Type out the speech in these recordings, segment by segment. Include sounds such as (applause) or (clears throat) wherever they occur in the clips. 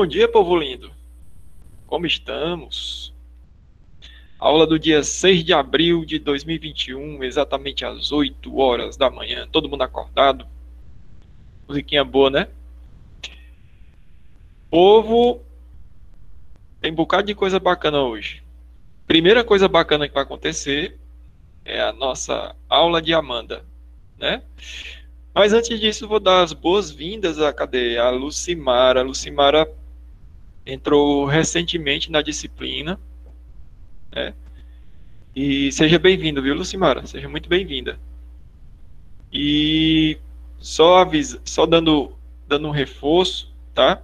Bom dia, povo lindo. Como estamos? Aula do dia 6 de abril de 2021, exatamente às 8 horas da manhã. Todo mundo acordado. Musiquinha boa, né? Povo, tem um bocado de coisa bacana hoje. Primeira coisa bacana que vai acontecer é a nossa aula de Amanda, né? Mas antes disso, vou dar as boas-vindas à cadeia, a Lucimara. Lucimara entrou recentemente na disciplina, né? E seja bem-vindo, viu, Lucimara? Seja muito bem-vinda. E só avisa, só dando, dando um reforço, tá?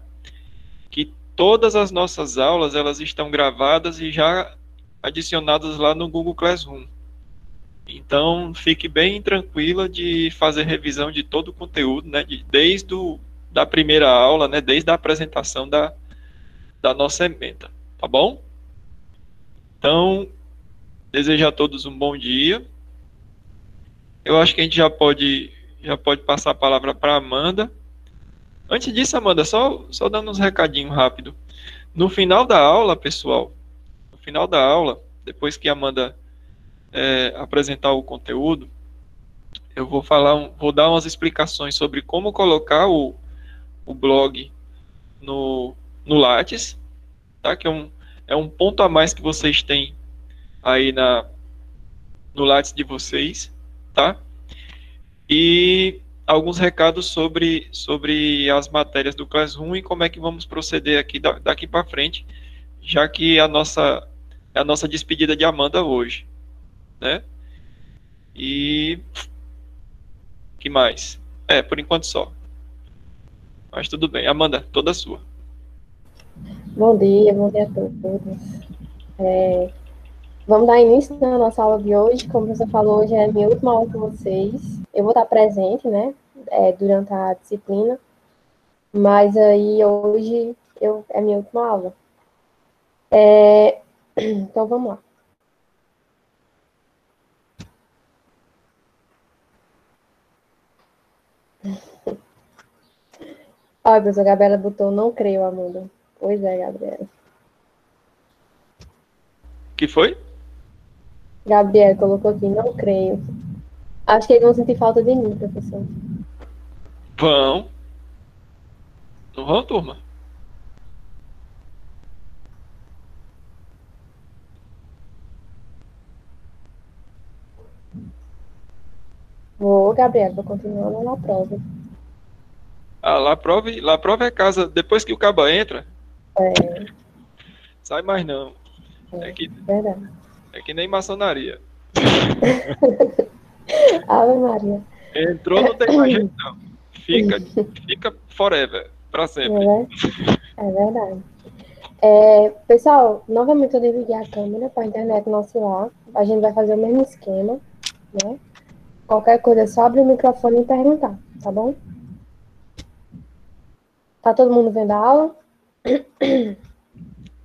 Que todas as nossas aulas, elas estão gravadas e já adicionadas lá no Google Classroom. Então, fique bem tranquila de fazer revisão de todo o conteúdo, né, de, desde o, da primeira aula, né, desde a apresentação da, da nossa emenda, tá bom? Então, desejo a todos um bom dia. Eu acho que a gente já pode, já pode passar a palavra para Amanda. Antes disso, Amanda, só, só dando uns recadinhos rápido. No final da aula, pessoal, no final da aula, depois que a Amanda é, apresentar o conteúdo, eu vou falar, vou dar umas explicações sobre como colocar o, o blog no, no Lattes, tá? Que é um, é um ponto a mais que vocês têm aí na no Lattes de vocês, tá? E alguns recados sobre, sobre as matérias do Classroom e como é que vamos proceder aqui daqui para frente, já que a nossa a nossa despedida de Amanda hoje né? E que mais? É, por enquanto só. Mas tudo bem. Amanda, toda sua. Bom dia, bom dia a todos. É, vamos dar início na nossa aula de hoje. Como você falou, hoje é minha última aula com vocês. Eu vou estar presente, né, é, durante a disciplina. Mas aí hoje eu, é minha última aula. É, (clears throat) então vamos lá. (laughs) Olha, a Gabriela botou, não creio, Amanda. Pois é, Gabriela. que foi? Gabriela colocou aqui, não creio. Acho que eles vão sentir falta de mim, professor. Vão. Não vão, turma? Vou, Gabriela, vou continuar na prova. Ah, lá prova, lá prova é casa, depois que o caba entra. É. Sai mais não. É, é que, verdade. É que nem maçonaria. (laughs) Ave Maria. Entrou, não tem mais jeito, não. Fica, (laughs) fica forever, para sempre. É, é verdade. É, pessoal, novamente eu desliguei a câmera para a internet não oscilar. A gente vai fazer o mesmo esquema, né? Qualquer coisa, é só abre o microfone e perguntar, tá bom? Tá todo mundo vendo a aula?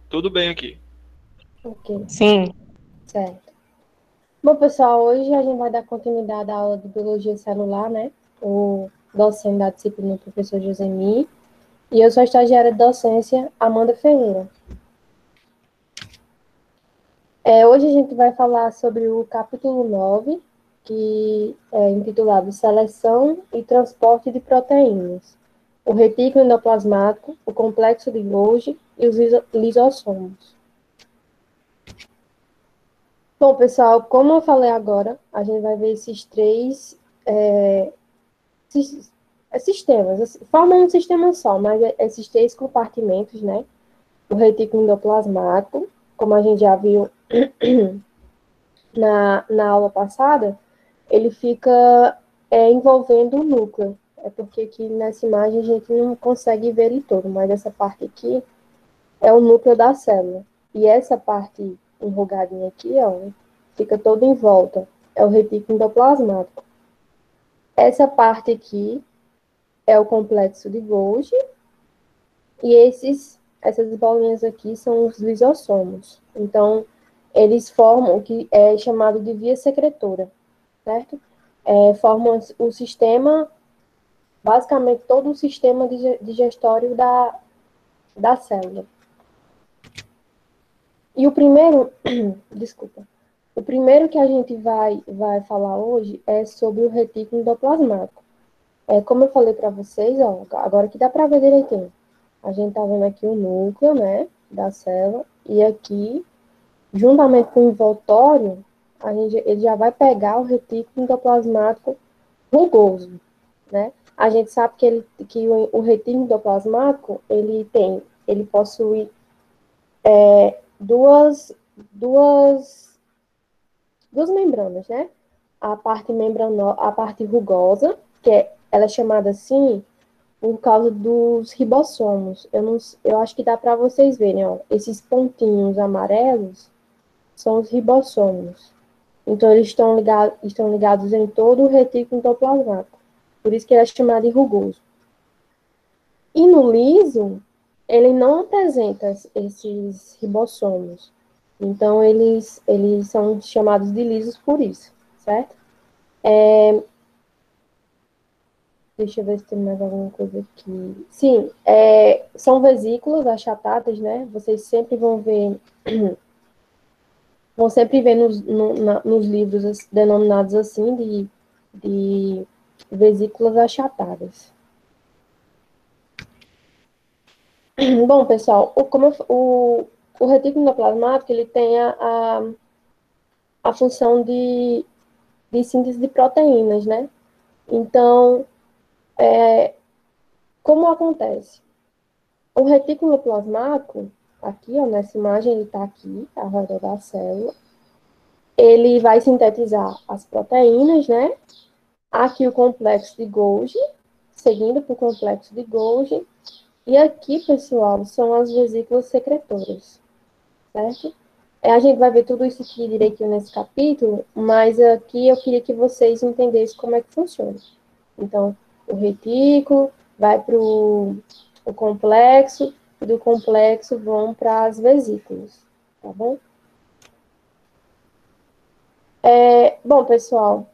Tudo bem aqui. Ok. Sim. Certo. Bom, pessoal, hoje a gente vai dar continuidade à aula de Biologia Celular, né? O docente da disciplina, o professor Josemi. E eu sou a estagiária de docência, Amanda Ferreira. É, hoje a gente vai falar sobre o capítulo 9, que é intitulado Seleção e Transporte de Proteínas, o retículo endoplasmático, o complexo de Golgi e os lisossomos. Bom, pessoal, como eu falei agora, a gente vai ver esses três é, sistemas, assim, formam um sistema só, mas é, esses três compartimentos, né? O retículo endoplasmático, como a gente já viu (clears throat) na, na aula passada, ele fica é, envolvendo o núcleo. É porque aqui nessa imagem a gente não consegue ver ele todo, mas essa parte aqui é o núcleo da célula. E essa parte enrugadinha aqui, ó, fica toda em volta. É o retículo endoplasmático. Essa parte aqui é o complexo de Golgi. E esses, essas bolinhas aqui são os lisossomos. Então, eles formam o que é chamado de via secretora certo? É, formam o sistema, basicamente todo o sistema digestório da, da célula. E o primeiro, (clears throat) desculpa, o primeiro que a gente vai, vai falar hoje é sobre o retículo endoplasmático. É, como eu falei para vocês, ó, agora que dá para ver direitinho. A gente tá vendo aqui o núcleo, né, da célula, e aqui, juntamente com o envoltório, a gente, ele já vai pegar o retículo endoplasmático rugoso, né? A gente sabe que, ele, que o, o retículo endoplasmático, ele tem, ele possui é, duas, duas, duas membranas, né? A parte membrano, a parte rugosa, que é, ela é chamada assim por causa dos ribossomos. Eu, não, eu acho que dá para vocês verem, ó, esses pontinhos amarelos são os ribossomos. Então, eles estão, ligado, estão ligados em todo o retículo endoplasmático. Por isso que ele é chamado de rugoso. E no liso, ele não apresenta esses ribossomos. Então, eles, eles são chamados de lisos por isso, certo? É, Deixa eu ver se tem mais alguma coisa aqui. Sim, é, são vesículas achatadas, né? Vocês sempre vão ver, (clears throat) vão sempre ver nos, no, na, nos livros denominados assim de, de vesículas achatadas. (clears throat) Bom, pessoal, o, como eu, o, o retículo endoplasmático, ele tem a, a, a função de, de síntese de proteínas, né? Então, é, como acontece? O retículo plasmático, aqui, ó, nessa imagem, ele está aqui, ao redor da célula. Ele vai sintetizar as proteínas, né? Aqui o complexo de Golgi, seguindo para o complexo de Golgi. E aqui, pessoal, são as vesículas secretoras, certo? É, a gente vai ver tudo isso aqui direitinho nesse capítulo, mas aqui eu queria que vocês entendessem como é que funciona. Então, o retículo, vai para o complexo, e do complexo vão para as vesículas, tá bom? É, bom, pessoal,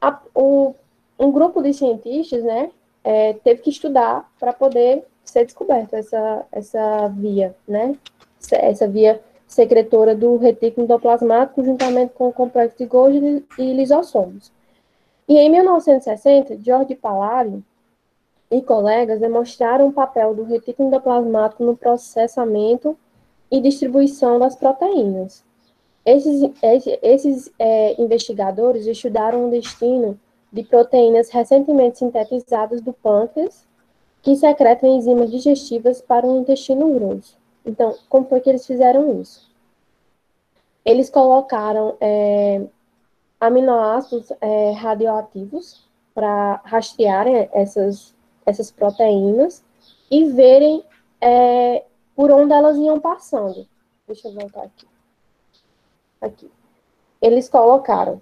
a, um, um grupo de cientistas, né, é, teve que estudar para poder ser descoberto essa, essa via, né, essa via secretora do retículo endoplasmático juntamente com o complexo de Golgi e lisossomos. E em 1960, George Palari e colegas demonstraram o papel do retículo endoplasmático no processamento e distribuição das proteínas. Esses, esses é, investigadores estudaram o destino de proteínas recentemente sintetizadas do pâncreas, que secretam enzimas digestivas para o intestino grosso. Então, como foi que eles fizeram isso? Eles colocaram é, aminoácidos é, radioativos para rastrearem essas, essas proteínas e verem é, por onde elas iam passando. Deixa eu voltar aqui. Aqui. Eles colocaram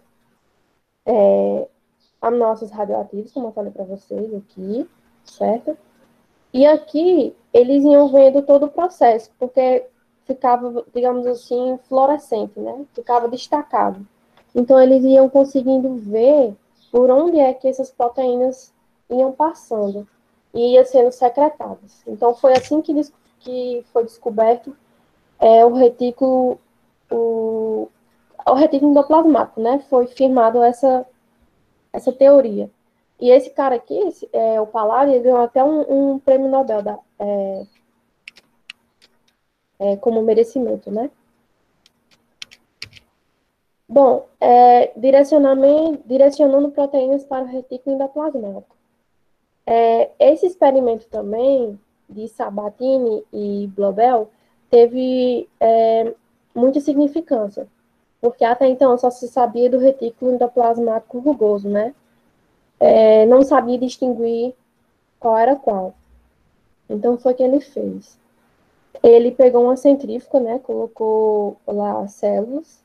é, aminoácidos radioativos, como eu falei para vocês aqui, certo? E aqui eles iam vendo todo o processo, porque ficava, digamos assim, fluorescente, né? Ficava destacado. Então, eles iam conseguindo ver por onde é que essas proteínas iam passando e iam sendo secretadas. Então, foi assim que, que foi descoberto é, o retículo, o, retículo endoplasmático, né? Foi firmado essa, essa teoria. E esse cara aqui, esse, é, o Palari, ele ganhou até um, um prêmio Nobel da, é, é, como merecimento, né? Bom, é, direcionando proteínas para o retículo endoplasmático. É, esse experimento também, de Sabatini e Blobel, teve é, muita significância, porque até então só se sabia do retículo endoplasmático rugoso, né? É, não sabia distinguir qual era qual. Então foi o que ele fez. Ele pegou uma centrífuga, né? Colocou lá células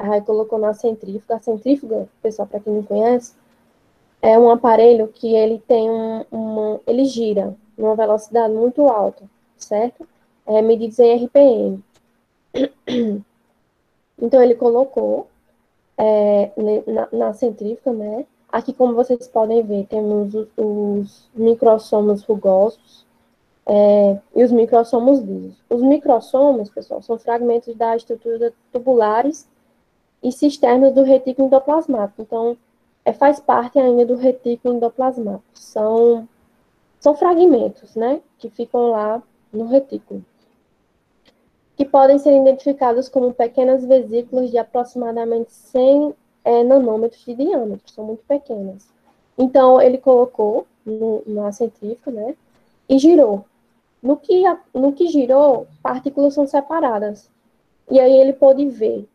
Aí colocou na centrífuga. A centrífuga, pessoal, para quem não conhece, é um aparelho que ele tem um, uma, ele gira numa velocidade muito alta, certo? É medido em RPM. Então ele colocou é, na, na, centrífuga, né? Aqui, como vocês podem ver, temos os, os microsomos rugosos é, e os microsomos lisos. Os microsomos, pessoal, são fragmentos da estrutura tubulares e cisternas do retículo endoplasmático. Então, é, faz parte ainda do retículo endoplasmático. São, são fragmentos, né, que ficam lá no retículo. Que podem ser identificados como pequenas vesículas de aproximadamente 100 é, nanômetros de diâmetro, são muito pequenas. Então, ele colocou no, na centrífuga, né, e girou. No que, no que girou, partículas são separadas. E aí ele pôde ver,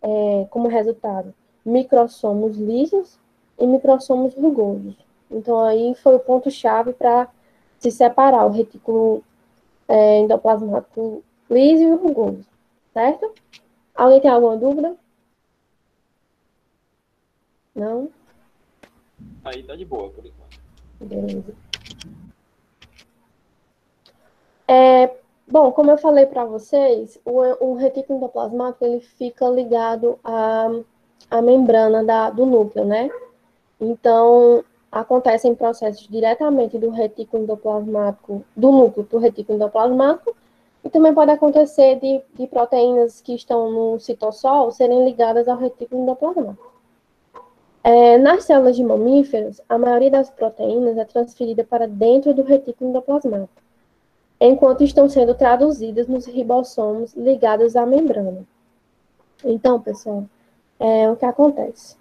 é, como resultado, microsomos lisos e microsomos rugosos. Então, aí foi o ponto-chave para se separar o retículo é, endoplasmático liso e rugoso, certo? Alguém tem alguma dúvida? Não? Aí tá de boa, por enquanto. Beleza. É, bom, como eu falei para vocês, o, o, retículo endoplasmático ele fica ligado à, à membrana da, do núcleo, né? Então, acontecem processos diretamente do retículo endoplasmático, do núcleo do retículo endoplasmático, e também pode acontecer de, de proteínas que estão no citossol serem ligadas ao retículo endoplasmático. É, nas células de mamíferos, a maioria das proteínas é transferida para dentro do retículo endoplasmático enquanto estão sendo traduzidas nos ribossomos ligados à membrana. Então, pessoal, é o que acontece.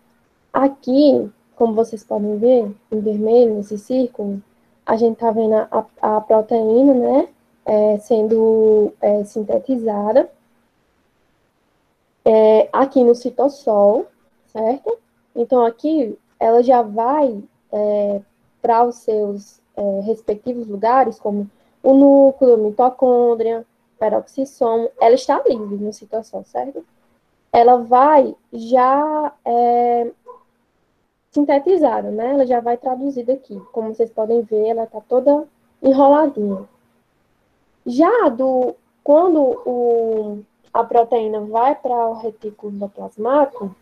Aqui, como vocês podem ver, em vermelho, nesse círculo, a gente está vendo a, a, proteína, né, é, sendo é, sintetizada é, aqui no citossol, certo? Então, aqui, ela já vai é, para os seus é, respectivos lugares, como o núcleo, mitocôndria, peroxissomo, ela está livre no citosol, certo? Ela vai já é, sintetizada, né? Ela já vai traduzida aqui. Como vocês podem ver, ela está toda enroladinha. Já do quando o, a proteína vai para o retículo endoplasmático,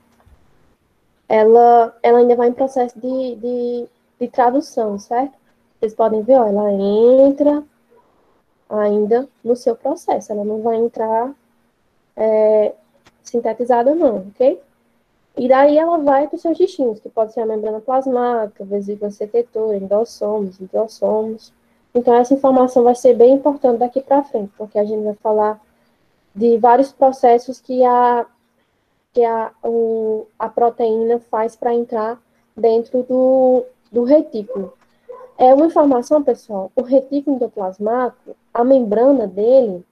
ela, ela ainda vai em processo de, de, de tradução, certo? Vocês podem ver, ó, ela entra, ainda no seu processo. Ela não vai entrar é, sintetizada, não, ok? E daí ela vai para os seus destinos, que pode ser a membrana plasmática, vesícula secretora, endossomos, endossomos. Então, essa informação vai ser bem importante daqui para frente, porque a gente vai falar de vários processos que a, que a, o, a proteína faz para entrar dentro do, do retículo. É uma informação, pessoal, o retículo endoplasmático, a membrana dele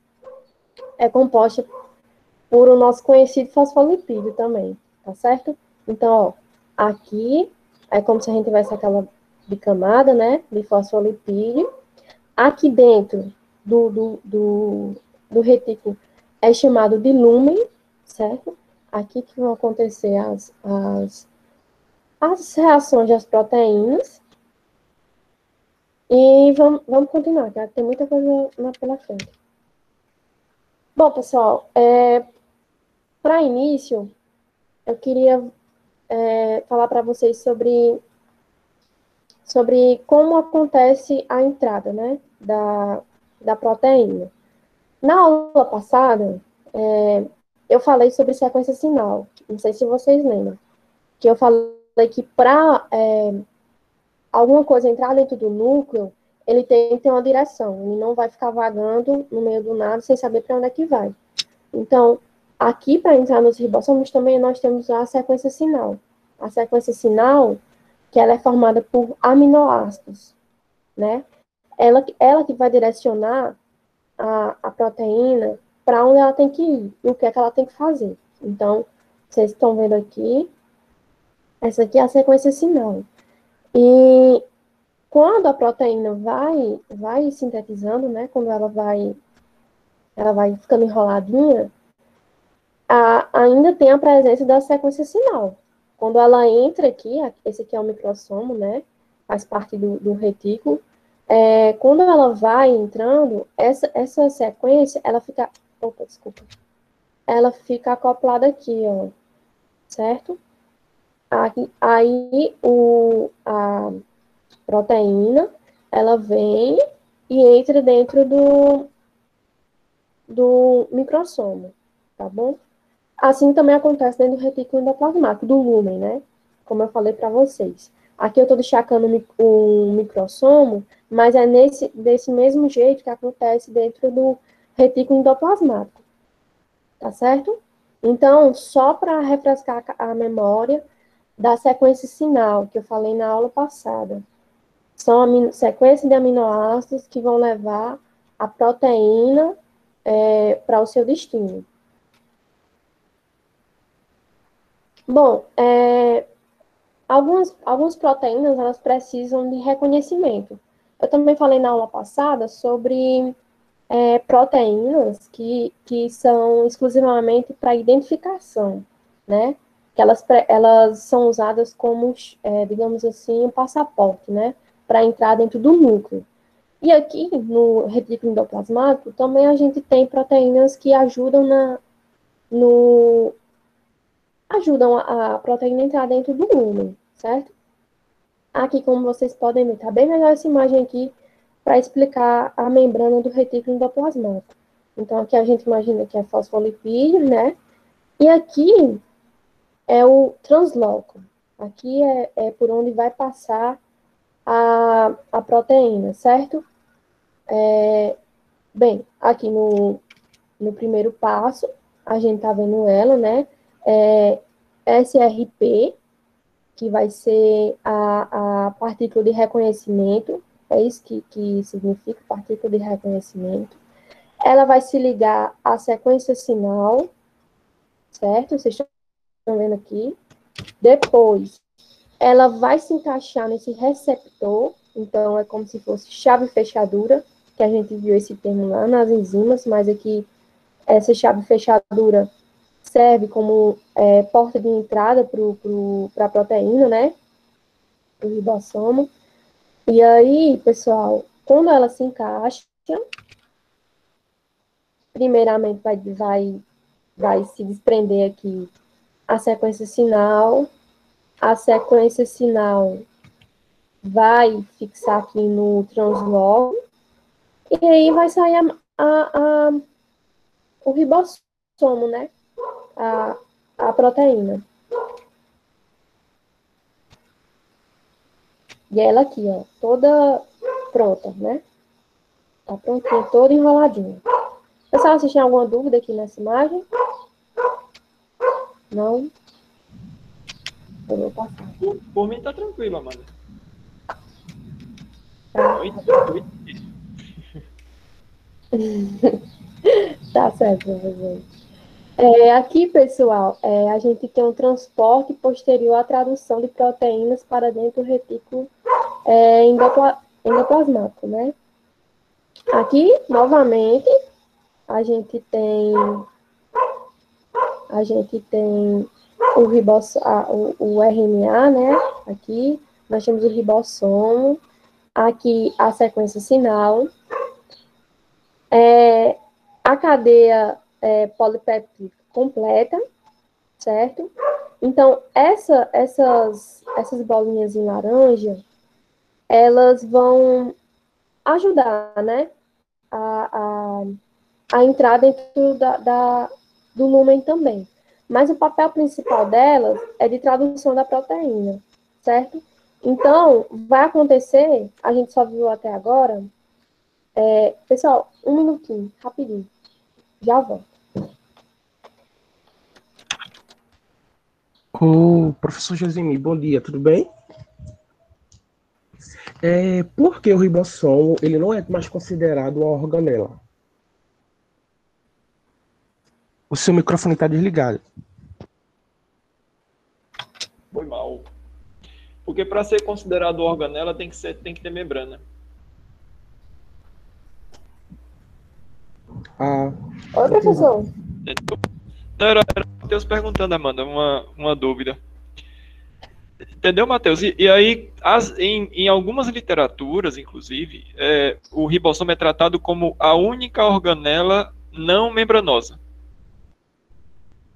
é composta por o nosso conhecido fosfolipídio também, tá certo? Então, ó, aqui é como se a gente tivesse aquela bicamada, né, de fosfolipídio. Aqui dentro do, do, do, do retículo é chamado de lumen, certo? Aqui que vão acontecer as, as, as reações das proteínas, e vamos, vamos continuar, tá? Tem muita coisa lá pela frente. Bom, pessoal, é, para início, eu queria é, falar para vocês sobre, sobre como acontece a entrada né, da, da proteína. Na aula passada, é, eu falei sobre sequência sinal. Não sei se vocês lembram. Que eu falei que para é, alguma coisa entrar dentro do núcleo, ele tem que ter uma direção. Ele não vai ficar vagando no meio do nada sem saber para onde é que vai. Então, aqui para entrar nos ribossomos também nós temos a sequência sinal. A sequência sinal, que ela é formada por aminoácidos, né? Ela, ela que vai direcionar a, a proteína para onde ela tem que ir e o que é que ela tem que fazer. Então, vocês estão vendo aqui, essa aqui é a sequência sinal. E quando a proteína vai, vai sintetizando, né, quando ela vai, ela vai ficando enroladinha, a, ainda tem a presença da sequência sinal. Quando ela entra aqui, esse aqui é o microsomo, né, faz parte do, do retículo, é, quando ela vai entrando, essa, essa sequência, ela fica, opa, desculpa, ela fica acoplada aqui, ó, certo? Aí, aí o, a proteína, ela vem e entra dentro do, do microsomo, tá bom? Assim também acontece dentro do retículo endoplasmático, do lúmen, né? Como eu falei para vocês. Aqui eu estou destacando o microsomo, mas é nesse, desse mesmo jeito que acontece dentro do retículo endoplasmático. Tá certo? Então, só para refrescar a memória da sequência sinal que eu falei na aula passada. São a sequência de aminoácidos que vão levar a proteína é, para o seu destino. Bom, é, algumas, algumas proteínas elas precisam de reconhecimento. Eu também falei na aula passada sobre é, proteínas que, que são exclusivamente para identificação, né? Que elas, elas são usadas como, é, digamos assim, um passaporte, né? Para entrar dentro do núcleo. E aqui, no retículo endoplasmático, também a gente tem proteínas que ajudam na, no, ajudam a, a proteína a entrar dentro do lumen, certo? Aqui, como vocês podem ver, está bem melhor essa imagem aqui para explicar a membrana do retículo endoplasmático. Então, aqui a gente imagina que é fosfolipídio, né? E aqui é o transloco. Aqui é, é por onde vai passar a, a proteína, certo? É, bem, aqui no, no primeiro passo, a gente tá vendo ela, né? É, SRP, que vai ser a, a partícula de reconhecimento, é isso que, que significa partícula de reconhecimento. Ela vai se ligar à sequência sinal, certo? Vocês estão vendo aqui. Depois, ela vai se encaixar nesse receptor, então é como se fosse chave fechadura, que a gente viu esse termo lá nas enzimas, mas aqui essa chave fechadura serve como é, porta de entrada para pro, a proteína, né? O ribossomo. E aí, pessoal, quando ela se encaixa, primeiramente vai, vai, vai se desprender aqui a sequência sinal, a sequência sinal vai fixar aqui no translogo, e aí vai sair a, a, a, o ribossomo, né? A, a proteína. E ela aqui, ó, toda pronta, né? Tá prontinha, toda enroladinha. Pessoal, vocês têm alguma dúvida aqui nessa imagem? Não? Eu vou passar. Por, por mim tá tranquilo, Amanda. Tá. (laughs) tá certo, professor. É, aqui, pessoal, é, a gente tem um transporte posterior à tradução de proteínas para dentro do retículo é, endopla, endoplasmático, né? Aqui, novamente, a gente tem a gente tem o, ribosso, a, o, o RNA, né? Aqui, nós temos o ribossomo, aqui a sequência sinal, é, a cadeia é, completa, certo? Então, essa, essas, essas bolinhas em laranja, elas vão ajudar, né, a, a, a entrar dentro da, da, do lumen também. Mas o papel principal delas é de tradução da proteína, certo? Então, vai acontecer, a gente só viu até agora. É, pessoal, um minutinho, rapidinho. Já volto. Ô, professor Josimir, bom dia, tudo bem? É, por que o ribossomo ele não é mais considerado uma organela? O seu microfone está desligado. Foi mal. Porque para ser considerado organela tem que, ser, tem que ter membrana. Ah. Oi, professor. Não, era, era o Matheus perguntando, Amanda, uma, uma dúvida. Entendeu, Matheus? E, e, aí, as, em, em, algumas literaturas, inclusive, é, o ribossomo é tratado como a única organela não membranosa.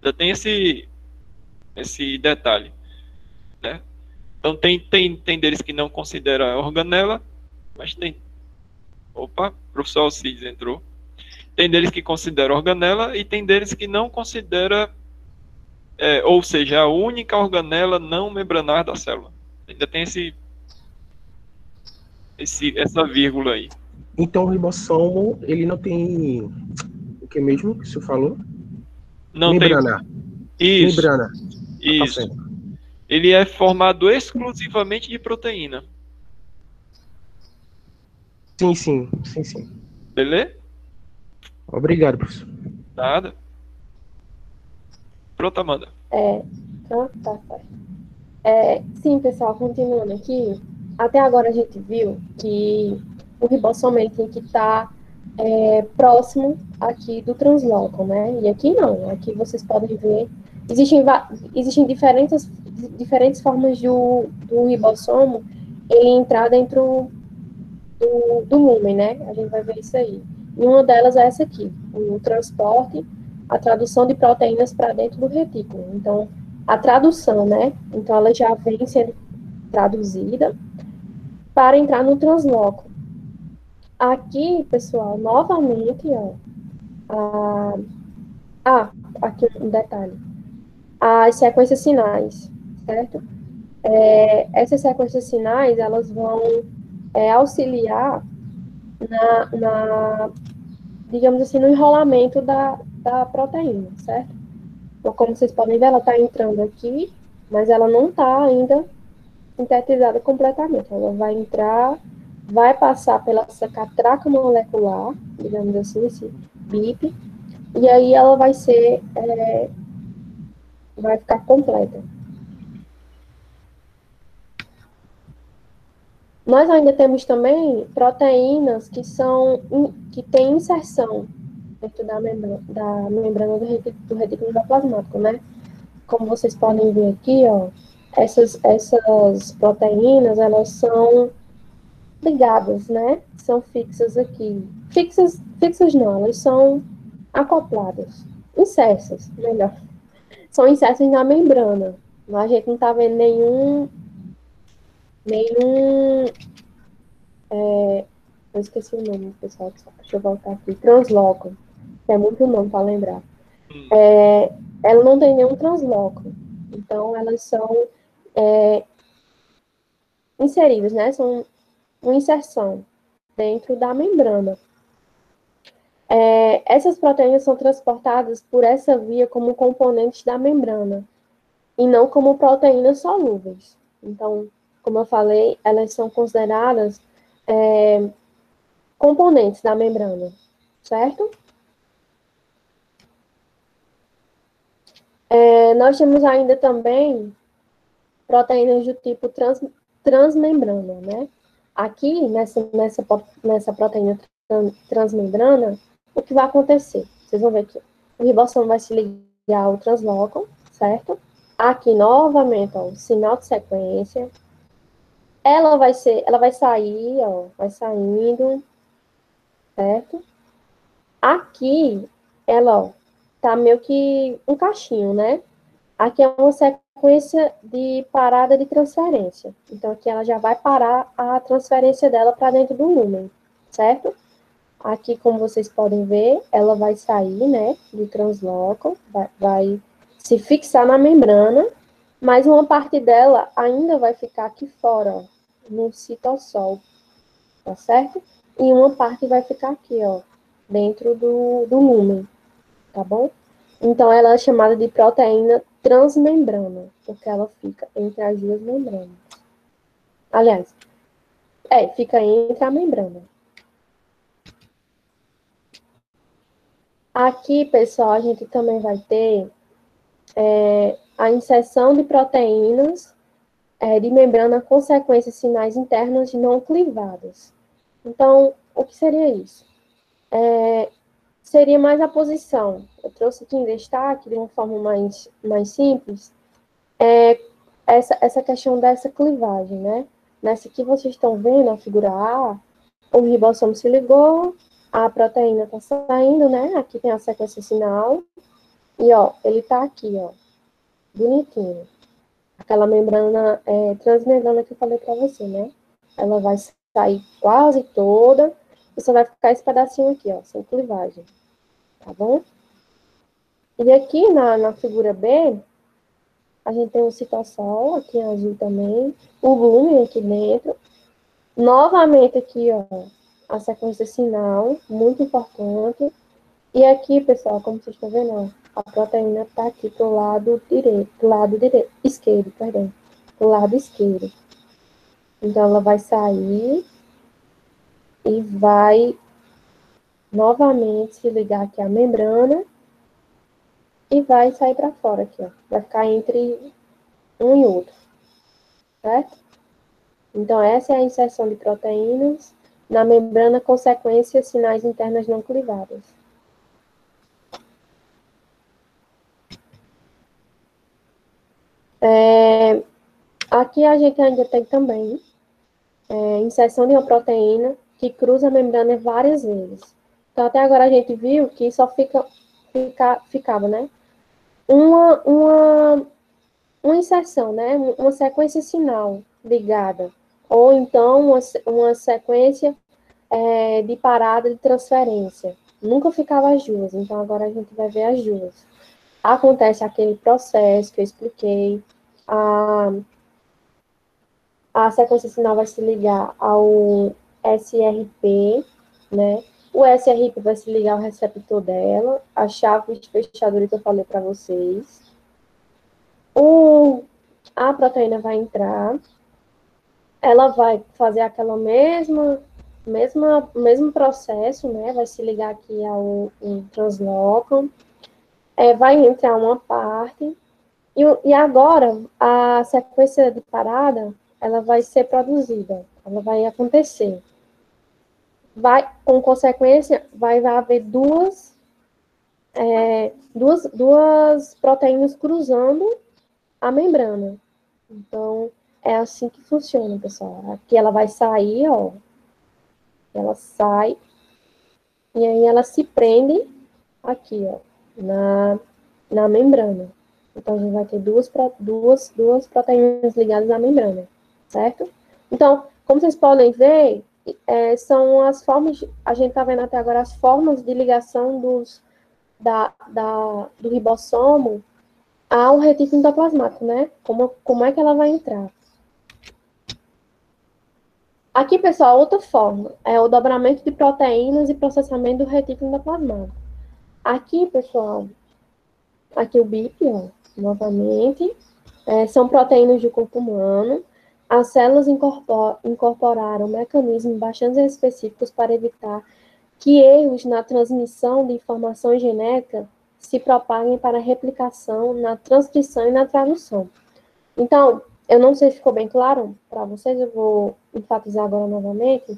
Já tem esse, esse detalhe. Né? Então, tem, tem, tem deles que não considera organela, mas tem Opa, professor Alcides entrou. Tem deles que considera organela e tem deles que não considera, é, ou seja, a única organela não membranar da célula. Ainda tem esse, esse essa vírgula aí. Então o ribossomo, ele não tem o que mesmo que o senhor falou? Não membrana. tem. Isso. Membrana. Isso. Tá Ele é formado exclusivamente de proteína. Sim, sim, sim, sim. Beleza? Obrigado, professor. Nada. Pronto, Amanda. É, ah, tá, tá. É, sim, pessoal, continuando aqui. Até agora a gente viu que o ribossomo ele tem que estar tá, é, próximo aqui do transloco, né? E aqui não. Aqui vocês podem ver. Existem, existem diferentes, diferentes formas do, do ribossomo ele entrar dentro do, do lumen, né? A gente vai ver isso aí. E uma delas é essa aqui, o transporte, a tradução de proteínas para dentro do retículo. Então, a tradução, né? Então, ela já vem sendo traduzida para entrar no transloco. Aqui, pessoal, novamente, ó. A... Ah, aqui um detalhe. As sequências sinais, certo? É, essas sequências sinais, elas vão é, auxiliar na, na, digamos assim, no enrolamento da, da proteína, certo? Então, como vocês podem ver, ela está entrando aqui, mas ela não está ainda sintetizada completamente. Ela vai entrar, vai passar pela essa catraca molecular, digamos assim, esse BIP, e aí ela vai ser, é, vai ficar completa. Nós ainda temos também proteínas que são que têm inserção dentro da membrana, da membrana do, retículo endoplasmático, né? Como vocês podem ver aqui, ó, essas, essas proteínas, elas são ligadas, né? São fixas aqui. Fixas, fixas não, elas são acopladas, insersas, melhor. São insersas na membrana. A gente não tá vendo nenhum nenhum. É, eu esqueci o nome, pessoal. Deixa eu voltar aqui. Transloco. É muito nome para lembrar. Hum. É, ela não tem nenhum transloco. Então, elas são é, inseridas, né? São uma inserção dentro da membrana. É, essas proteínas são transportadas por essa via como componentes da membrana e não como proteínas solúveis. Então, como eu falei, elas são consideradas é, componentes da membrana, certo? É, nós temos ainda também proteínas do tipo trans, transmembrana, né? Aqui, nessa, nessa, nessa proteína transmembrana, o que vai acontecer? Vocês vão ver que o ribossomo vai se ligar ao translóculo, certo? Aqui, novamente, ó, o sinal de sequência, ela vai ser, ela vai sair, ó, vai saindo, certo? Aqui, ela, ó, tá meio que um caixinho, né? Aqui é uma sequência de parada de transferência. Então, aqui ela já vai parar a transferência dela para dentro do lumen, certo? Aqui, como vocês podem ver, ela vai sair, né, do transloco, vai, vai se fixar na membrana, mas uma parte dela ainda vai ficar aqui fora, ó, no citossol, tá certo? E uma parte vai ficar aqui, ó, dentro do, do lumen, tá bom? Então, ela é chamada de proteína transmembrana, porque ela fica entre as duas membranas. Aliás, é, fica entre a membrana. Aqui, pessoal, a gente também vai ter é, a inserção de proteínas é, de membrana com sequências sinais internas não clivadas. Então, o que seria isso? É, seria mais a posição. Eu trouxe aqui em destaque, de uma forma mais, mais simples, é, essa, essa questão dessa clivagem, né? Nessa que vocês estão vendo, a figura A, o ribossomo se ligou, a proteína está saindo, né? Aqui tem a sequência sinal, e ó, ele está aqui, ó, bonitinho aquela membrana é, transmembrana que eu falei para você, né? Ela vai sair quase toda só vai ficar esse pedacinho aqui, ó, sem clivagem. Tá bom? E aqui na, na figura B, a gente tem o citossol, aqui em azul também, o lumen aqui dentro. Novamente aqui, ó, a sequência sinal, muito importante. E aqui, pessoal, como vocês estão vendo, a proteína está aqui pro lado direito, do lado direito, esquerdo, perdão, do lado esquerdo. Então, ela vai sair e vai novamente se ligar aqui à membrana e vai sair para fora aqui, ó. Vai ficar entre um e outro, certo? Então, essa é a inserção de proteínas na membrana, consequência, sinais internas não clivadas. É, aqui a gente ainda tem também é, inserção de uma proteína que cruza a membrana várias vezes. Então, até agora a gente viu que só fica, fica, ficava, né? Uma, uma, uma inserção, né? Uma sequência sinal ligada. Ou então uma, uma sequência é, de parada de transferência. Nunca ficava as duas, então agora a gente vai ver as duas. Acontece aquele processo que eu expliquei, a, a sequência sinal vai se ligar ao SRP, né? O SRP vai se ligar ao receptor dela, a chave de fechadura que eu falei para vocês. O, a proteína vai entrar, ela vai fazer aquela mesma, mesma mesmo processo, né? Vai se ligar aqui ao, translocam, é, vai entrar uma parte, e, e agora a sequência de parada, ela vai ser produzida, ela vai acontecer vai, com consequência, vai haver duas, é, duas, duas proteínas cruzando a membrana. Então, é assim que funciona, pessoal. Aqui ela vai sair, ó. Ela sai. E aí ela se prende aqui, ó, na, na membrana. Então, a gente vai ter duas, duas, duas proteínas ligadas à membrana, certo? Então, como vocês podem ver, é, são as formas, a gente está vendo até agora as formas de ligação dos, da, da, do ribossomo ao retículo endoplasmático, né? Como, como é que ela vai entrar? Aqui, pessoal, outra forma é o dobramento de proteínas e processamento do retículo endoplasmático. Aqui, pessoal, aqui o BIP, ó, novamente, é, são proteínas do corpo humano as células incorporaram mecanismos bastante específicos para evitar que erros na transmissão de informação genética se propaguem para replicação na transcrição e na tradução. Então, eu não sei se ficou bem claro para vocês, eu vou enfatizar agora novamente.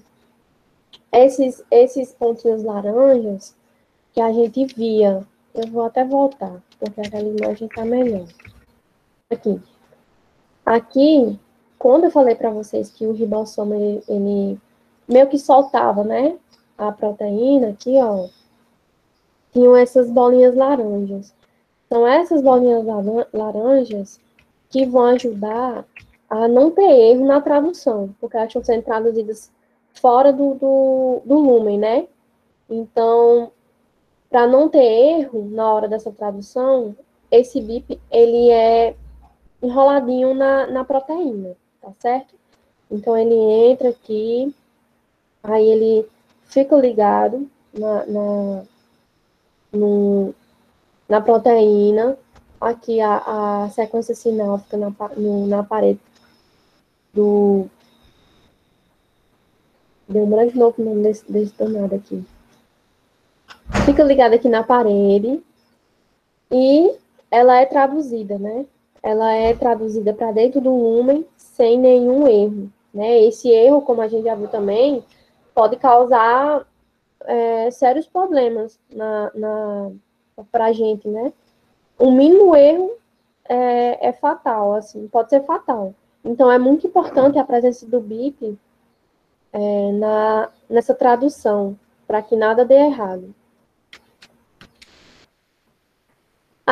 Esses, esses pontinhos laranjas que a gente via, eu vou até voltar, porque aquela imagem está melhor. Aqui. Aqui, quando eu falei para vocês que o ribossomo, ele, ele, meio que soltava, né, a proteína aqui, ó, tinham essas bolinhas laranjas. São essas bolinhas laranjas que vão ajudar a não ter erro na tradução, porque elas estão sendo traduzidas fora do, do, do lumen, né? Então, para não ter erro na hora dessa tradução, esse BIP, ele é enroladinho na, na proteína tá certo? Então, ele entra aqui, aí ele fica ligado na, na, no, na proteína, aqui a, a sequência sinal fica na, no, na parede do... Deu um branco de novo nome desse, desse aqui. Fica ligado aqui na parede e ela é traduzida, né? Ela é traduzida para dentro do lumen sem nenhum erro. Né? Esse erro, como a gente já viu também, pode causar é, sérios problemas na, na, para a gente, né? O mínimo erro é, é, fatal, assim, pode ser fatal. Então, é muito importante a presença do BIP é, na, nessa tradução, para que nada dê errado.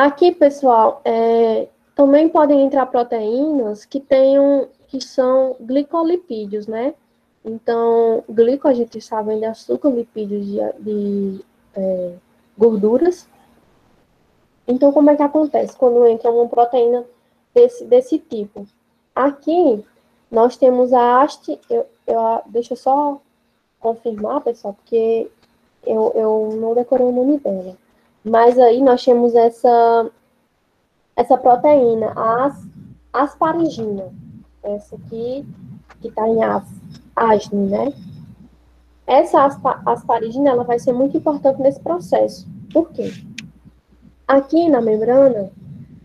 Aqui, pessoal, é, também podem entrar proteínas que tenham que são glicolipídios, né? Então, glico a gente sabe de açúcar, lipídios de, de é, gorduras. Então, como é que acontece quando entra uma proteína desse, desse tipo? Aqui, nós temos a haste, eu, eu, deixa eu só confirmar, pessoal, porque eu, eu não decorei o nome dela. Mas aí nós temos essa, essa proteína, a as, asparigina. Essa aqui, que está em as, asne, né? Essa aspa, asparigina, ela vai ser muito importante nesse processo. Por quê? Aqui na membrana,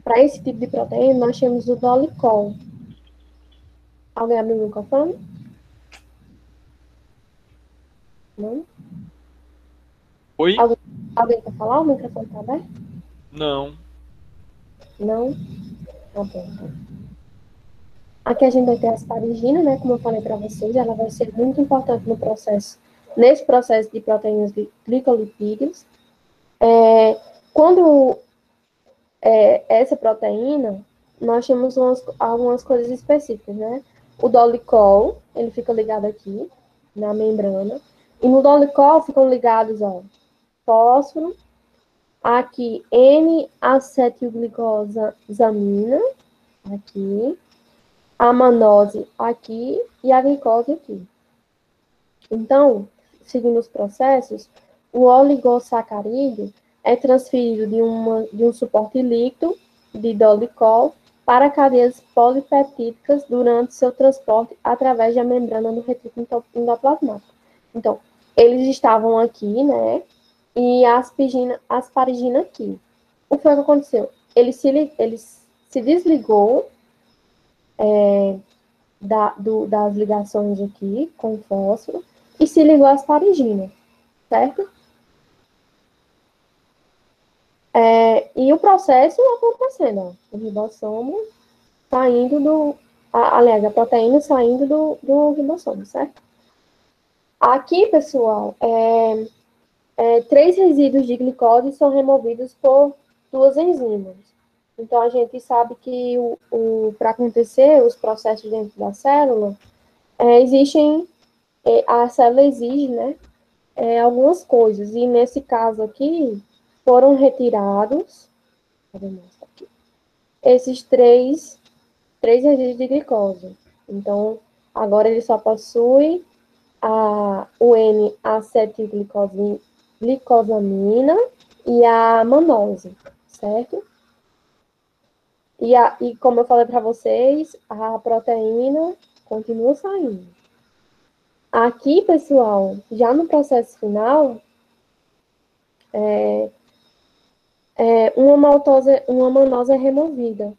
para esse tipo de proteína, nós temos o dolicol. Alguém abriu o microfone? Não? Oi? Alguém, alguém quer falar? O microfone está aberto? Não. Não? Tá bom. Então. Aqui a gente vai ter a asparigina, né? Como eu falei para vocês, ela vai ser muito importante no processo, nesse processo de proteínas de glicolipídios. É, quando é, essa proteína, nós temos umas, algumas coisas específicas, né? O dolicol, ele fica ligado aqui, na membrana. E no dolicol ficam ligados, ó, fósforo, aqui N-acetilglicosamina, aqui, a manose aqui e a glicose aqui. Então, seguindo os processos, o oligosacarídeo é transferido de, uma, de um suporte líquido de dolicol para cadeias polipeptídicas durante seu transporte através da membrana do retículo endoplasmático. Então, eles estavam aqui, né? E a asparigina aqui. O que foi que aconteceu? Ele se, ele se desligou é, da, do, das ligações aqui com fósforo e se ligou a asparigina, certo? É, e o processo acontecendo, ó, o ribossomo saindo do. A, aliás, a proteína saindo do, do ribossomo, certo? Aqui, pessoal, é, é, três resíduos de glicose são removidos por duas enzimas. Então, a gente sabe que o, o para acontecer os processos dentro da célula, é, existem, é, a célula exige, né, é, algumas coisas. E nesse caso aqui, foram retirados, aqui, esses três, três resíduos de glicose. Então, agora ele só possui a, o N-acetilglicosamina e a manose, certo? E, a, e como eu falei para vocês, a proteína continua saindo. Aqui, pessoal, já no processo final, é, é, uma maltose, uma manose é removida,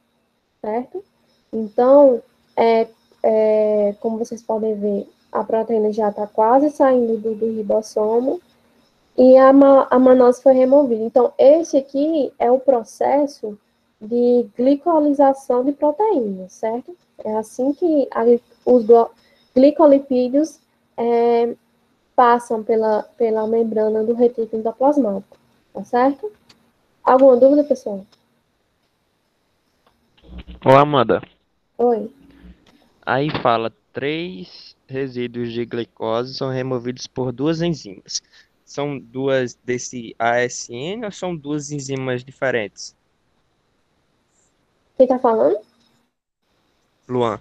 certo? Então, é, é, como vocês podem ver, a proteína já está quase saindo do, do ribossomo e a, a manose foi removida. Então, esse aqui é o processo de glicolização de proteínas, certo? É assim que a, os glicolipídios é, passam pela, pela membrana do retículo endoplasmático, tá certo? Alguma dúvida, pessoal? Ô, Amanda. Oi. Aí fala, três resíduos de glicose são removidos por duas enzimas. São duas desse ASN ou são duas enzimas diferentes? Quem tá falando? Luan.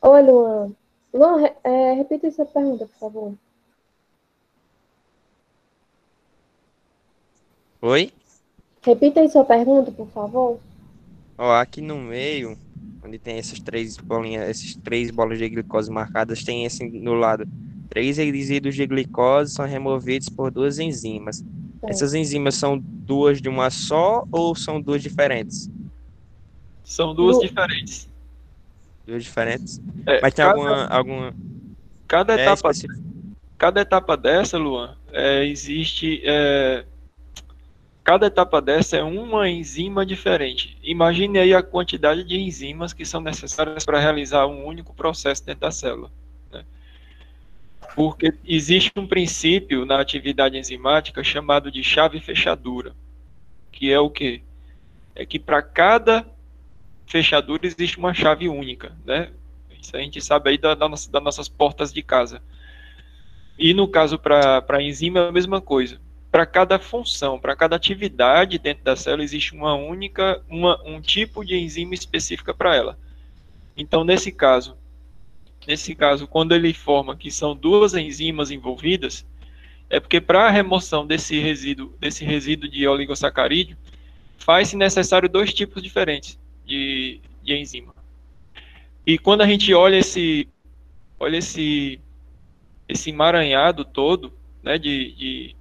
Oi, Luan. Luan, é, repita essa pergunta, por favor. Oi? Repita aí sua pergunta, por favor. Ó, aqui no meio, onde tem essas três bolinhas, esses três bolas de glicose marcadas, tem esse no lado. Três resíduos de glicose são removidos por duas enzimas. É. Essas enzimas são duas de uma só ou são duas diferentes? São duas du diferentes. Duas diferentes? É, Mas tem cada, alguma, alguma. Cada é, etapa. Cada etapa dessa, Luan, é, existe. É, cada etapa dessa é uma enzima diferente. Imagine aí a quantidade de enzimas que são necessárias para realizar um único processo dentro da célula. Porque existe um princípio na atividade enzimática chamado de chave fechadura, que é o quê? É que para cada fechadura existe uma chave única, né? Isso a gente sabe aí da, da nossa, das nossas portas de casa. E no caso para a enzima é a mesma coisa. Para cada função, para cada atividade dentro da célula existe uma única, uma, um tipo de enzima específica para ela. Então nesse caso, nesse caso, quando ele informa que são duas enzimas envolvidas, é porque para a remoção desse resíduo, desse resíduo de oligosacarídeo, faz-se necessário dois tipos diferentes de, de enzima. E quando a gente olha esse, olha esse, esse emaranhado todo, né, de, de,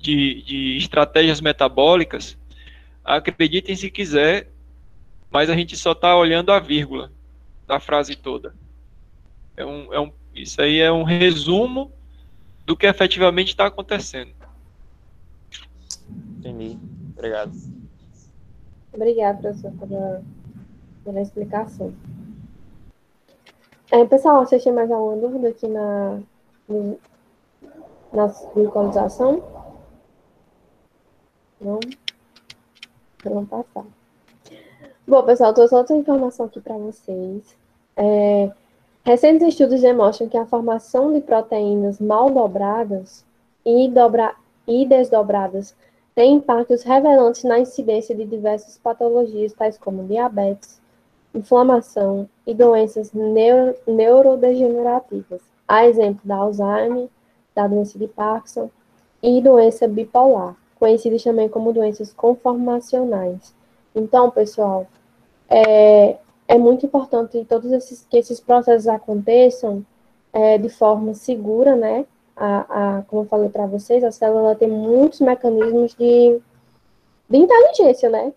de, de estratégias metabólicas, acreditem se quiser, mas a gente só está olhando a vírgula da frase toda. É um, é um, isso aí é um resumo do que efetivamente está acontecendo. Entendi. Obrigado. Obrigada, professor, pela, pela explicação. É, pessoal, vocês têm mais alguma dúvida aqui na, na localização? Não? Vamos passar. Bom, pessoal, trouxe outra informação aqui para vocês. É, recentes estudos demonstram que a formação de proteínas mal dobradas e, dobra, e desdobradas tem impactos revelantes na incidência de diversas patologias, tais como diabetes, inflamação e doenças neuro, neurodegenerativas, a exemplo da Alzheimer, da doença de Parkinson e doença bipolar, conhecidas também como doenças conformacionais. Então, pessoal, é, é muito importante todos esses, que esses processos aconteçam é, de forma segura, né? A, a, como eu falei para vocês, a célula tem muitos mecanismos de, de inteligência, né?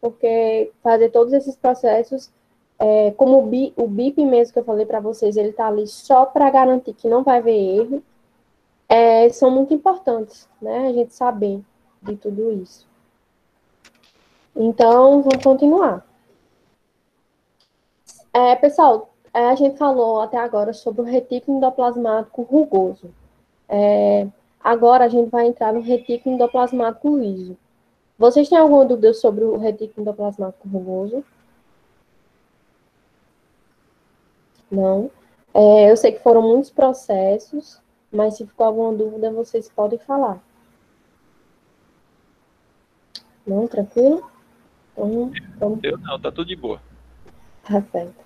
Porque fazer todos esses processos é, como o, o BIP mesmo que eu falei para vocês, ele está ali só para garantir que não vai haver erro, é, são muito importantes, né? A gente saber de tudo isso. Então, vamos continuar. É, pessoal, é, a gente falou até agora sobre o retículo endoplasmático rugoso. É, agora a gente vai entrar no retículo endoplasmático liso. Vocês têm alguma dúvida sobre o retículo endoplasmático rugoso? Não. É, eu sei que foram muitos processos, mas se ficou alguma dúvida, vocês podem falar. Não, tranquilo? Então, então... Eu não, tá tudo de boa. Tá certo.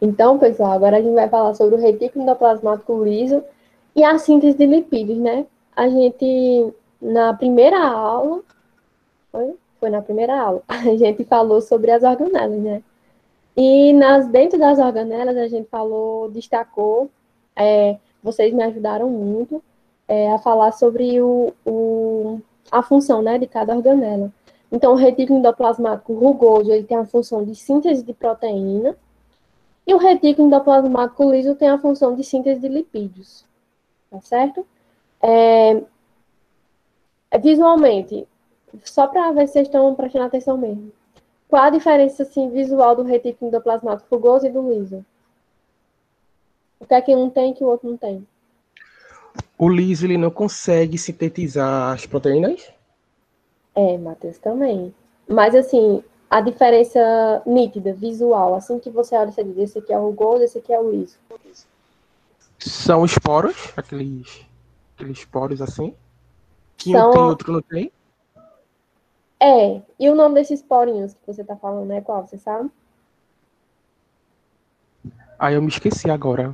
Então, pessoal, agora a gente vai falar sobre o retículo endoplasmático liso e a síntese de lipídios, né? A gente, na primeira aula, foi? Foi na primeira aula, (laughs) a gente falou sobre as organelas, né? E nas, dentro das organelas, a gente falou, destacou, é, vocês me ajudaram muito é, a falar sobre o, o, a função né, de cada organela. Então, o retículo endoplasmático rugoso ele tem a função de síntese de proteína, e o retículo endoplasmático liso tem a função de síntese de lipídios. Tá certo? É, é visualmente, só para ver se vocês estão prestando atenção mesmo. Qual a diferença assim, visual do retículo endoplasmático rugoso e do liso? O que é que um tem que o outro não tem? O liso ele não consegue sintetizar as proteínas? É, Matheus também. Mas assim, a diferença nítida, visual, assim que você olha, você diz, esse aqui é o rugoso, esse aqui é o liso. São esporos, aqueles, aqueles esporos assim? Que São... um tem, outro não tem? É, e o nome desses porinhos que você tá falando é qual, você sabe? Ah, eu me esqueci agora.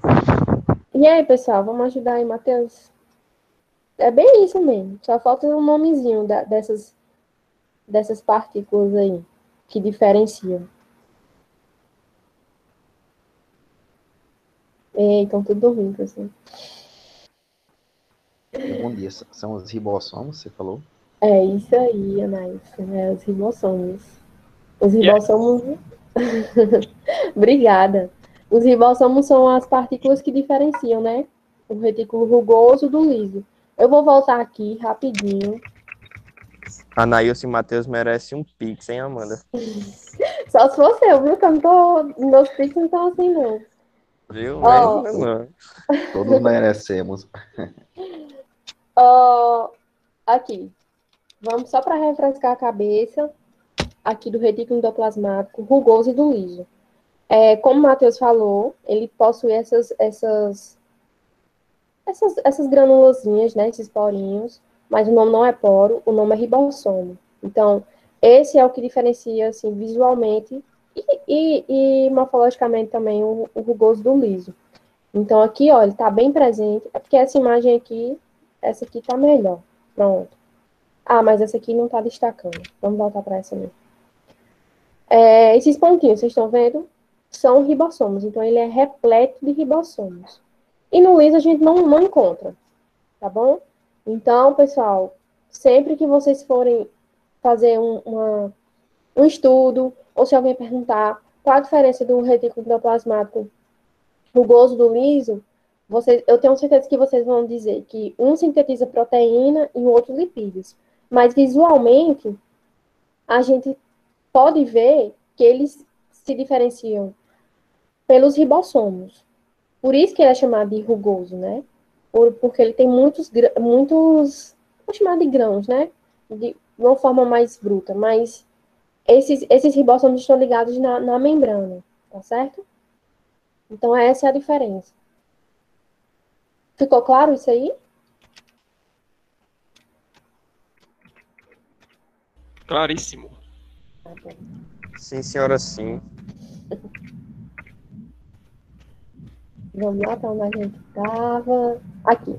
E aí, pessoal, vamos ajudar aí, Matheus? É bem isso mesmo. Só falta um nomezinho da, dessas, dessas partículas aí que diferenciam. Ei, estão tudo ruim, pessoal. Bom dia. São os ribossomos, você falou? É isso aí, Anais. É os ribossomos. Os ribossomos. Yeah. (laughs) Obrigada. Os ribossomos são as partículas que diferenciam, né? O retículo rugoso do liso. Eu vou voltar aqui rapidinho. Anaílson e Matheus merecem um pix, hein, Amanda? (laughs) Só se fosse eu, viu? Que eu não tô. Meus pix não estão assim, não. Viu? Oh. Todos merecemos. Oh, aqui. Vamos só para refrescar a cabeça aqui do retículo endoplasmático rugoso e do liso. É, como o Matheus falou, ele possui essas, essas, essas, essas granulozinhas, né, esses porinhos, mas o nome não é poro, o nome é ribossomo. Então, esse é o que diferencia, assim, visualmente e, e, e morfologicamente também o, o, rugoso do liso. Então, aqui, ó, ele tá bem presente, é porque essa imagem aqui, essa aqui tá melhor. Pronto. Ah, mas essa aqui não tá destacando. Vamos voltar para essa mesmo. É, esses pontinhos, vocês estão vendo? São ribossomos. Então, ele é repleto de ribossomos. E no liso a gente não, não encontra, tá bom? Então, pessoal, sempre que vocês forem fazer um, uma, um estudo, ou se alguém perguntar qual a diferença do retículo endoplasmático rugoso do liso, vocês, eu tenho certeza que vocês vão dizer que um sintetiza proteína e o outro lipídios. Mas visualmente, a gente pode ver que eles se diferenciam pelos ribossomos. Por isso que ele é chamado de rugoso, né? Por, porque ele tem muitos, muitos, vou chamar de grãos, né? De uma forma mais bruta, mas esses, esses ribossomos estão ligados na, na membrana, tá certo? Então, essa é a diferença. Ficou claro isso aí? Claríssimo. Sim, senhora, sim. (laughs) Vamos lá para onde a gente estava. Aqui.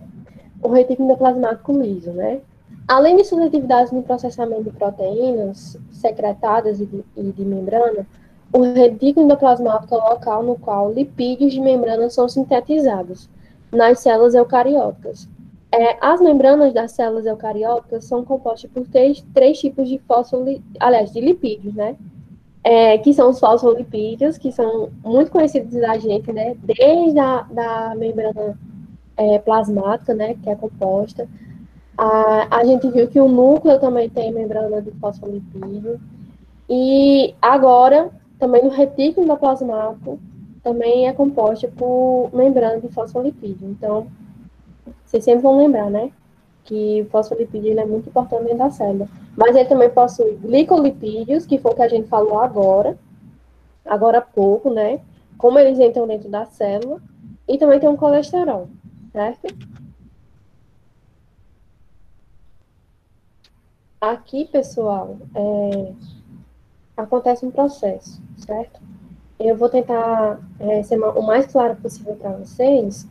O retículo endoplasmático liso, né? Além de suas atividades no processamento de proteínas secretadas e de, e de membrana, o retículo endoplasmático é o local no qual lipídios de membrana são sintetizados nas células eucarióticas. É, as membranas das células eucarióticas são compostas por três, três tipos de fosfolipídios, aliás, de lipídios, né? É, que são os fosfolipídios, que são muito conhecidos da gente, né? Desde a da membrana é, plasmática, né? Que é composta. A, a gente viu que o núcleo também tem membrana de fosfolipídio. E agora, também no retículo endoplasmático, também é composta por membrana de fosfolipídio. Então, vocês sempre vão lembrar, né? Que o fosfolipídio é muito importante dentro da célula. Mas ele também possui glicolipídios, que foi o que a gente falou agora, agora há pouco, né? Como eles entram dentro da célula. E também tem um colesterol, certo? Aqui, pessoal, é, acontece um processo, certo? Eu vou tentar é, ser o mais claro possível para vocês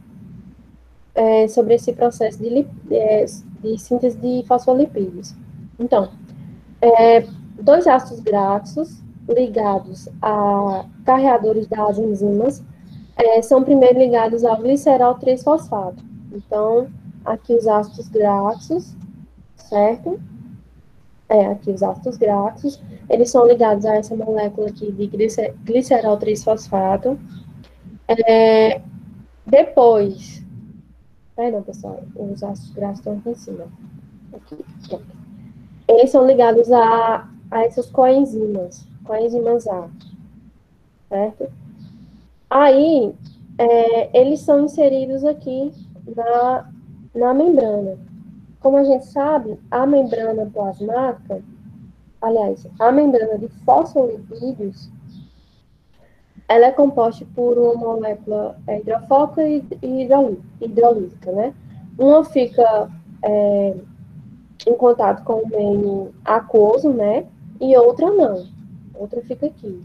é, sobre esse processo de, é, de síntese de fosfolipídios. Então, é, dois ácidos graxos ligados a carreadores das enzimas é, são primeiro ligados ao glicerol 3-fosfato. Então, aqui os ácidos graxos, certo? É, aqui os ácidos graxos, eles são ligados a essa molécula aqui de glicerol 3-fosfato. É, depois, perdão, pessoal, os ácidos graxos estão aqui em cima. Aqui, pronto eles são ligados a, a essas coenzimas, coenzimas A, certo? Aí, é, eles são inseridos aqui na, na membrana. Como a gente sabe, a membrana plasmática, aliás, a membrana de fosfolipídios, ela é composta por uma molécula hidrofóbica e hidrolítica, né? Uma fica é, em contato com o meio aquoso, né? E outra não. Outra fica aqui.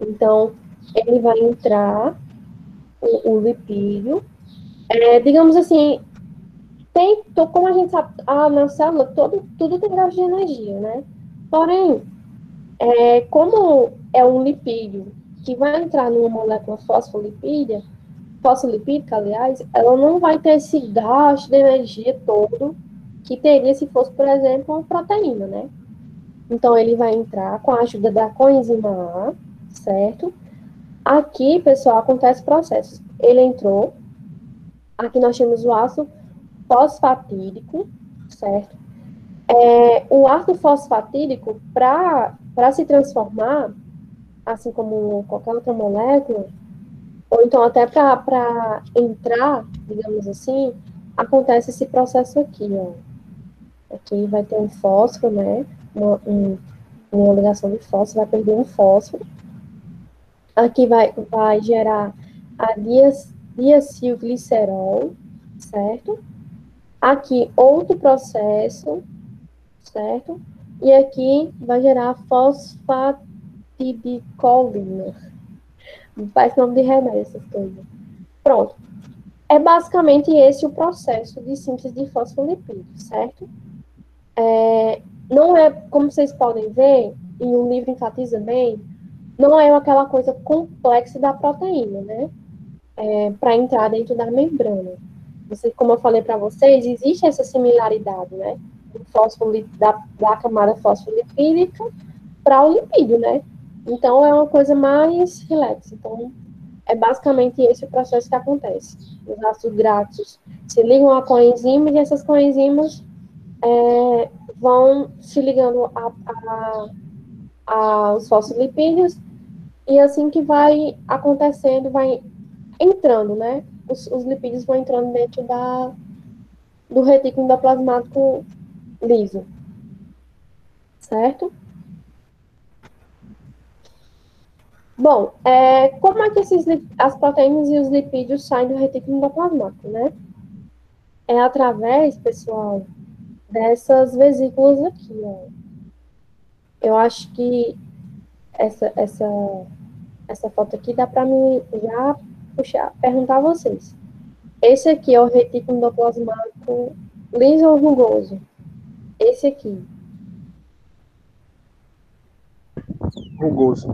Então, ele vai entrar, o, o lipídio. É, digamos assim, tem, como a gente sabe, a, na célula todo, tudo tem gasto de energia, né? Porém, é, como é um lipídio que vai entrar numa molécula fosfolipídia, fosfolipídica, aliás, ela não vai ter esse gasto de energia todo que teria se fosse, por exemplo, uma proteína, né? Então, ele vai entrar com a ajuda da coenzima A, certo? Aqui, pessoal, acontece o processo. Ele entrou, aqui nós temos o ácido fosfatídico, certo? É, o ácido fosfatídico, para se transformar, assim como qualquer outra molécula, ou então até para entrar, digamos assim, acontece esse processo aqui, ó. Aqui vai ter um fósforo, né? Uma, um, uma ligação de fósforo, vai perder um fósforo. Aqui vai, vai gerar a dias, diacilglicerol, certo? Aqui, outro processo, certo? E aqui vai gerar fosfatidilcolina. Faz nome de remédio essas coisas. Pronto. É basicamente esse o processo de síntese de fosfolipídio, certo? É, não é, como vocês podem ver, e o livro enfatiza bem, não é aquela coisa complexa da proteína, né? É, para entrar dentro da membrana. Você, como eu falei para vocês, existe essa similaridade, né? Do da, da camada fosfolipídica para o lipídio, né? Então, é uma coisa mais relaxa. Então, é basicamente esse o processo que acontece. Os ácidos graxos se ligam a coenzimas e essas coenzimas é, vão se ligando a, a, aos fosfolipídios e assim que vai acontecendo, vai entrando, né? Os, os lipídios vão entrando dentro da, do retículo endoplasmático liso. Certo? Bom, é, como é que esses, as proteínas e os lipídios saem do retículo endoplasmático, né? É através, pessoal, dessas vesículas aqui, ó. Eu acho que essa, essa, essa foto aqui dá para mim já puxar, perguntar a vocês. Esse aqui é o retículo endoplasmático liso ou rugoso? Esse aqui. Rugoso.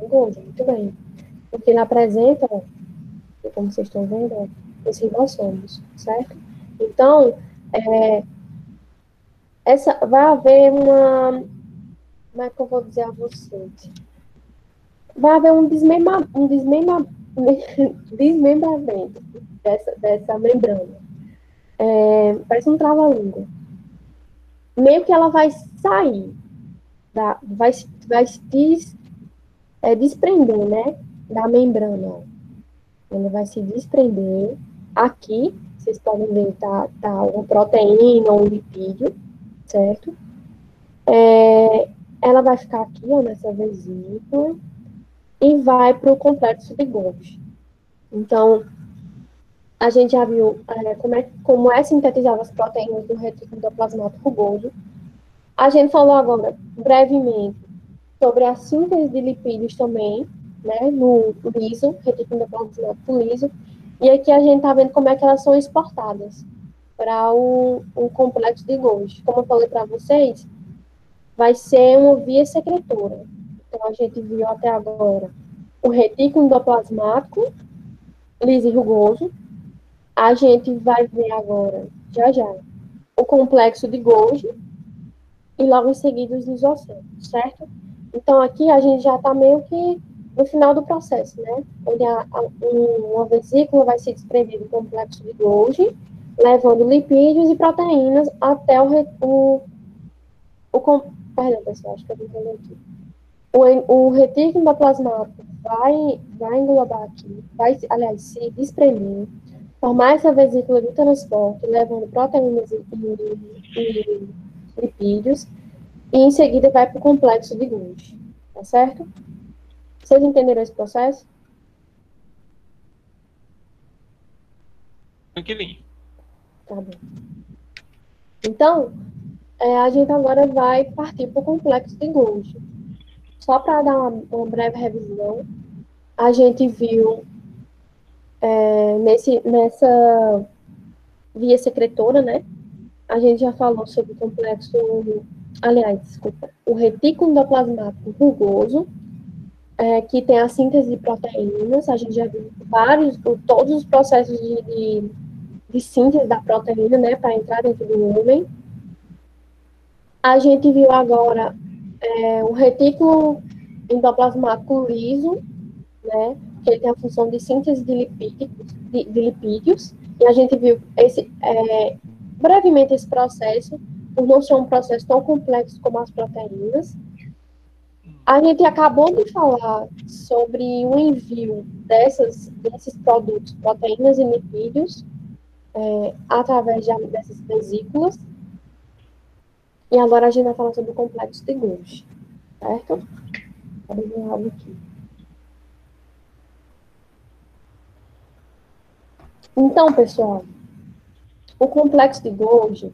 Rugoso, muito bem. Porque ele apresenta, como vocês estão vendo, os ribossomos, certo? Então, é, essa, vai haver uma. Como é que eu vou dizer a vocês? Vai haver um, desmembra, um desmembra, (laughs) desmembramento dessa, dessa membrana. É, parece um trava-língua. Meio que ela vai sair, da, vai, vai se des, é, desprender, né? Da membrana. Ele vai se desprender. Aqui, vocês podem ver, tá, tá uma proteína, um lipídio, certo? É, ela vai ficar aqui, ó, nessa vesícula, e vai para o complexo de Golgi. Então, a gente já viu é, como, é, como é sintetizar as proteínas do retículo endoplasmático rugoso. A gente falou agora, brevemente, sobre a síntese de lipídios também, né, no liso, retículo endoplasmático liso, e aqui a gente está vendo como é que elas são exportadas para o, o complexo de Golgi. Como eu falei para vocês, vai ser uma via secretora. Então, a gente viu até agora o retículo endoplasmático, liso e rugoso. A gente vai ver agora, já já, o complexo de Golgi e logo em seguida os lisocélios, certo? Então, aqui a gente já está meio que no final do processo, né? Onde a, a, uma vesícula vai se desprender do complexo de Golgi, levando lipídios e proteínas até o, o, o perdão, pessoal, acho que eu não aqui. O, o retículo endoplasmático vai, vai englobar aqui, vai, aliás, se desprender, formar essa vesícula de transporte, levando proteínas e, e, e lipídios, e em seguida vai para o complexo de Golgi, tá certo? Vocês entenderam esse processo? Tranquilinho. Tá bom. Então, é, a gente agora vai partir para o complexo de Golgi. Só para dar uma, uma, breve revisão, a gente viu é, nesse, nessa via secretora, né? A gente já falou sobre o complexo, aliás, desculpa, o retículo endoplasmático rugoso, é, que tem a síntese de proteínas. A gente já viu vários, todos os processos de, de, de síntese da proteína, né, para entrar dentro do homem. A gente viu agora é, o retículo endoplasmático liso, né, que ele tem a função de síntese de lipídios, de, de lipídios e a gente viu esse, é, brevemente esse processo, por não ser um processo tão complexo como as proteínas. A gente acabou de falar sobre o envio dessas, desses produtos, proteínas e lipídios, é, através de, dessas vesículas. E agora a gente vai falar sobre o complexo de Golgi, certo? Vou algo aqui. Então, pessoal, O complexo de Golgi,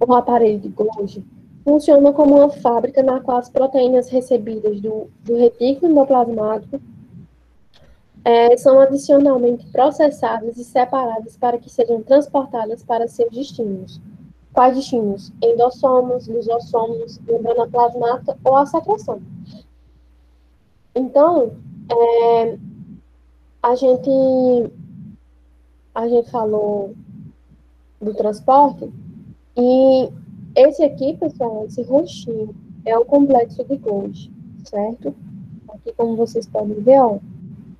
o aparelho de Golgi, funciona como uma fábrica na qual as proteínas recebidas do, do retículo endoplasmático é, são adicionalmente processadas e separadas para que sejam transportadas para seus destinos. Quais destinos? Endossomos, lisossomos, membrana plasmática ou a secreção. Então, é, a gente a gente falou do transporte e esse aqui, pessoal, esse roxinho é o complexo de Golgi, certo? Aqui, como vocês podem ver, ó,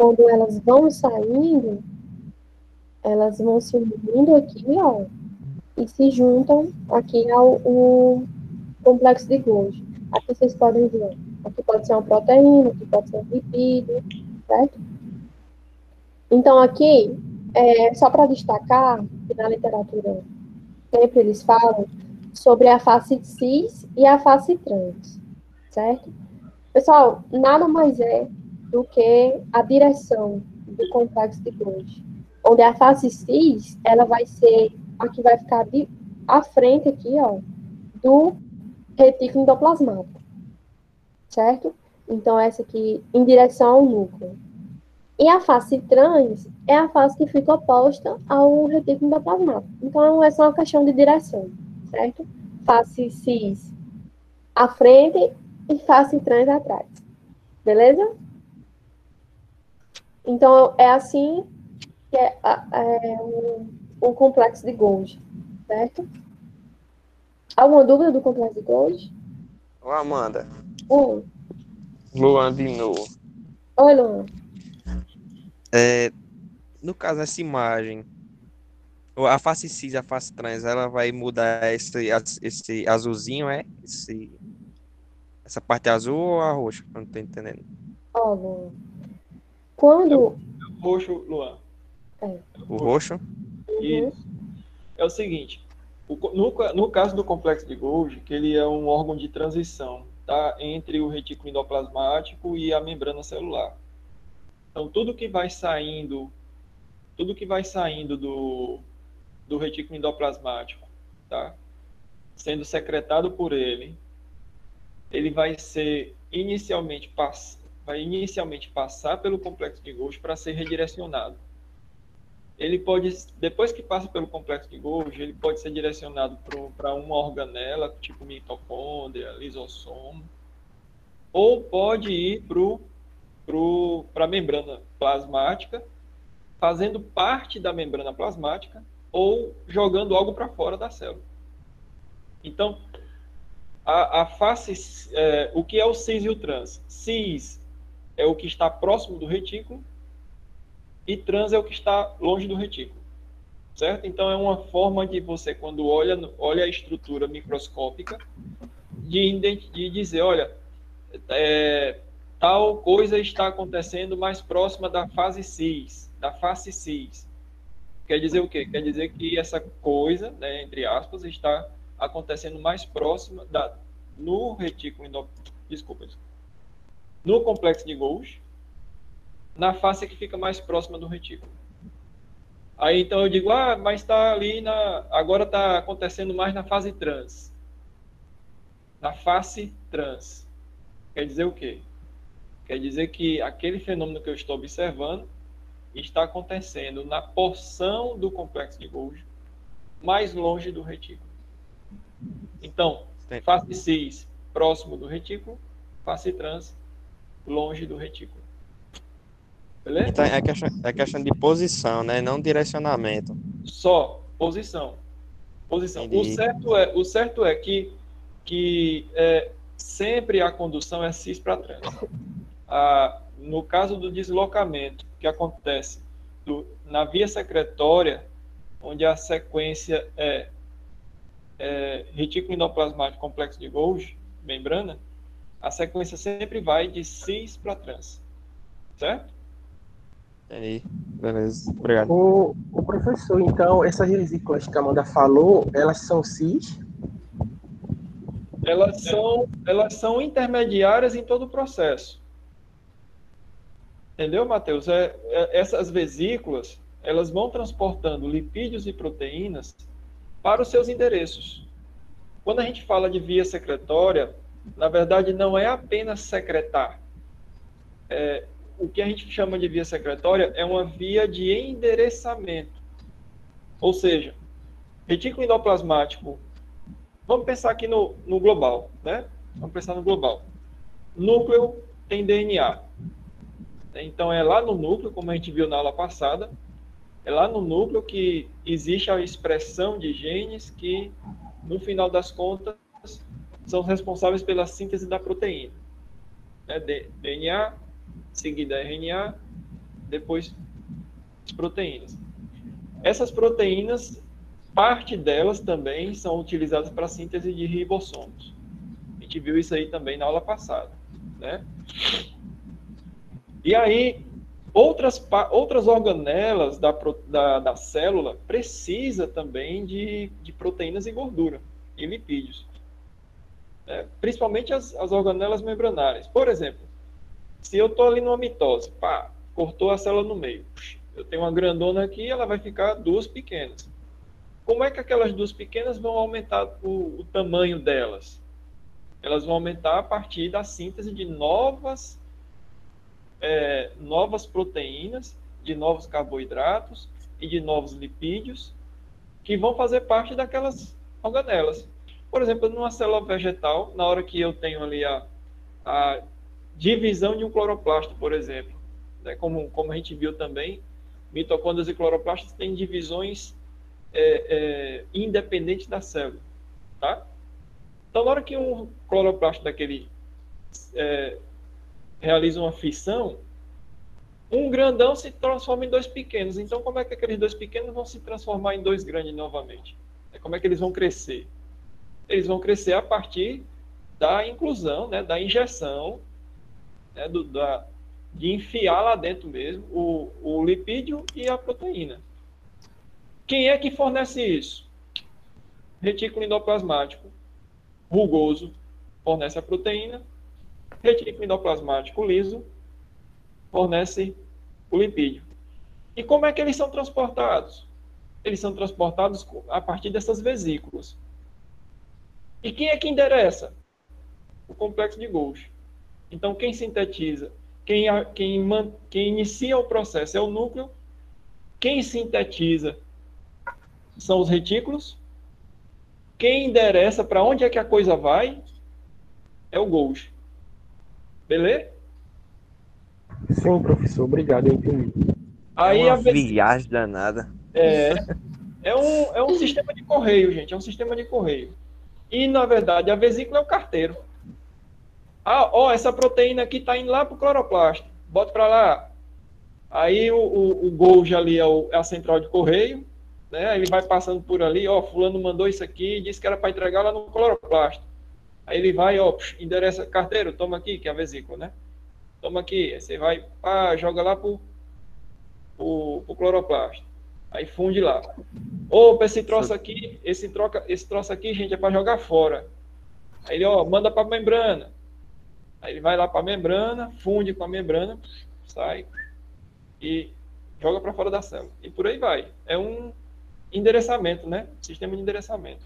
quando elas vão saindo, elas vão se unindo aqui, ó, e se juntam aqui ao complexo de Golgi. Aqui vocês podem ver, aqui pode ser uma proteína, aqui pode ser um lipídio, certo? Então, aqui, é, só para destacar, que na literatura sempre eles falam sobre a face cis e a face trans, certo? Pessoal, nada mais é do que a direção do complexo de Golgi, onde a face cis, ela vai ser, aqui vai ficar de, à frente aqui, ó, do retículo endoplasmático, certo? Então, essa aqui em direção ao núcleo. E a face trans é a face que fica oposta ao retículo endoplasmático. Então, é só uma questão de direção, certo? Face cis à frente e face trans atrás. Beleza? Então, é assim que é, é o, o, complexo de Golgi, certo? Alguma dúvida do complexo de Golgi? Ô, Amanda. Um. Luan de novo. Oi, Luan. É, no caso, essa imagem, a face cis, a face trans, ela vai mudar esse, esse azulzinho, é? Esse, essa parte azul ou a roxa? Eu não tô entendendo. Ó, Luan. Quando. É o, roxo, Luan. É. O roxo? Isso. É o seguinte, o, no, no caso do complexo de Golgi, que ele é um órgão de transição tá, entre o retículo endoplasmático e a membrana celular. Então, tudo que vai saindo, tudo que vai saindo do, do retículo endoplasmático, tá, sendo secretado por ele, ele vai ser inicialmente pass vai inicialmente passar pelo complexo de Golgi para ser redirecionado. Ele pode, depois que passa pelo complexo de Golgi, ele pode ser direcionado para uma organela, tipo mitocôndria, lisossomo, ou pode ir para a membrana plasmática, fazendo parte da membrana plasmática, ou jogando algo para fora da célula. Então, a, a face, é, o que é o cis e o trans? Cis é o que está próximo do retículo e trans é o que está longe do retículo. Certo? Então é uma forma de você, quando olha, olha a estrutura microscópica, de, de dizer, olha, é, tal coisa está acontecendo mais próxima da fase cis, da face cis. Quer dizer o quê? Quer dizer que essa coisa, né, entre aspas, está acontecendo mais próxima da, no retículo endoplasmático. Desculpa, desculpa no complexo de Golgi, na face que fica mais próxima do retículo. Aí então eu digo, ah, mas está ali na. Agora está acontecendo mais na fase trans. Na face trans. Quer dizer o quê? Quer dizer que aquele fenômeno que eu estou observando está acontecendo na porção do complexo de Golgi mais longe do retículo. Então, face cis próximo do retículo, face trans longe do retículo. Beleza? Então é questão, é questão de posição, né? Não direcionamento. Só posição. Posição. O certo é, o certo é que, que é, sempre a condução é cis para trás. Ah, no caso do deslocamento que acontece do, na via secretória, onde a sequência é, é retículo endoplasmático complexo de Golgi, membrana, a sequência sempre vai de cis para trans. Certo? Entendi. Beleza. Obrigado. O, o professor, então, essas vesículas que a Amanda falou, elas são cis? Elas são, elas são intermediárias em todo o processo. Entendeu, Matheus? É, é, essas vesículas, elas vão transportando lipídios e proteínas para os seus endereços. Quando a gente fala de via secretória, na verdade não é apenas secretar. É, o que a gente chama de via secretória é uma via de endereçamento. Ou seja, retículo endoplasmático, vamos pensar aqui no, no global, né? Vamos pensar no global. Núcleo tem DNA. Então é lá no núcleo, como a gente viu na aula passada, é lá no núcleo que existe a expressão de genes que, no final das contas, são responsáveis pela síntese da proteína. É DNA, seguida RNA, depois as proteínas. Essas proteínas, parte delas também são utilizadas para a síntese de ribossomos. A gente viu isso aí também na aula passada, né? E aí, outras, outras organelas da, da, da célula precisa também de, de proteínas e gordura, e lipídios. É, principalmente as, as organelas membranárias. Por exemplo, se eu estou ali numa mitose, pá, cortou a célula no meio. Eu tenho uma grandona aqui, ela vai ficar duas pequenas. Como é que aquelas duas pequenas vão aumentar o, o tamanho delas? Elas vão aumentar a partir da síntese de novas, é, novas proteínas, de novos carboidratos e de novos lipídios, que vão fazer parte daquelas organelas. Por exemplo, numa célula vegetal, na hora que eu tenho ali a, a divisão de um cloroplasto, por exemplo. Né? Como, como a gente viu também, mitocôndrias e cloroplastos têm divisões é, é, independentes da célula. Tá? Então, na hora que um cloroplasto daquele é, realiza uma fissão, um grandão se transforma em dois pequenos. Então, como é que aqueles dois pequenos vão se transformar em dois grandes novamente? É, como é que eles vão crescer? Eles vão crescer a partir da inclusão, né, da injeção né, do, da, de enfiar lá dentro mesmo o, o lipídio e a proteína. Quem é que fornece isso? Retículo endoplasmático rugoso fornece a proteína, retículo endoplasmático liso fornece o lipídio. E como é que eles são transportados? Eles são transportados a partir dessas vesículas. E quem é que endereça? O complexo de Golgi. Então, quem sintetiza, quem, quem, quem inicia o processo é o núcleo, quem sintetiza são os retículos, quem endereça para onde é que a coisa vai é o Golgi. Beleza? Sim, professor, obrigado, eu entendi. Aí é uma a viagem danada. É, é, um, é um sistema de correio, gente, é um sistema de correio. E, na verdade, a vesícula é o carteiro. Ah, ó, essa proteína aqui está indo lá para o cloroplasto. Bota para lá. Aí o, o, o ali é, o, é, a central de correio, né? Ele vai passando por ali, ó, fulano mandou isso aqui, disse que era para entregar lá no cloroplasto. Aí ele vai, ó, endereça, carteiro, toma aqui, que é a vesícula, né? Toma aqui. Aí você vai, pá, joga lá pro, pro cloroplasto. Aí funde lá. Opa, esse troço aqui, esse, troca, esse troço aqui, gente, é para jogar fora. Aí ele, ó, manda para membrana. Aí ele vai lá para a membrana, funde com a membrana, sai e joga para fora da célula. E por aí vai. É um endereçamento, né? Sistema de endereçamento.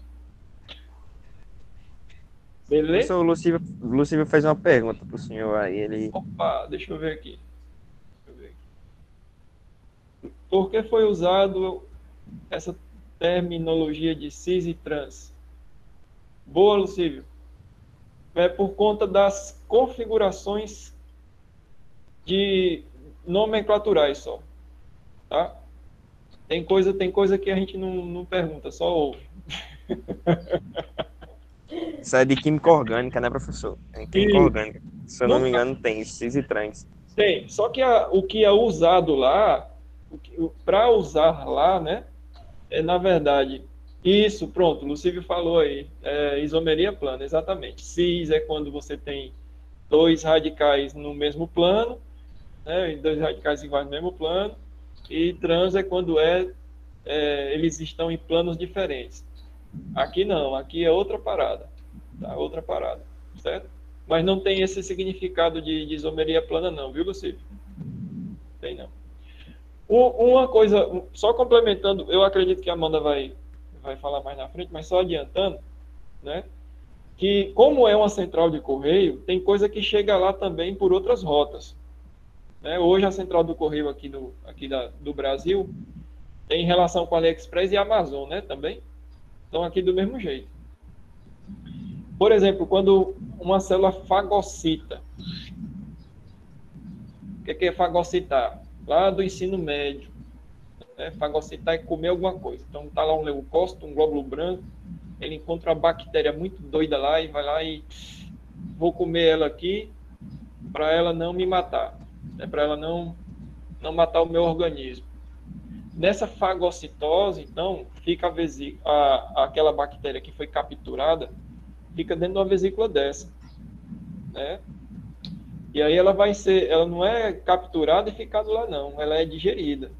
Beleza? O Lucílio, Lucílio fez uma pergunta para o senhor aí. Ele... Opa, deixa eu ver aqui. Deixa eu ver aqui. Por que foi usado essa terminologia de cis e trans? Boa, Lucílio é por conta das configurações de nomenclaturais só, tá? Tem coisa, tem coisa que a gente não, não pergunta, só ouve. (laughs) Isso é de química orgânica, né, professor? É química e... orgânica. Se eu não, não me engano, tem cis e trans. Tem, só que a, o que é usado lá, para usar lá, né, é na verdade isso, pronto, o Lucívio falou aí. É, isomeria plana, exatamente. Cis é quando você tem dois radicais no mesmo plano, né, dois radicais iguais no mesmo plano, e trans é quando é, é, eles estão em planos diferentes. Aqui não, aqui é outra parada, tá? Outra parada, certo? Mas não tem esse significado de, de isomeria plana não, viu, Lucívio? Tem não. Uma coisa, só complementando, eu acredito que a Amanda vai vai falar mais na frente, mas só adiantando, né? Que como é uma central de correio, tem coisa que chega lá também por outras rotas. Né? Hoje a central do correio aqui, do, aqui da, do Brasil tem relação com a AliExpress e a Amazon, né? Também estão aqui do mesmo jeito. Por exemplo, quando uma célula fagocita, o que é, é fagocitar? Lá do ensino médio, né? fagocitar é comer alguma coisa. Então tá lá um leucócito, um glóbulo branco, ele encontra uma bactéria muito doida lá e vai lá e vou comer ela aqui para ela não me matar, né? para ela não não matar o meu organismo. Nessa fagocitose, então, fica a vesícula, a, aquela bactéria que foi capturada, fica dentro de uma vesícula dessa, né? E aí ela vai ser, ela não é capturada e ficada lá não, ela é digerida.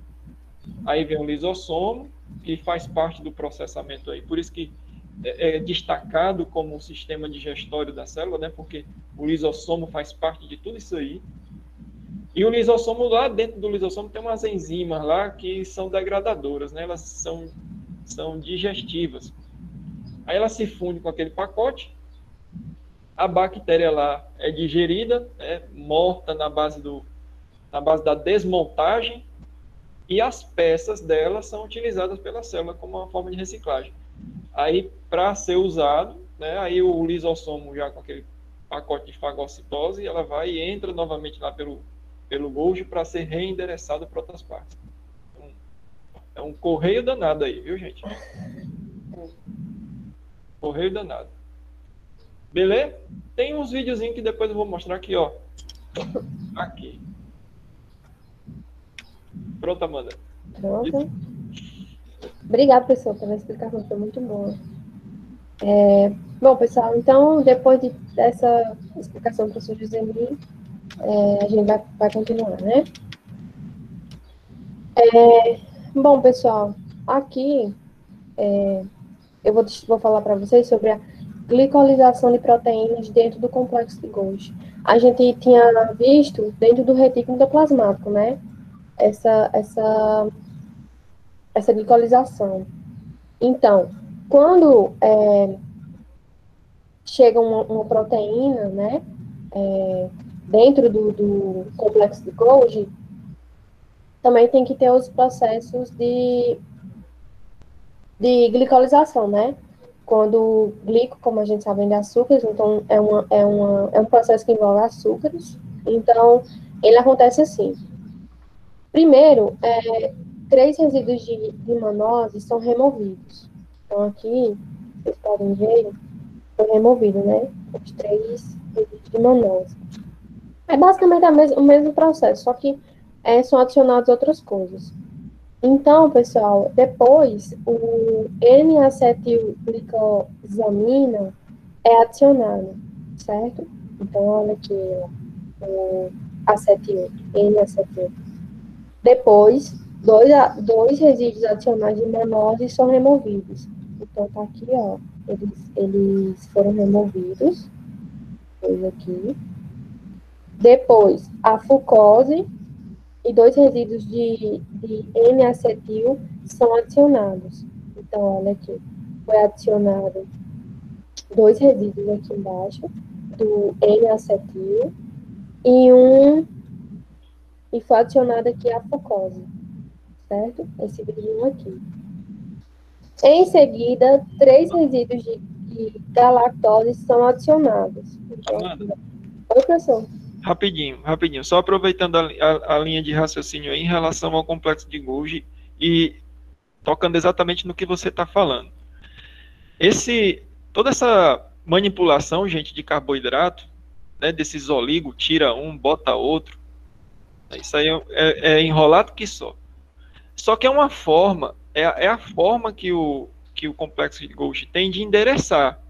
Aí vem o lisossomo, que faz parte do processamento aí. Por isso que é, é destacado como um sistema digestório da célula, né? Porque o lisossomo faz parte de tudo isso aí. E o lisossomo, lá dentro do lisossomo, tem umas enzimas lá que são degradadoras, né? Elas são, são digestivas. Aí ela se funde com aquele pacote, a bactéria lá é digerida, é morta na base, do, na base da desmontagem, e as peças dela são utilizadas pela célula como uma forma de reciclagem. Aí, para ser usado, né, aí o lisossomo já com aquele pacote de fagocitose, ela vai e entra novamente lá pelo pelo Golgi para ser reendereçado para outras partes. Então, é um correio danado aí, viu, gente? Correio danado. Beleza? Tem uns videozinhos que depois eu vou mostrar aqui, ó. Aqui. Pronto, Amanda. Pronto. Obrigada, pessoal, pela explicação, foi muito boa. É, bom, pessoal, então, depois de, dessa explicação do professor José Lee, é, a gente vai, vai continuar, né? É, bom, pessoal, aqui é, eu vou, vou falar para vocês sobre a glicolização de proteínas dentro do complexo de Golgi. A gente tinha visto dentro do retículo endoplasmático, né? Essa, essa, essa glicolização. Então, quando é, chega uma, uma, proteína, né? É, dentro do, do complexo de Golgi, também tem que ter os processos de, de glicolização, né? Quando o glico, como a gente sabe, vem de açúcares, então é, uma, é, uma, é um processo que envolve açúcares. Então, ele acontece assim. Primeiro, é, três resíduos de, de manose são removidos. Então, aqui, vocês podem ver, foi removido, né? Os três resíduos de manose. É basicamente o mesmo processo, só que é, são adicionadas outras coisas. Então, pessoal, depois o N-acetilglicosamina é adicionado, certo? Então, olha aqui, o acetil, N-acetil. Depois, dois, dois resíduos adicionais de manose são removidos. Então, tá aqui, ó, eles, eles foram removidos, dois aqui. Depois, a fucose e dois resíduos de, de N-acetil são adicionados. Então, olha aqui, foi adicionado dois resíduos aqui embaixo do N-acetil e um e foi adicionado aqui a fucose, certo? Esse vidrinho aqui. Em seguida, três resíduos de, de galactose são adicionados. Então, Oi, professor. Rapidinho, rapidinho. Só aproveitando a, a, a, linha de raciocínio aí em relação ao complexo de Golgi e tocando exatamente no que você está falando. Esse, toda essa manipulação, gente, de carboidrato, né, desses oligo, tira um, bota outro, isso aí é, é, é enrolado que só. Só que é uma forma, é, é a forma que o, que o complexo de Golgi tem de endereçar.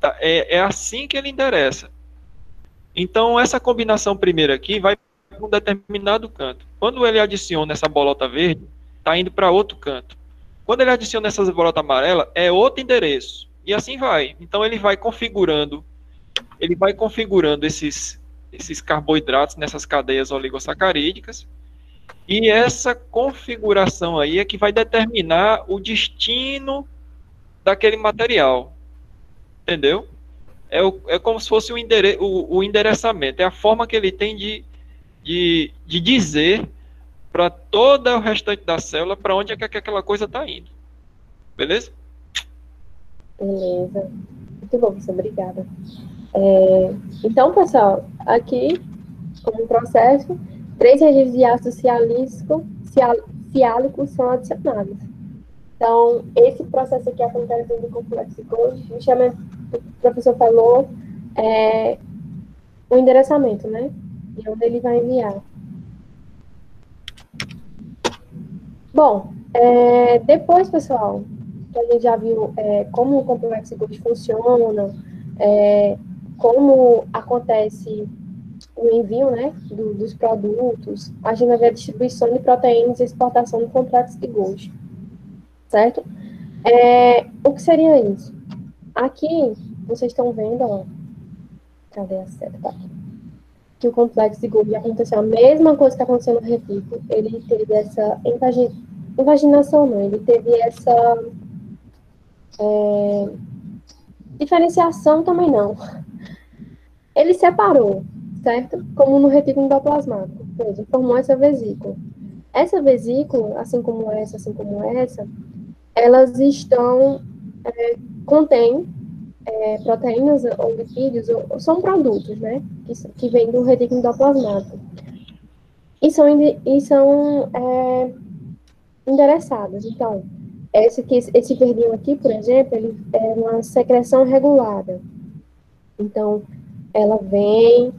Tá? É, é assim que ele endereça. Então, essa combinação primeira aqui vai para um determinado canto. Quando ele adiciona essa bolota verde, está indo para outro canto. Quando ele adiciona essa bolota amarela, é outro endereço. E assim vai. Então, ele vai configurando, ele vai configurando esses, esses carboidratos nessas cadeias oligosacarídicas. E essa configuração aí é que vai determinar o destino daquele material. Entendeu? É, o, é como se fosse o, endere, o, o endereçamento, é a forma que ele tem de, de, de dizer para todo o restante da célula para onde é que aquela coisa está indo. Beleza? Beleza. Muito bom, professor. Obrigada. É, então, pessoal, aqui, como processo, três registros de ácido cialícico, cial, ciálico são adicionados. Então, esse processo aqui acontece do complexo justamente o professor falou, é o endereçamento, né? E onde ele vai enviar. Bom, é, depois, pessoal, que a gente já viu é, como o complexo Golgi funciona, é, como acontece o envio né, do, dos produtos, a gente vai ver a distribuição de proteínas e exportação do complexo de Golgi certo? É, o que seria isso? Aqui, vocês estão vendo, ó, cadê a seta? Tá. Que o complexo de Golgi aconteceu a mesma coisa que aconteceu no Repico. Ele teve essa invaginação, não, ele teve essa é, diferenciação também não. Ele separou, certo? Como no retículo endoplasmático, formou essa vesícula. Essa vesícula, assim como essa, assim como essa, elas estão, é, contêm é, proteínas ou lipídios, ou, são produtos, né, que, que vêm do retículo endoplasmático. E são, e são é, endereçadas. Então, esse, esse verdinho aqui, por exemplo, ele é uma secreção regulada. Então, ela vem,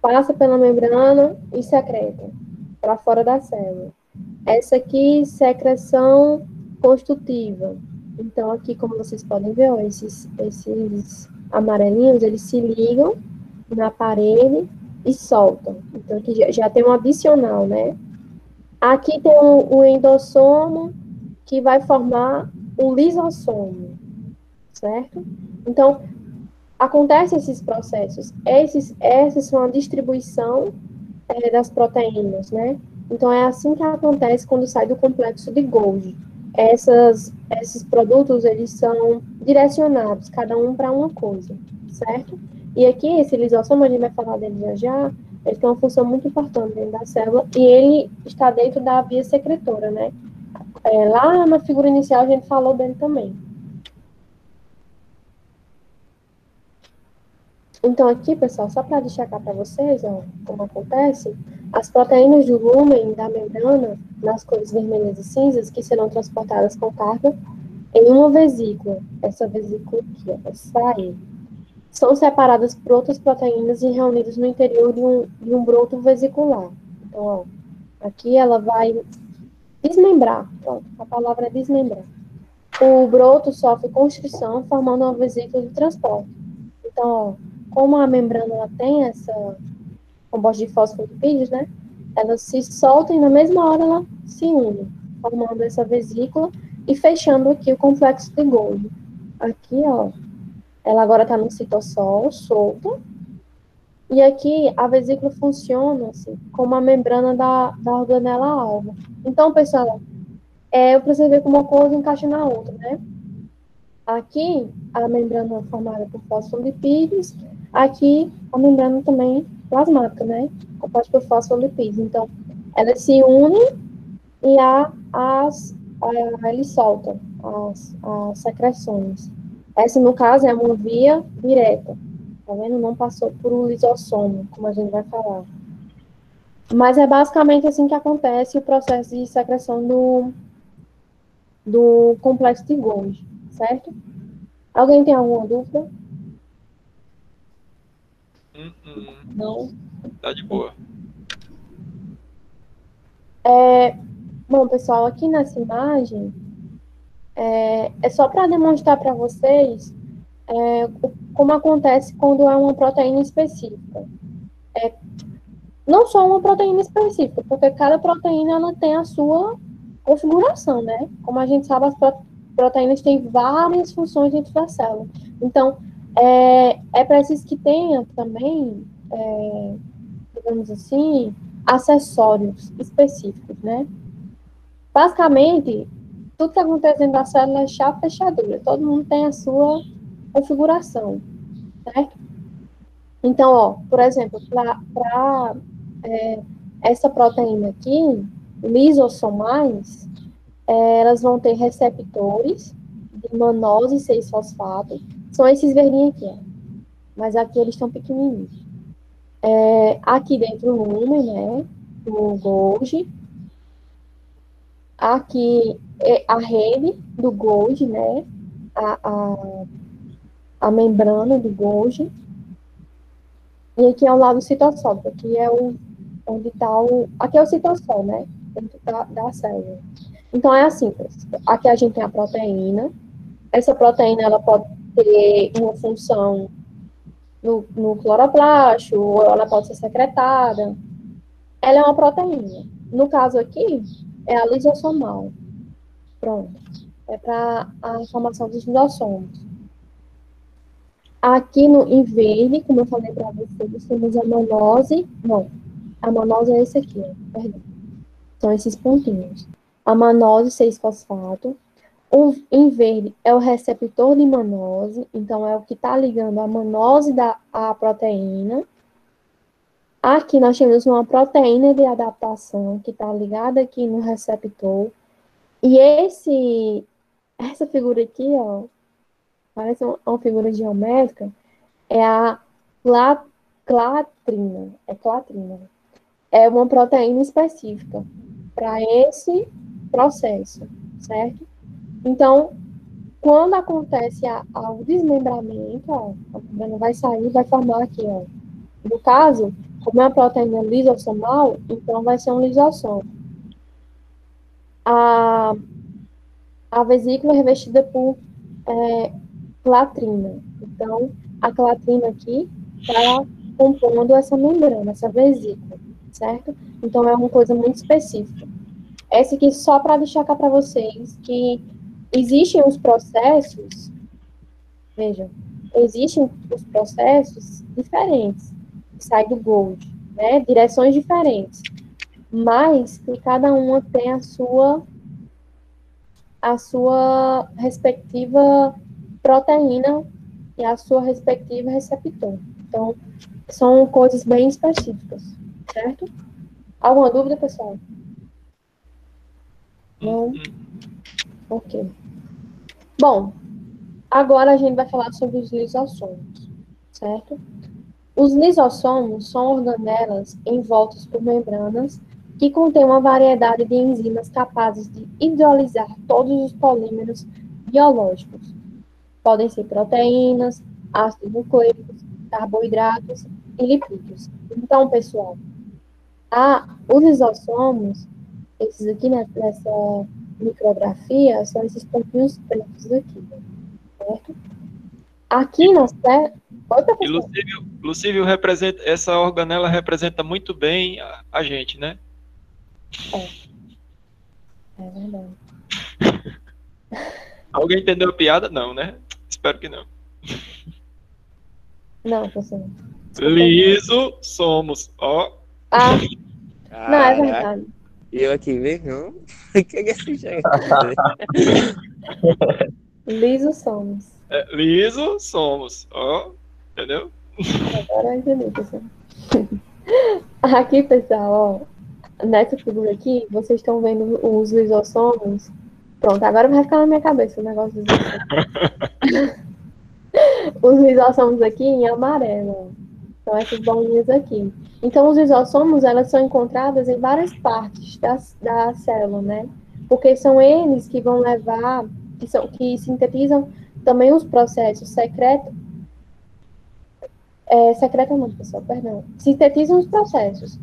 passa pela membrana e secreta para fora da célula. Essa aqui, secreção construtiva. Então, aqui, como vocês podem ver, ó, esses, esses amarelinhos, eles se ligam na parede e soltam. Então, aqui já, já tem um adicional, né? Aqui tem o, o endossomo, que vai formar o lisossomo, certo? Então, acontecem esses processos. Esses, essas são a distribuição é, das proteínas, né? Então, é assim que acontece quando sai do complexo de Golgi essas, esses produtos, eles são direcionados, cada um para uma coisa, certo? E aqui, esse lisossomo, a gente vai falar dele já já, ele tem uma função muito importante dentro da célula, e ele está dentro da via secretora, né? É, lá na figura inicial, a gente falou dele também. Então, aqui, pessoal, só para destacar para vocês, ó, como acontece, as proteínas do lumen da membrana, nas cores vermelhas e cinzas, que serão transportadas com carga em uma vesícula, essa vesícula aqui, essa aí, são separadas por outras proteínas e reunidas no interior de um, de um broto vesicular. Então, ó, aqui ela vai desmembrar, pronto, a palavra é desmembrar. O broto sofre constrição, formando uma vesícula de transporte. Então, ó, como a membrana ela tem essa composto de fosfolipídios, né? Elas se soltam e na mesma hora ela se une, formando essa vesícula e fechando aqui o complexo de Golgi. Aqui, ó, ela agora está no citossol, solta. E aqui a vesícula funciona assim, como a membrana da, da organela alva. Então, pessoal, é, eu preciso ver como uma coisa encaixa na outra, né? Aqui, a membrana formada por fosfolipídios Aqui, a membrana também plasmática, né? Composta por fosfolipídios. Então, elas se unem e a, as, a, eles soltam as, as secreções. Essa, no caso, é uma via direta. Tá vendo? Não passou por um lisossomo, como a gente vai falar. Mas é basicamente assim que acontece o processo de secreção do, do complexo de Golgi, certo? Alguém tem alguma dúvida? Hum, hum. Não. Tá de boa. É, bom, pessoal, aqui nessa imagem é, é só para demonstrar para vocês é, como acontece quando é uma proteína específica. É, não só uma proteína específica, porque cada proteína ela tem a sua configuração, né? Como a gente sabe, as proteínas têm várias funções dentro da célula. Então, é, é preciso que tenha também, é, digamos assim, acessórios específicos, né? Basicamente, tudo que acontece dentro da célula é chave fechadura. Todo mundo tem a sua configuração, certo? Então, ó, por exemplo, para é, essa proteína aqui, lisossomais, é, elas vão ter receptores de manose 6-fosfato. São esses verdinhos aqui, ó. Mas aqui eles estão pequenininhos. É, aqui dentro o lumen, né? O Golgi. Aqui é a rede do Golgi, né? A, a, a membrana do Golgi. E aqui é o lado citosólico. Aqui é o onde está o. Aqui é o citossol, né? Dentro da, da célula. Então é assim, aqui a gente tem a proteína. Essa proteína ela pode ter uma função no, no cloroplasto, ou ela pode ser secretada. Ela é uma proteína. No caso aqui, é a lisossomal. Pronto. É para a formação dos lisossomos. Aqui no, em verde, como eu falei para vocês, temos a manose. Não, a manose é esse aqui, ó, perdão. São esses pontinhos. A manose 6-fosfato. O, em verde é o receptor de manose, então é o que está ligando a manose da, à proteína. Aqui nós temos uma proteína de adaptação que está ligada aqui no receptor. E esse, essa figura aqui, ó, parece uma, uma figura geométrica, é a clatrina. É clatrina é uma proteína específica para esse processo, certo? Então, quando acontece a, o desmembramento, ó, a membrana vai sair, vai formar aqui, ó. No caso, como é uma proteína lisossomal, então vai ser um lisossomo. A, a vesícula é revestida por é, clatrina. Então, a clatrina aqui está compondo essa membrana, essa vesícula certo? Então é uma coisa muito específica. Essa aqui só para destacar para vocês que existem os processos, vejam, existem os processos diferentes que saem do Gold, né? Direções diferentes, mas que cada uma tem a sua a sua respectiva proteína e a sua respectiva receptor. Então, são coisas bem específicas certo? Alguma dúvida, pessoal? Não? Ok. Bom, agora a gente vai falar sobre os lisossomos, certo? Os lisossomos são organelas envoltas por membranas que contêm uma variedade de enzimas capazes de hidrolisar todos os polímeros biológicos. Podem ser proteínas, ácidos nucleicos, carboidratos e lipídios. Então, pessoal, ah, os lisossomos, esses aqui né, nessa micrografia, são esses pontinhos pretos aqui, certo? Aqui na série... E Lucílio, Lucílio representa, essa organela representa muito bem a, a gente, né? É. É verdade. (laughs) Alguém entendeu a piada? Não, né? Espero que não. Não, professor. Liso somos, ó. Ah, (laughs) não, é verdade. E eu aqui, vê? Não? (laughs) O que é esse jeito? Liso somos. É, liso somos. Ó, entendeu? Agora eu entendi, pessoal. (laughs) Aqui, pessoal, ó, nessa figura aqui, vocês estão vendo os lisossomos. Pronto, agora vai ficar na minha cabeça o negócio dos lisossomos. (laughs) os lisossomos aqui em amarelo. São essas bolinhas aqui. Então, os isossomos, elas são encontradas em várias partes da, da célula, né? Porque são eles que vão levar, que, são, que sintetizam também os processos secretos. É, secreta não, pessoal, perdão. Sintetizam os processos.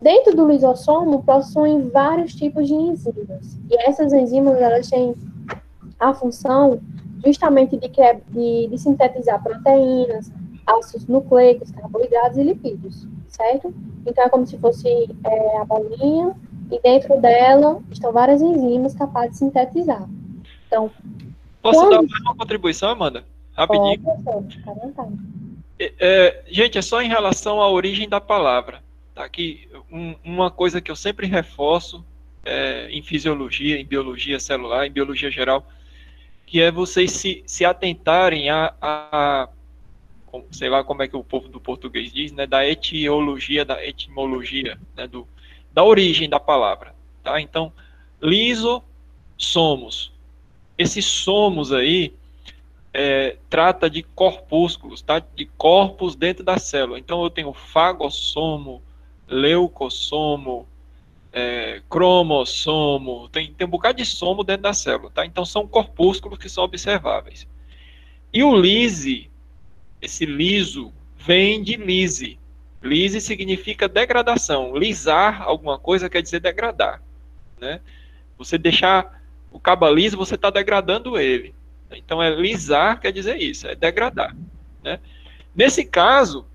Dentro do lisossomo, possuem vários tipos de enzimas. E essas enzimas, elas têm a função justamente de, de, de sintetizar proteínas, ácidos nucleicos, carboidratos e lipídios certo? Então é como se fosse é, a bolinha e dentro dela estão várias enzimas capazes de sintetizar. Então, Posso quando... dar uma contribuição, Amanda? Rapidinho. Pode, é, é, gente, é só em relação à origem da palavra. Tá aqui, um, uma coisa que eu sempre reforço é, em fisiologia, em biologia celular, em biologia geral, que é vocês se, se atentarem a, a, sei lá como é que o povo do português diz, né, da etiologia, da etimologia, né, do, da origem da palavra, tá? Então, liso, somos. Esse somos aí é, trata de corpúsculos, tá? De corpos dentro da célula. Então, eu tenho fagossomo, leucossomo, é, cromossomo, tem, tem um bocado de somo dentro da célula, tá? Então são corpúsculos que são observáveis. E o lise, esse liso, vem de lise. Lise significa degradação. Lisar alguma coisa quer dizer degradar, né? Você deixar o cabo liso, você está degradando ele. Então é lisar quer dizer isso, é degradar, né? Nesse caso,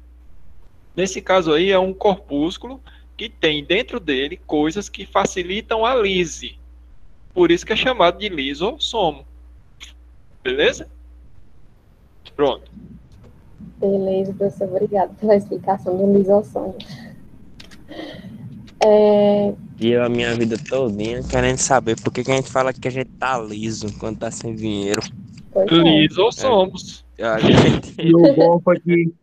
nesse caso aí é um corpúsculo que tem dentro dele coisas que facilitam a lise. Por isso que é chamado de lisossomo. Beleza? Pronto. Beleza, professor. Obrigada pela explicação do lisossomo. É... E eu a minha vida todinha querendo saber por que, que a gente fala que a gente tá liso quando tá sem dinheiro. Pois é. Lisossomos. É. Gente... (laughs) E o bom foi que.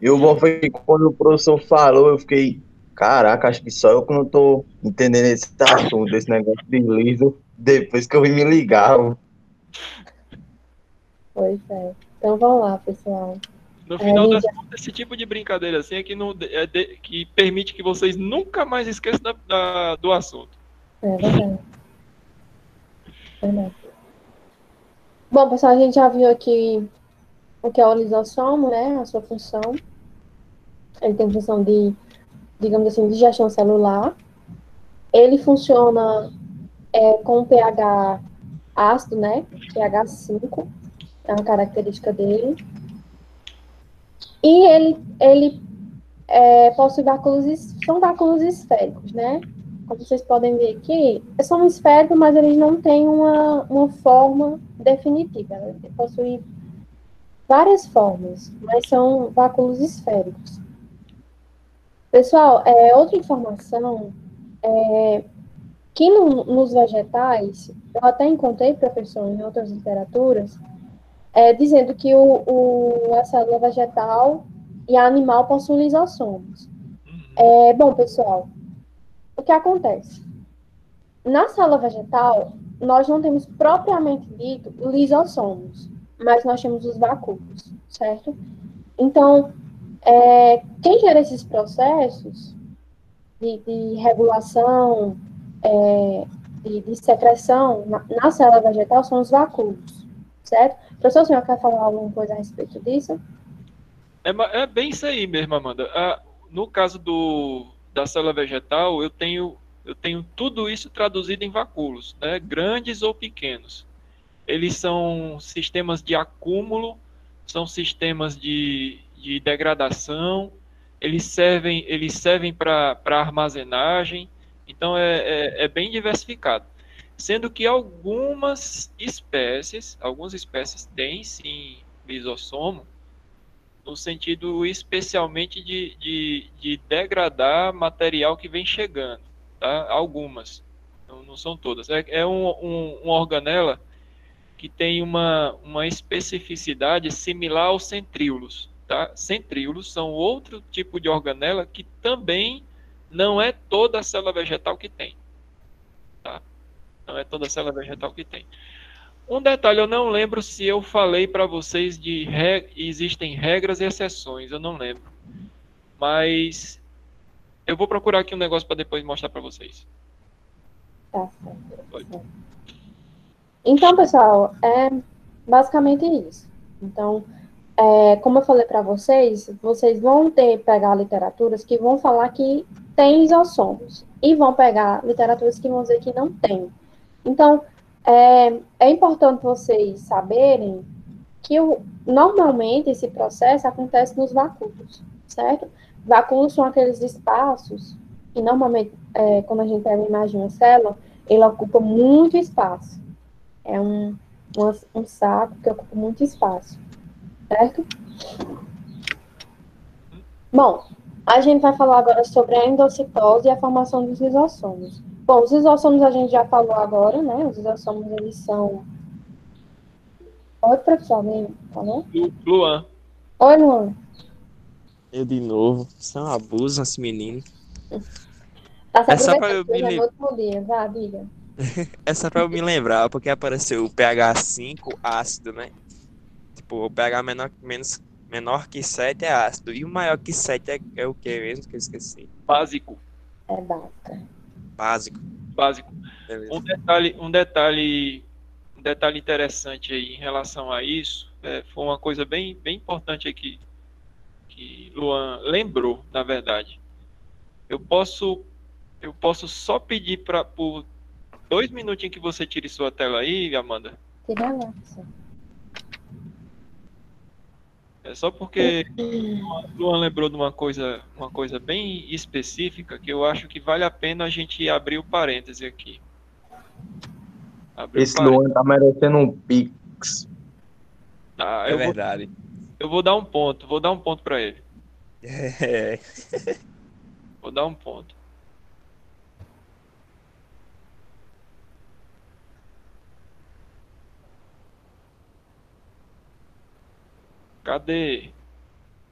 E o bom foi que quando o professor falou, eu fiquei, Caraca, acho que só eu que não tô entendendo esse assunto, esse negócio de liso, depois que eu vim me ligar. Pois é. Então vamos lá, pessoal. No final é, das contas, esse tipo de brincadeira assim é que, não, é de, que permite que vocês nunca mais esqueçam da, da, do assunto. É verdade. verdade. Bom, pessoal, a gente já viu aqui o que é o lisossomo, né? A sua função. Ele tem função de digamos assim, de gestão celular. Ele funciona é, com pH ácido, né? pH 5, é uma característica dele. E ele, ele é, possui váculos, são váculos esféricos, né? Como vocês podem ver aqui, são esféricos, mas eles não têm uma, uma forma definitiva. Ele possui várias formas, mas são váculos esféricos. Pessoal, é, outra informação é que no, nos vegetais, eu até encontrei, professor, em outras literaturas, é, dizendo que o, o, a célula vegetal e a animal possuem lisossomos. É, bom, pessoal, o que acontece? Na célula vegetal, nós não temos propriamente dito lisossomos, mas nós temos os vacúolos, certo? Então, é, quem gera esses processos de, de regulação, é, de, de, secreção na, na, célula vegetal são os vacúolos, certo? Professor, o senhor quer falar alguma coisa a respeito disso? É, é bem isso aí mesmo, Amanda. Ah, no caso do, da célula vegetal, eu tenho, eu tenho tudo isso traduzido em vacúolos, né? grandes ou pequenos. Eles são sistemas de acúmulo, são sistemas de, de degradação, eles servem, eles servem para armazenagem, então é, é, é, bem diversificado. Sendo que algumas espécies, algumas espécies têm sim lisossomo, no sentido especialmente de, de, de degradar material que vem chegando, tá? Algumas, não, não são todas. É, é um, um, uma organela que tem uma, uma especificidade similar aos centríolos. Tá? Centríolos são outro tipo de organela que também não é toda a célula vegetal que tem. Tá? Não é toda a célula vegetal que tem. Um detalhe, eu não lembro se eu falei para vocês de existem regras e exceções, eu não lembro. Mas eu vou procurar aqui um negócio para depois mostrar para vocês. Tá certo. Então, pessoal, é basicamente isso. Então, é, como eu falei para vocês, vocês vão ter pegar literaturas que vão falar que tem isossomos e vão pegar literaturas que vão dizer que não tem. Então, é, é importante vocês saberem que o, normalmente esse processo acontece nos vacúolos, certo? Vacúolos são aqueles espaços e normalmente, é, quando a gente pega uma imagem de uma célula, ele ocupa muito espaço. É um, um, um saco que ocupa muito espaço certo? Bom, A gente vai falar agora sobre a endocitose e a formação dos lisossomos. Bom, os lisossomos a gente já falou agora, né? Os lisossomos, eles são... Oi, professor, alguém falou? Lu- Luan, Oi, Luan. Eu de novo. Isso é um abuso, esse menino. Tá se É só pra eu me diga. (laughs) É só pra eu me lembrar, porque apareceu o pH 5 ácido, né? Tipo, o pH menor, menos, menor que 7 é ácido. E o maior que 7 é, é o que mesmo que eu esqueci? básico, É básica. Básico. básico. Beleza. Um detalhe, um detalhe, um detalhe interessante aí em relação a isso, é, foi uma coisa bem, bem importante aqui que Luan lembrou, na verdade. Eu posso, eu posso só pedir para por dois minutinhos que você tire sua tela aí, Amanda. Tira lá. É só porque Luan lembrou de uma coisa, uma coisa bem específica que eu acho que vale a pena a gente abrir o parêntese aqui. Abrir Esse. Luan tá merecendo um pix. Tá, É eu, vou, verdade. eu vou dar um ponto, vou dar um ponto para ele. É. Vou dar um ponto. Cadê?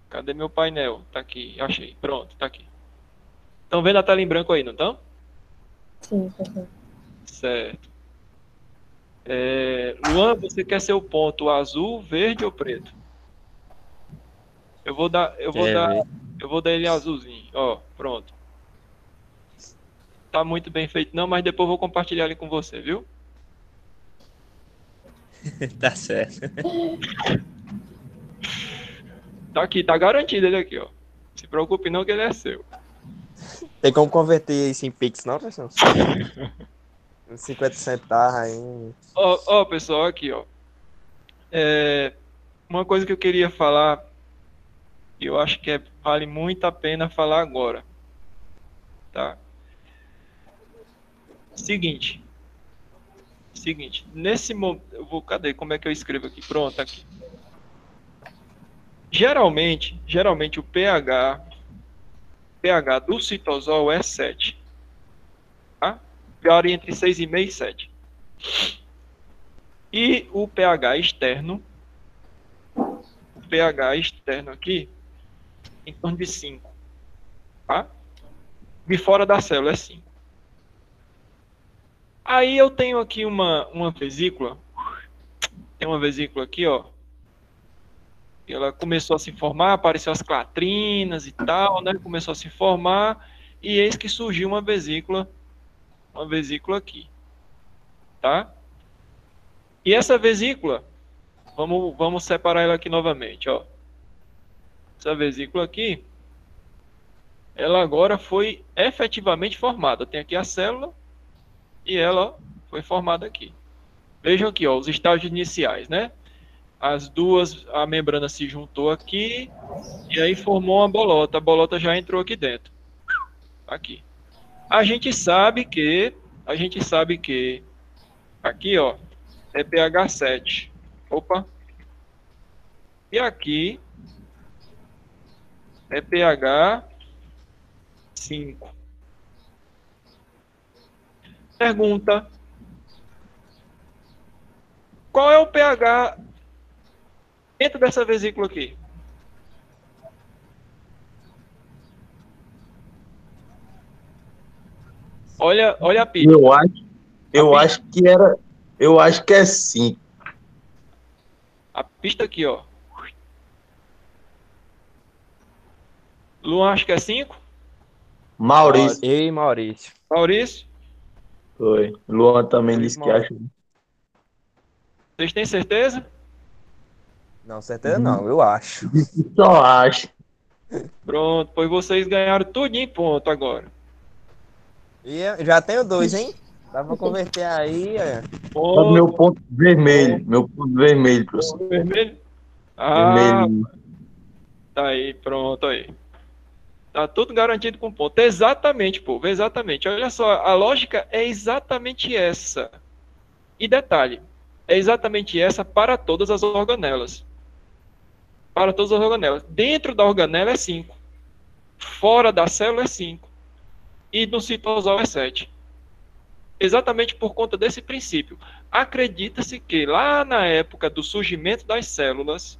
Cadê meu painel? Tá aqui, achei. Pronto, tá aqui. Estão vendo a tela em branco aí, não estão? Sim. Certo. É, Luan, você quer ser o ponto azul, verde ou preto? Eu vou dar, eu vou Quer dar, eu vou dar ele azulzinho. Ó, pronto. Tá muito bem feito não, mas depois eu vou compartilhar ele com você, viu? (laughs) Tá certo. (laughs) Tá aqui, tá garantido ele aqui, ó. Se preocupe não que ele é seu. Tem como converter isso em Pix, não, pessoal? Uns 50 centavos aí. Ó, ó, pessoal, aqui, ó. É, uma coisa que eu queria falar, e eu acho que é- vale muito a pena falar agora. Tá? Seguinte. Seguinte, nesse momento, eu vou, cadê? Como é que eu escrevo aqui? Pronto, aqui. Geralmente, geralmente o pH pH do citosol é 7. Tá? Varia entre 6,5 e 7. E o pH externo, o pH externo aqui, em torno de 5. Tá? De fora da célula é 5. Aí eu tenho aqui uma, uma vesícula. Tem uma vesícula aqui, ó. Ela começou a se formar, apareceu as clatrinas e tal, né? Começou a se formar. E eis que surgiu uma vesícula. Uma vesícula aqui. Tá? E essa vesícula, vamos, vamos separar ela aqui novamente, ó. Essa vesícula aqui, ela agora foi efetivamente formada. Tem aqui a célula e ela foi formada aqui. Vejam aqui, ó, os estágios iniciais, né? As duas, a membrana se juntou aqui e aí formou uma bolota. A bolota já entrou aqui dentro. Aqui. A gente sabe que, a gente sabe que aqui, ó, é pH 7. Opa. E aqui é pH 5. Pergunta: Qual é o pH dentro dessa vesícula aqui? Olha, olha a pista. Eu acho, eu acho que era. Eu acho que é 5. A pista aqui, ó. Luan, acho que é 5. Maurício. Eu e Maurício. Maurício, Foi. Luan também Foi disse que Maurício. acha. vocês têm certeza? Não, certeza não, eu acho. (laughs) Só acho. Pronto, pois vocês ganharam tudo em ponto agora. E eu já tenho dois, hein? Dá pra converter aí. é. Ponto meu ponto vermelho. Meu ponto vermelho, professor. vermelho. Ah, Vermelho. tá aí, pronto aí. Tá tudo garantido com ponto. Exatamente, povo, exatamente. Olha só, a lógica é exatamente essa. E detalhe, é exatamente essa para todas as organelas. Para todas as organelas. Dentro da organela é 5. fora da célula é 5 e no citosol é 7. Exatamente por conta desse princípio. Acredita-se que lá na época do surgimento das células,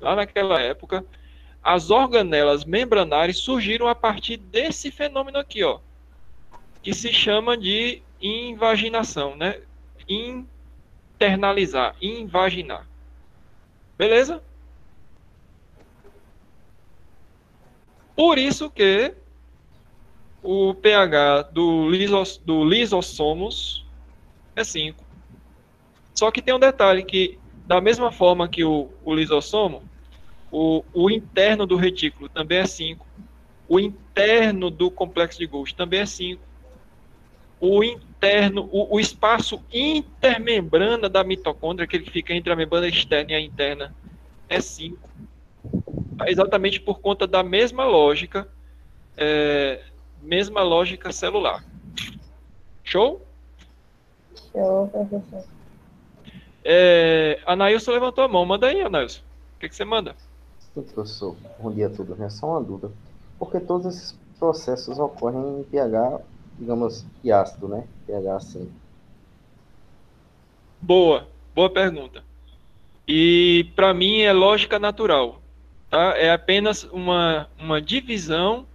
lá naquela época, as organelas membranares surgiram a partir desse fenômeno aqui, ó, que se chama de invaginação, né? Internalizar, invaginar. Beleza? Por isso que o pH do, lisos, do lisossomos é 5. Só que tem um detalhe que, da mesma forma que o, o lisossomo, o, o interno do retículo também é 5. O interno do complexo de Golgi também é 5. O interno, o, o, espaço intermembrana da mitocôndria, aquele que fica entre a membrana externa e a interna, é 5. Exatamente por conta da mesma lógica é, mesma lógica celular. Show? Show, professor. É, Anailson levantou a mão. Manda aí, Anailson. O que, que você manda? Sim, professor. Bom dia a todos. Né? Só uma dúvida. Porque todos esses processos ocorrem em pH, digamos, que ácido, né? pH assim. Boa. Boa pergunta. E para mim é lógica natural. Tá? É apenas uma, uma divisão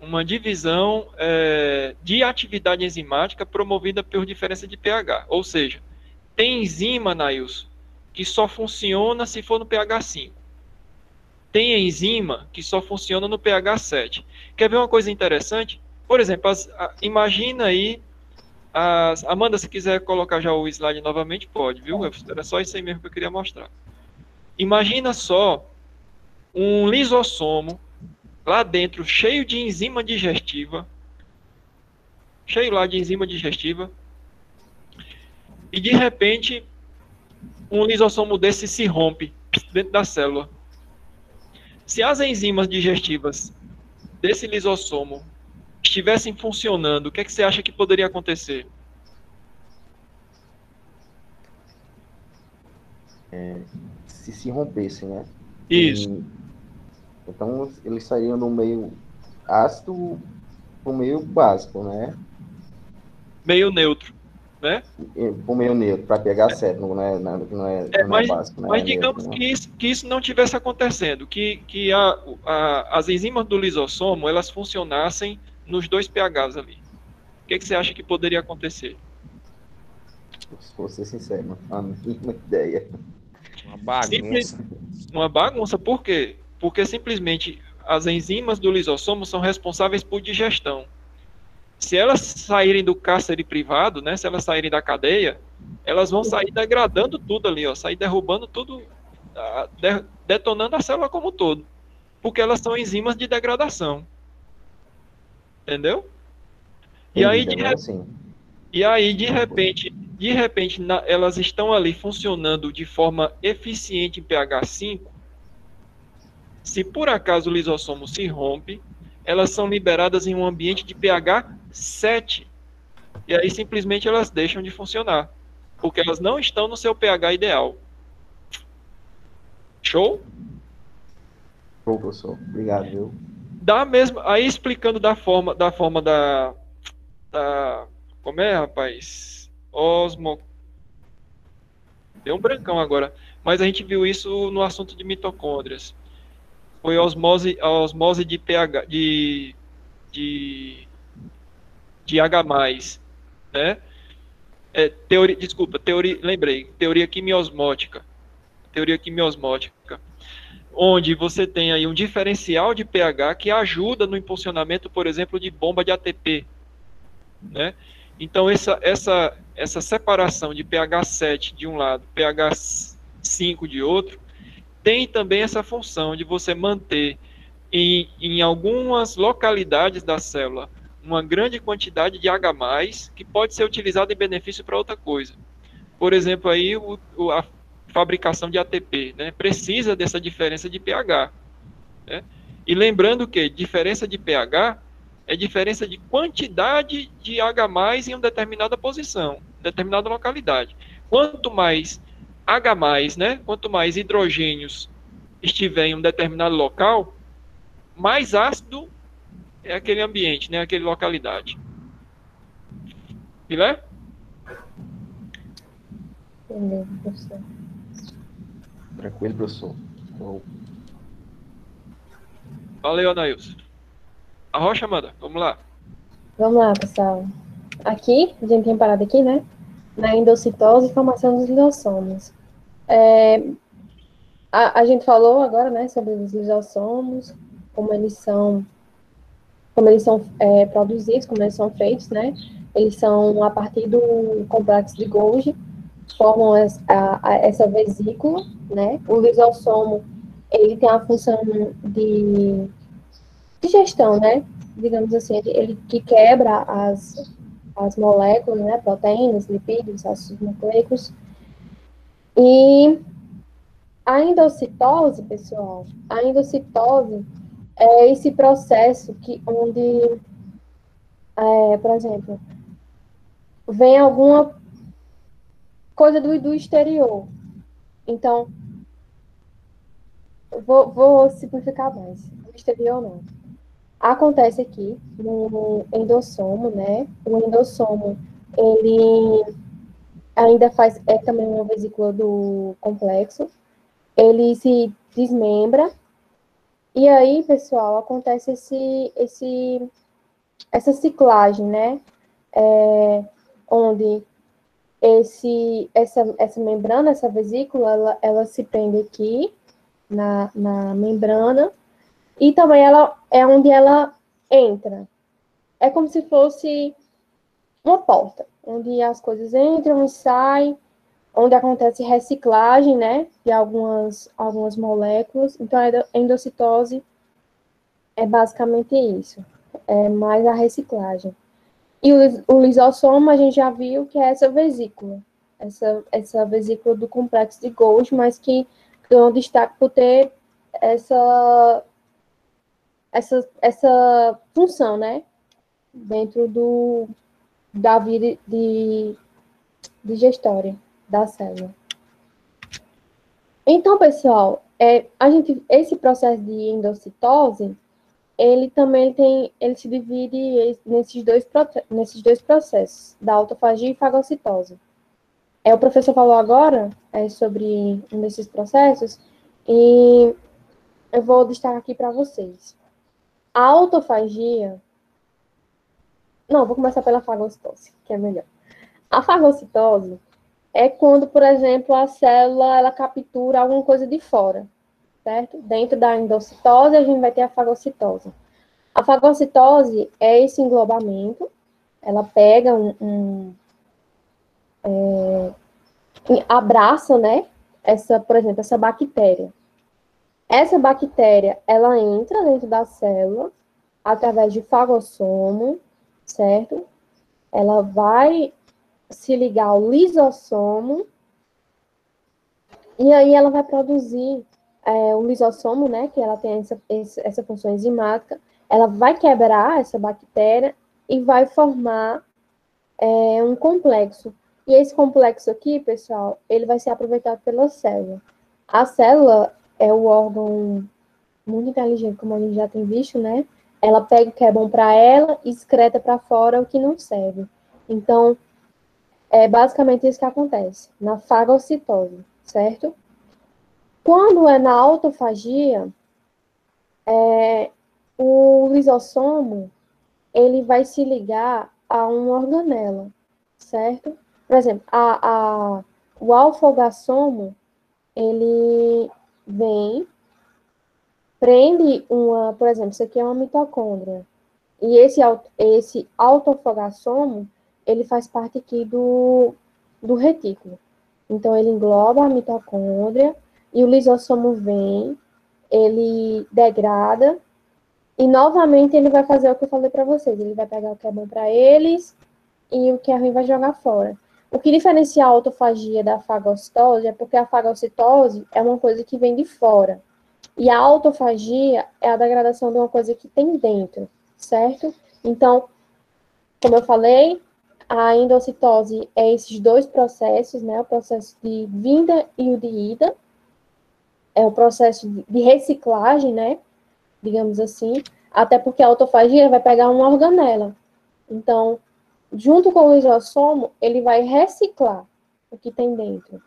uma divisão é, de atividade enzimática promovida por diferença de pH. Ou seja, tem enzima, Nails, que só funciona se for no pH 5. Tem enzima que só funciona no pH 7. Quer ver uma coisa interessante? Por exemplo, as, a, imagina aí. As, Amanda, se quiser colocar já o slide novamente, pode, viu? Era só isso aí mesmo que eu queria mostrar. Imagina só um lisossomo lá dentro cheio de enzima digestiva, cheio lá de enzima digestiva, e de repente um lisossomo desse se rompe dentro da célula. Se as enzimas digestivas desse lisossomo estivessem funcionando, o que, é que você acha que poderia acontecer? É, se se rompessem, né? Isso. E então, eles sairiam do meio ácido para o meio básico, né? Meio neutro, né? Para o meio neutro, para pegar certo, não é, não é, é, não mas, é básico. Né? Mas é digamos neutro, que, isso, que isso não tivesse acontecendo, que, que a, a, as enzimas do lisossomo, elas funcionassem nos dois pHs ali. O que, que você acha que poderia acontecer? Vou ser sincero, não faço a mínima ideia. Uma bagunça. Simples, uma bagunça, por quê? Porque simplesmente as enzimas do lisossomo são responsáveis por digestão. Se elas saírem do cárcere privado, né, se elas saírem da cadeia, elas vão sair degradando tudo ali, ó, sair derrubando tudo, detonando a célula como um todo, porque elas são enzimas de degradação. Entendeu? E aí, de, assim. e aí, de repente, de repente, na, elas estão ali funcionando de forma eficiente em pH 5, se por acaso o lisossomo se rompe, elas são liberadas em um ambiente de pH 7. E aí simplesmente elas deixam de funcionar, porque elas não estão no seu pH ideal. Show? Show, professor. Obrigado, viu? Da mesma, aí explicando da forma da forma da, da como é, rapaz? Osmo Deu um brancão agora, mas a gente viu isso no assunto de mitocôndrias foi osmose, a osmose de pH, de, de, de H+, né? É, teoria, desculpa, teoria, lembrei, teoria quimiosmótica, teoria quimiosmótica, onde você tem aí um diferencial de pH que ajuda no impulsionamento, por exemplo, de bomba de ATP, né? Então essa essa essa separação de pH 7 de um lado, pH 5 de outro, tem também essa função de você manter em, em algumas localidades da célula uma grande quantidade de H+, que pode ser utilizado em benefício para outra coisa. Por exemplo, aí o, a fabricação de ATP, né, precisa dessa diferença de pH. Né? E lembrando que diferença de pH é diferença de quantidade de H+, em uma determinada posição, determinada localidade. Quanto mais H+, né? Quanto mais hidrogênios estiver em um determinado local, mais ácido é aquele ambiente, né? Aquele localidade. Filé? Beleza, professor. Tranquilo, professor. Show. Valeu, Anailson. A rocha, Amanda, vamos lá. Vamos lá, pessoal. Aqui, a gente tem parado aqui, né? Na endocitose e formação dos lisossomos. É, a, a gente falou agora, né, sobre os lisossomos, como eles são, como eles são é, produzidos, como eles são feitos, né? Eles são a partir do complexo de Golgi, formam as, a, a, essa vesícula, né? O lisossomo, ele tem a função de digestão, né? Digamos assim, ele, que quebra as, as moléculas, né? Proteínas, lipídios, ácidos nucleicos. E a endocitose, pessoal, a endocitose é esse processo que onde, é, por exemplo, vem alguma coisa do, do exterior. Então, vou, vou simplificar mais. Do exterior não. Acontece aqui no endossomo, né? O endossomo, ele ainda faz, é também uma vesícula do complexo, ele se desmembra. E aí, pessoal, acontece esse, esse, essa ciclagem, né? É, onde esse, essa, essa membrana, essa vesícula, ela, ela se prende aqui na, na membrana e também ela é onde ela entra. É como se fosse uma porta, onde as coisas entram e saem onde acontece reciclagem, né, de algumas, algumas moléculas. Então, a endocitose é basicamente isso, é mais a reciclagem. E o, lisossoma, a gente já viu que é essa vesícula, essa, essa vesícula do complexo de Golgi, mas que ganhou destaque por ter essa, essa, essa função, né, dentro do, da vida de, de gestória da célula. Então, pessoal, é, a gente, esse processo de endocitose, ele também tem, ele se divide nesses dois, nesses dois processos, da autofagia e fagocitose. É, o professor falou agora é, sobre um desses processos, e eu vou destacar aqui para vocês. A autofagia. Não, vou começar pela fagocitose, que é melhor. A fagocitose é quando, por exemplo, a célula ela captura alguma coisa de fora, certo? Dentro da endocitose, a gente vai ter a fagocitose. A fagocitose é esse englobamento, ela pega um, um é, abraça, né? Essa, por exemplo, essa bactéria. Essa bactéria, ela entra dentro da célula através de fagossomo, certo? Ela vai se ligar ao lisossomo, e aí ela vai produzir é, o lisossomo, né, que ela tem essa, essa função enzimática, ela vai quebrar essa bactéria e vai formar é, um complexo. E esse complexo aqui, pessoal, ele vai ser aproveitado pela célula. A célula é o órgão muito inteligente, como a gente já tem visto, né? Ela pega o que é bom para ela e excreta para fora o que não serve. Então, é basicamente isso que acontece na fagocitose, certo? Quando é na autofagia, é, o lisossomo ele vai se ligar a uma organela, certo? Por exemplo, a, a, o alfogassomo, ele vem, prende uma, por exemplo, isso aqui é uma mitocôndria, e esse, esse autofogassomo, ele faz parte aqui do, do retículo. Então, ele engloba a mitocôndria e o lisossomo vem, ele degrada e novamente ele vai fazer o que eu falei para vocês. Ele vai pegar o que é bom para eles e o que é ruim vai jogar fora. O que diferencia a autofagia da fagocitose é porque a fagocitose é uma coisa que vem de fora. E a autofagia é a degradação de uma coisa que tem dentro, certo? Então, como eu falei, a endocitose é esses dois processos, né? O processo de vinda e o de ida. É o processo de reciclagem, né? digamos assim, até porque a autofagia vai pegar uma organela. Então, junto com o lisossomo, ele vai reciclar o que tem dentro.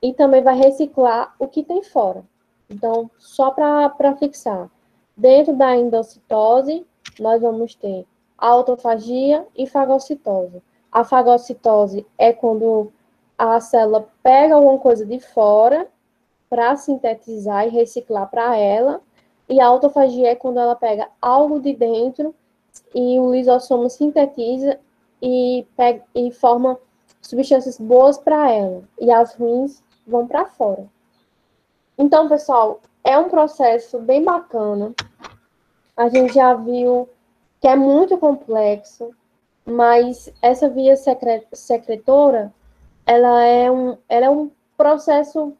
E também vai reciclar o que tem fora. Então, só para fixar. Dentro da endocitose, nós vamos ter autofagia e fagocitose. A fagocitose é quando a célula pega alguma coisa de fora para sintetizar e reciclar para ela, e a autofagia é quando ela pega algo de dentro e o lisossomo sintetiza e, pega, e forma substâncias boas para ela, e as ruins vão para fora. Então, pessoal, é um processo bem bacana. A gente já viu que é muito complexo, mas essa via secretora, ela é um, ela é um processo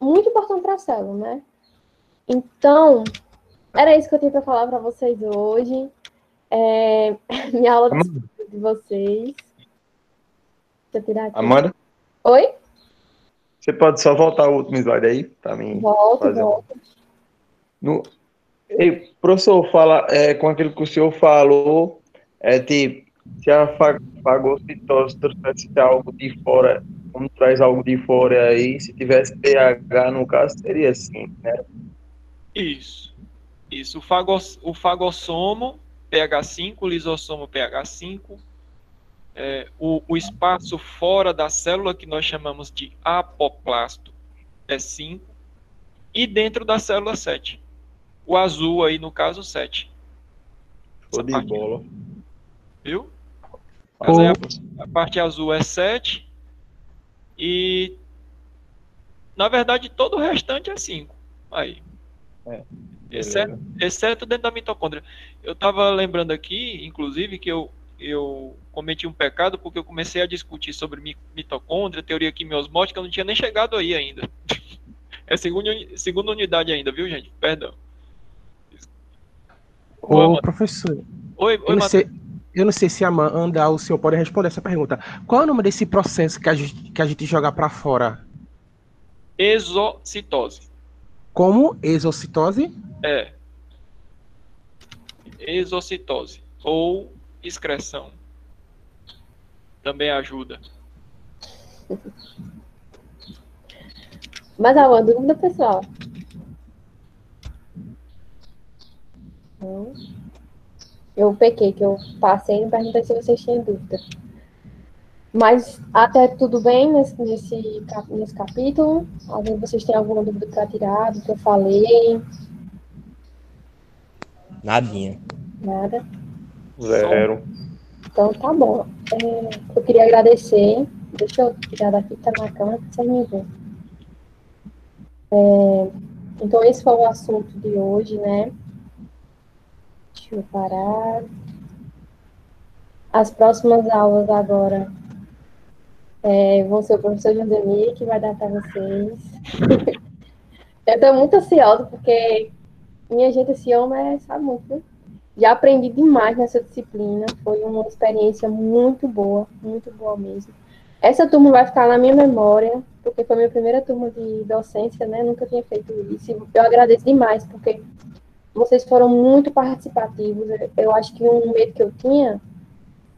muito importante para a célula, né? Então, era isso que eu tinha para falar para vocês hoje. É, (laughs) minha aula de, vocês. Deixa eu tirar aqui. Amanda? Oi? Você pode só voltar o último slide aí? Para mim. Volto, fazer volto. No... Ei, professor, fala é, com aquilo que o senhor falou, é tipo, se a fagocitose trouxesse algo de fora, como traz algo de fora aí, se tivesse pH no caso, seria assim, né? Isso. Isso. O, fagos, o fagossomo, pH 5, o lisossomo, pH 5, é, o, o, espaço fora da célula, que nós chamamos de apoplasto, é 5, e dentro da célula 7. O azul aí, no caso, 7. Show de parte, bola. Viu? Mas aí a, a parte azul é 7 e na verdade todo o restante é 5. Aí. É, exceto, exceto dentro da mitocôndria. Eu estava lembrando aqui, inclusive, que eu eu cometi um pecado porque eu comecei a discutir sobre mitocôndria, teoria quimiosmótica, eu não tinha nem chegado aí ainda. (laughs) É segunda, segunda unidade ainda, viu, gente? Perdão. Ô, professor. Oi, oi, eu, não sei, eu não sei se a Amanda ou o senhor pode responder essa pergunta. Qual é o nome desse processo que a gente, que a gente joga para fora? Exocitose. Como? Exocitose? É. Exocitose. Ou excreção. Também ajuda. Mas alguma dúvida, pessoal? Eu pequei, que eu passei e não perguntei se vocês tinham dúvida. Mas até tudo bem nesse, nesse, nesse capítulo? Alguém vocês tem alguma dúvida para tirar do que eu falei? Nadinha. Nada? Zero. Então tá bom. É, eu queria agradecer. Deixa eu tirar daqui, tá na câmera, para vocês me verem. É, então esse foi o assunto de hoje, né? Deixa eu parar. As próximas aulas agora é, vão ser o professor Josemir, que vai dar para vocês. (laughs) eu estou muito ansiosa, porque minha gente, esse homem é, sabe muito, Já aprendi demais nessa disciplina, foi uma experiência muito boa, muito boa mesmo. Essa turma vai ficar na minha memória, porque foi a minha primeira turma de docência, né? Nunca tinha feito isso. Eu agradeço demais, porque vocês foram muito participativos. Eu acho que um medo que eu tinha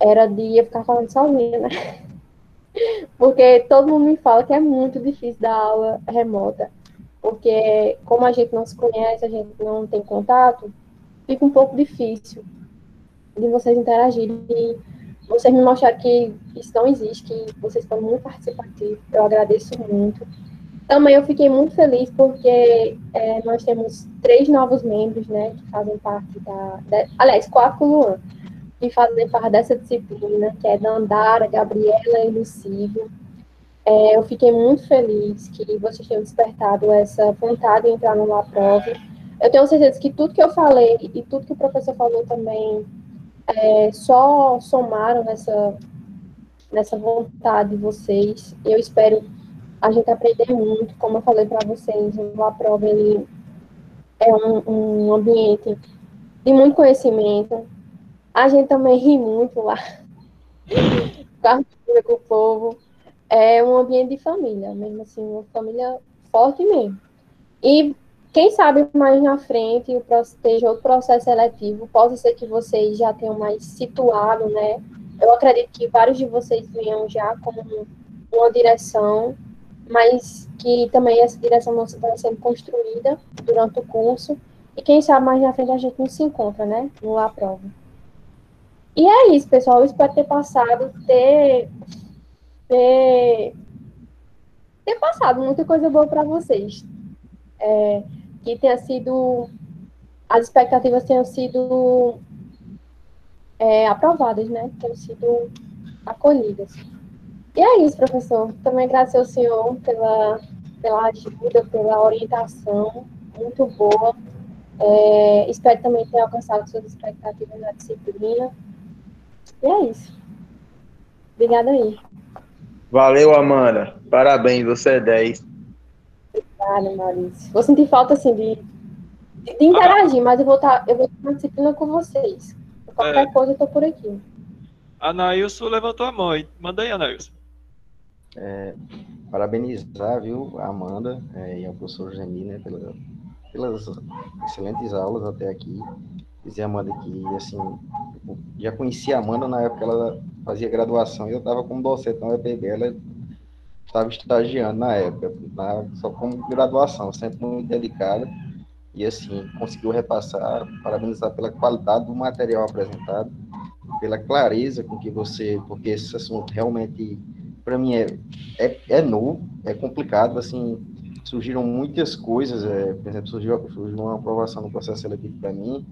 era de eu ficar falando sozinha, né? (laughs) Porque todo mundo me fala que é muito difícil dar aula remota. Porque como a gente não se conhece, a gente não tem contato, fica um pouco difícil de vocês interagirem. E vocês me mostraram que isso não existe, que vocês estão muito participativos. Eu agradeço muito. Também eu fiquei muito feliz porque é, nós temos três novos membros, né, que fazem parte da... De, aliás, quatro com o Luan, que fazem parte dessa disciplina, que é Dandara, Gabriela e Lucívio. É, eu fiquei muito feliz que vocês tenham despertado essa vontade de entrar numa prova. Eu tenho certeza que tudo que eu falei e tudo que o professor falou também é, só somaram nessa, nessa vontade de vocês. Eu espero a gente aprender muito, como eu falei para vocês, o Prova ele é um, um ambiente de muito conhecimento. A gente também ri muito lá, (laughs) com o povo. É um ambiente de família, mesmo assim, uma família forte mesmo. E quem sabe mais na frente o esteja o processo seletivo, pode ser que vocês já tenham mais situado, né? Eu acredito que vários de vocês venham já com uma direção, mas que também essa direção não está sendo construída durante o curso. E quem sabe mais na frente a gente não se encontra, né? No La Prova. E é isso, pessoal. Eu espero ter passado, ter, ter, ter passado muita coisa boa para vocês. É, que tenha sido. As expectativas tenham sido é, aprovadas, né? Tenham sido acolhidas. E é isso, professor. Também agradecer ao senhor pela, pela ajuda, pela orientação muito boa. É, espero também ter alcançado suas expectativas na disciplina. E é isso. Obrigada aí. Valeu, Amanda. Parabéns, você é 10. Obrigada, Maurício. Vou sentir falta, assim, de, de, interagir, ah, mas eu vou estar tá, eu vou estar disciplina com vocês. Qualquer é, coisa, eu tô por aqui. Anailson levantou a mão. Manda aí, Anailson. É, parabenizar, viu, a Amanda é, e ao professor Gemi, né, pela, pelas excelentes aulas até aqui. Dizer, Amanda, que, assim, já conhecia a Amanda na época que ela fazia graduação e eu estava como docente na UEPB, ela estava estagiando na época, na, só como graduação, sempre muito dedicada e, assim, conseguiu repassar, parabenizar pela qualidade do material apresentado, pela clareza com que você, porque esse assunto realmente para mim é, é, é novo, é complicado, assim, surgiram muitas coisas, é, por exemplo, surgiu, surgiu uma aprovação no processo seletivo para mim,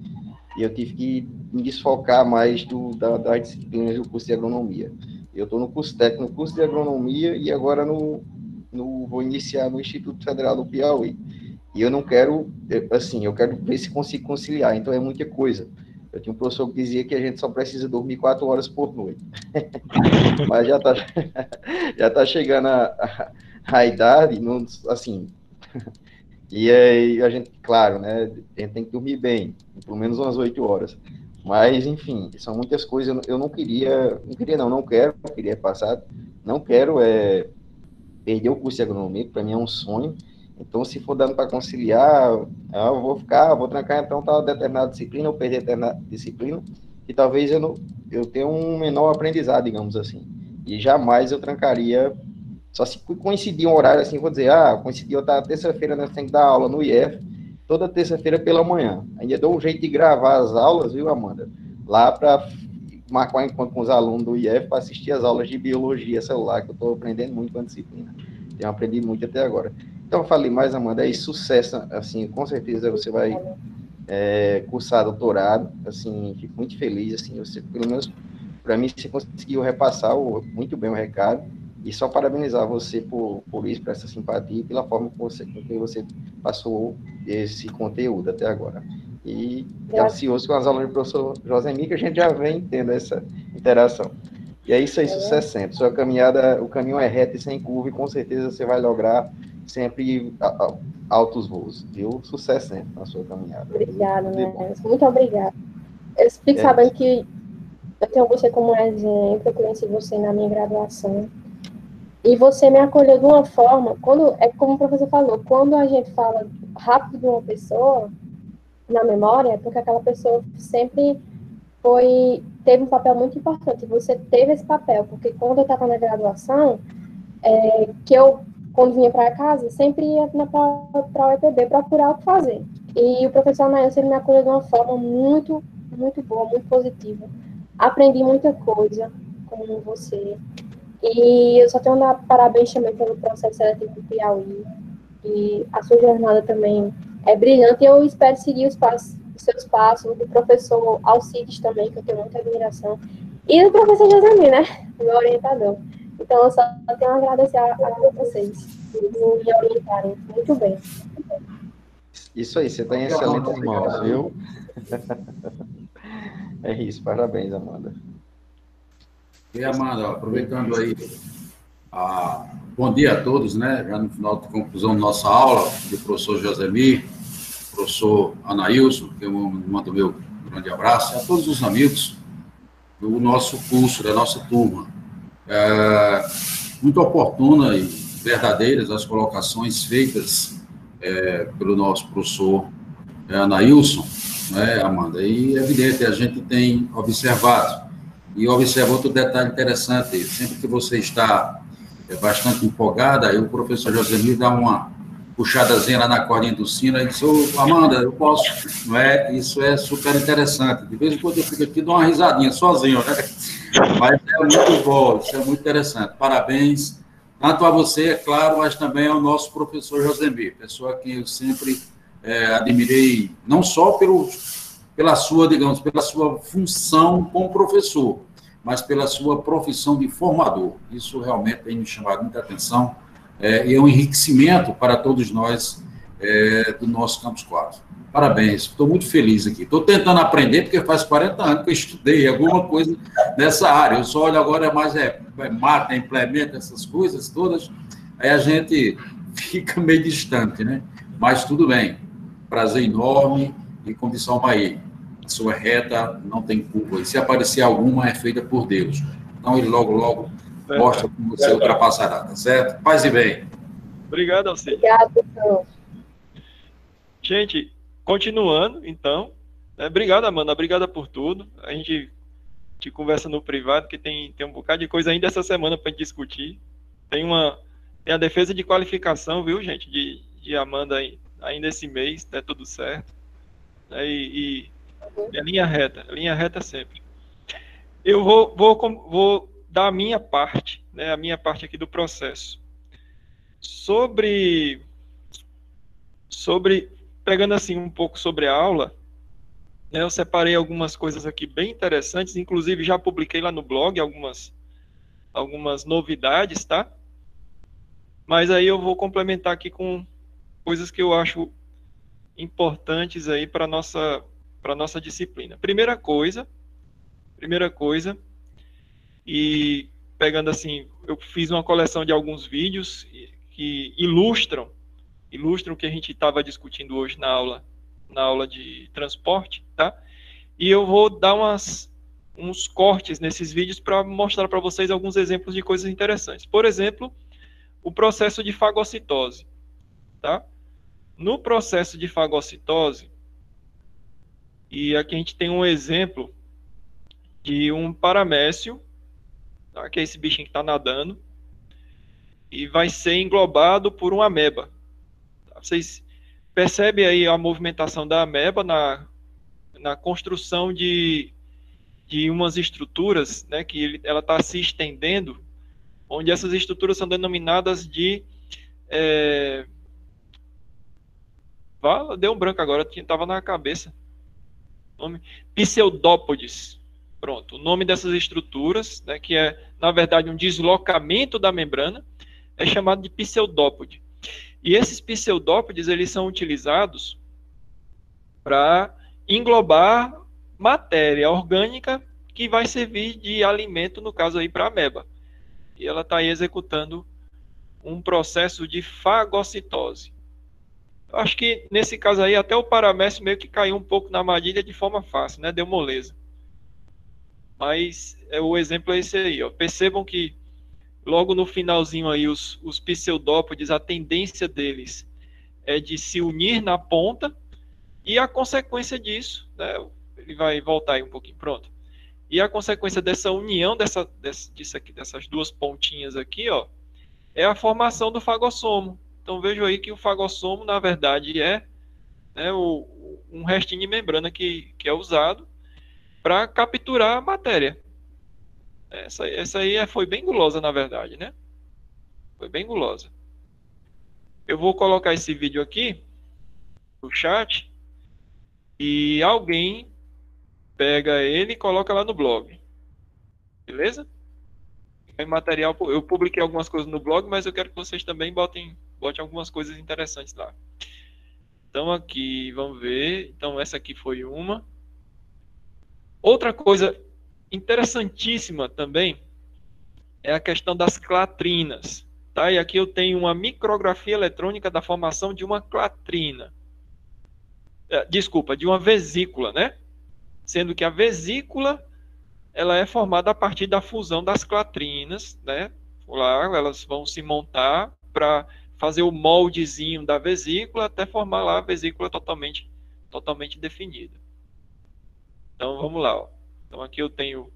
e eu tive que me desfocar mais do, da, das disciplinas do curso de agronomia. Eu estou no curso técnico, no curso de agronomia, e agora no, no, vou iniciar no Instituto Federal do Piauí. E eu não quero, assim, eu quero ver se consigo conciliar, então é muita coisa. Eu tinha um professor que dizia que a gente só precisa dormir quatro horas por noite. (laughs) Mas já está (laughs) já tá chegando a, a, a idade, não, assim. (laughs) E aí a gente, claro, né? A gente tem que dormir bem, pelo menos umas oito horas. Mas, enfim, são muitas coisas. Eu não queria, não queria, não, não quero, queria passar, não quero é, perder o curso de agronomia, para mim é um sonho então, se for dando para conciliar, eu vou ficar, vou trancar então tal determinada disciplina, ou perder determinada disciplina, e talvez eu, não, eu tenha um menor aprendizado, digamos assim. E jamais eu trancaria, só se coincidir um horário assim, vou dizer, ah, coincidiu, tá terça-feira, nós temos que dar aula no IF, toda terça-feira pela manhã. Ainda dou um jeito de gravar as aulas, viu, Amanda? Lá para marcar um encontro com os alunos do IF para assistir as aulas de biologia celular, que eu estou aprendendo muito com a disciplina. Tenho aprendido muito até agora. Então, falei mais, Amanda, é sucesso, assim, com certeza você vai é, cursar doutorado, assim, fico muito feliz, assim, você, pelo menos, para mim, você conseguiu repassar o, muito bem o recado, e só parabenizar você por, por isso, por essa simpatia e pela forma que você, com que você passou esse conteúdo até agora. E ansioso com as aulas do professor Josemir, que a gente já vem tendo essa interação. E é isso aí, sucesso sempre. Sua caminhada, o caminho é reto e sem curva, e com certeza você vai lograr sempre altos voos, viu? Sucesso sempre na sua caminhada. Obrigada, né? Muito obrigada. Eu fico é. sabendo que eu tenho você como exemplo, eu conheci você na minha graduação. E você me acolheu de uma forma, quando é como o professor falou, quando a gente fala rápido de uma pessoa na memória, é porque aquela pessoa sempre foi teve um papel muito importante. Você teve esse papel, porque quando eu estava na graduação, é, que eu quando vinha para casa, sempre ia para o EPB procurar o que fazer. E o professor Anaílson, ele me acolheu de uma forma muito, muito boa, muito positiva. Aprendi muita coisa com você. E eu só tenho a dar parabéns também pelo processo seletivo do Piauí. E a sua jornada também é brilhante. E eu espero seguir os, passos, os seus passos, do professor Alcides também, que eu tenho muita admiração. E do professor Josemir, né? Meu orientador. Então, eu só tenho a agradecer a, a vocês por me orientarem muito bem. Isso aí, você está em excelentes mãos, viu? (laughs) É isso, parabéns, Amanda. E Amanda, aproveitando aí, bom dia a todos, né? Já no final de conclusão da nossa aula, do professor Josemir, professor Anailson, que eu mando meu grande abraço, a todos os amigos do nosso curso, da nossa turma é, muito oportuna e verdadeiras as colocações feitas é, pelo nosso professor é, Anailson, né, Amanda? E é evidente, a gente tem observado. E observa outro detalhe interessante: sempre que você está é, bastante empolgada, aí o professor Josemir dá uma puxadazinha lá na cordinha do sino e diz: Ô, Amanda, eu posso. Não é? Isso é super interessante. De vez em quando eu fico aqui e dou uma risadinha sozinho, né? Mas é muito bom, isso é muito interessante. Parabéns, tanto a você, é claro, mas também ao nosso professor Josemir, pessoa que eu sempre é, admirei, não só pelo, pela sua, digamos, pela sua função como professor, mas pela sua profissão de formador. Isso realmente tem me chamado muita atenção é, e é um enriquecimento para todos nós é, do nosso Campus 4. Parabéns, estou muito feliz aqui. Estou tentando aprender, porque faz 40 anos que eu estudei alguma coisa nessa área. Eu só olho agora mais é, é mata, implementa essas coisas todas, aí a gente (laughs) fica meio distante, né? Mas tudo bem. Prazer enorme e condição aí. A sua reta não tem curva. E se aparecer alguma, é feita por Deus. Então ele logo, logo mostra como você ultrapassará, tá certo? Paz e bem. Obrigado, Alcide. Obrigado, Gente, continuando, então. Né, obrigado, Amanda. Obrigada por tudo. A gente te conversa no privado, que tem, tem um bocado de coisa ainda essa semana para discutir. Tem uma tem a defesa de qualificação, viu, gente, de, de Amanda aí, ainda esse mês, tá tudo certo. Né, e, e é linha reta, linha reta sempre. Eu vou, vou, vou dar a minha parte, né, a minha parte aqui do processo. Sobre, sobre pegando assim um pouco sobre a aula, né, eu separei algumas coisas aqui bem interessantes, inclusive já publiquei lá no blog algumas, algumas novidades, tá? Mas aí eu vou complementar aqui com coisas que eu acho importantes aí para nossa para nossa disciplina. Primeira coisa, primeira coisa, e pegando assim, eu fiz uma coleção de alguns vídeos que ilustram ilustram o que a gente estava discutindo hoje na aula, na aula de transporte, tá? E eu vou dar umas, uns cortes nesses vídeos para mostrar para vocês alguns exemplos de coisas interessantes. Por exemplo, o processo de fagocitose, tá? No processo de fagocitose, e aqui a gente tem um exemplo de um paramécio, tá? que é esse bichinho que está nadando, e vai ser englobado por uma ameba. Vocês percebem aí a movimentação da ameba na, na construção de, de umas estruturas, né, que ele, ela está se estendendo, onde essas estruturas são denominadas de é... Deu um branco agora, estava na cabeça. Nome pseudópodes. Pronto, o nome dessas estruturas, né, que é na verdade um deslocamento da membrana, é chamado de pseudópode. E esses pseudópodes, eles são utilizados para englobar matéria orgânica que vai servir de alimento, no caso aí, para a ameba. E ela está executando um processo de fagocitose. Acho que nesse caso aí, até o paramécio meio que caiu um pouco na armadilha de forma fácil, né? Deu moleza. Mas é, o exemplo é esse aí, ó. Percebam que Logo no finalzinho aí, os, os pseudópodes, a tendência deles é de se unir na ponta, e a consequência disso, né, ele vai voltar aí um pouquinho, pronto. E a consequência dessa união dessa, dessa, disso aqui, dessas duas pontinhas aqui, ó, é a formação do fagossomo. Então vejo aí que o fagossomo, na verdade, é né, o, um restinho de membrana que, que é usado para capturar a matéria. Essa, essa aí é, foi bem gulosa, na verdade, né? Foi bem gulosa. Eu vou colocar esse vídeo aqui no chat e alguém pega ele e coloca lá no blog. Beleza? Em material, eu publiquei algumas coisas no blog, mas eu quero que vocês também botem, botem algumas coisas interessantes lá. Então aqui, vamos ver. Então essa aqui foi uma. Outra coisa interessantíssima também é a questão das clatrinas. Tá? E aqui eu tenho uma micrografia eletrônica da formação de uma clatrina. É, desculpa, de uma vesícula, né? Sendo que a vesícula ela é formada a partir da fusão das clatrinas, né? Lá elas vão se montar para fazer o moldezinho da vesícula até formar lá a vesícula totalmente, totalmente definida. Então vamos lá. Ó. Então aqui eu tenho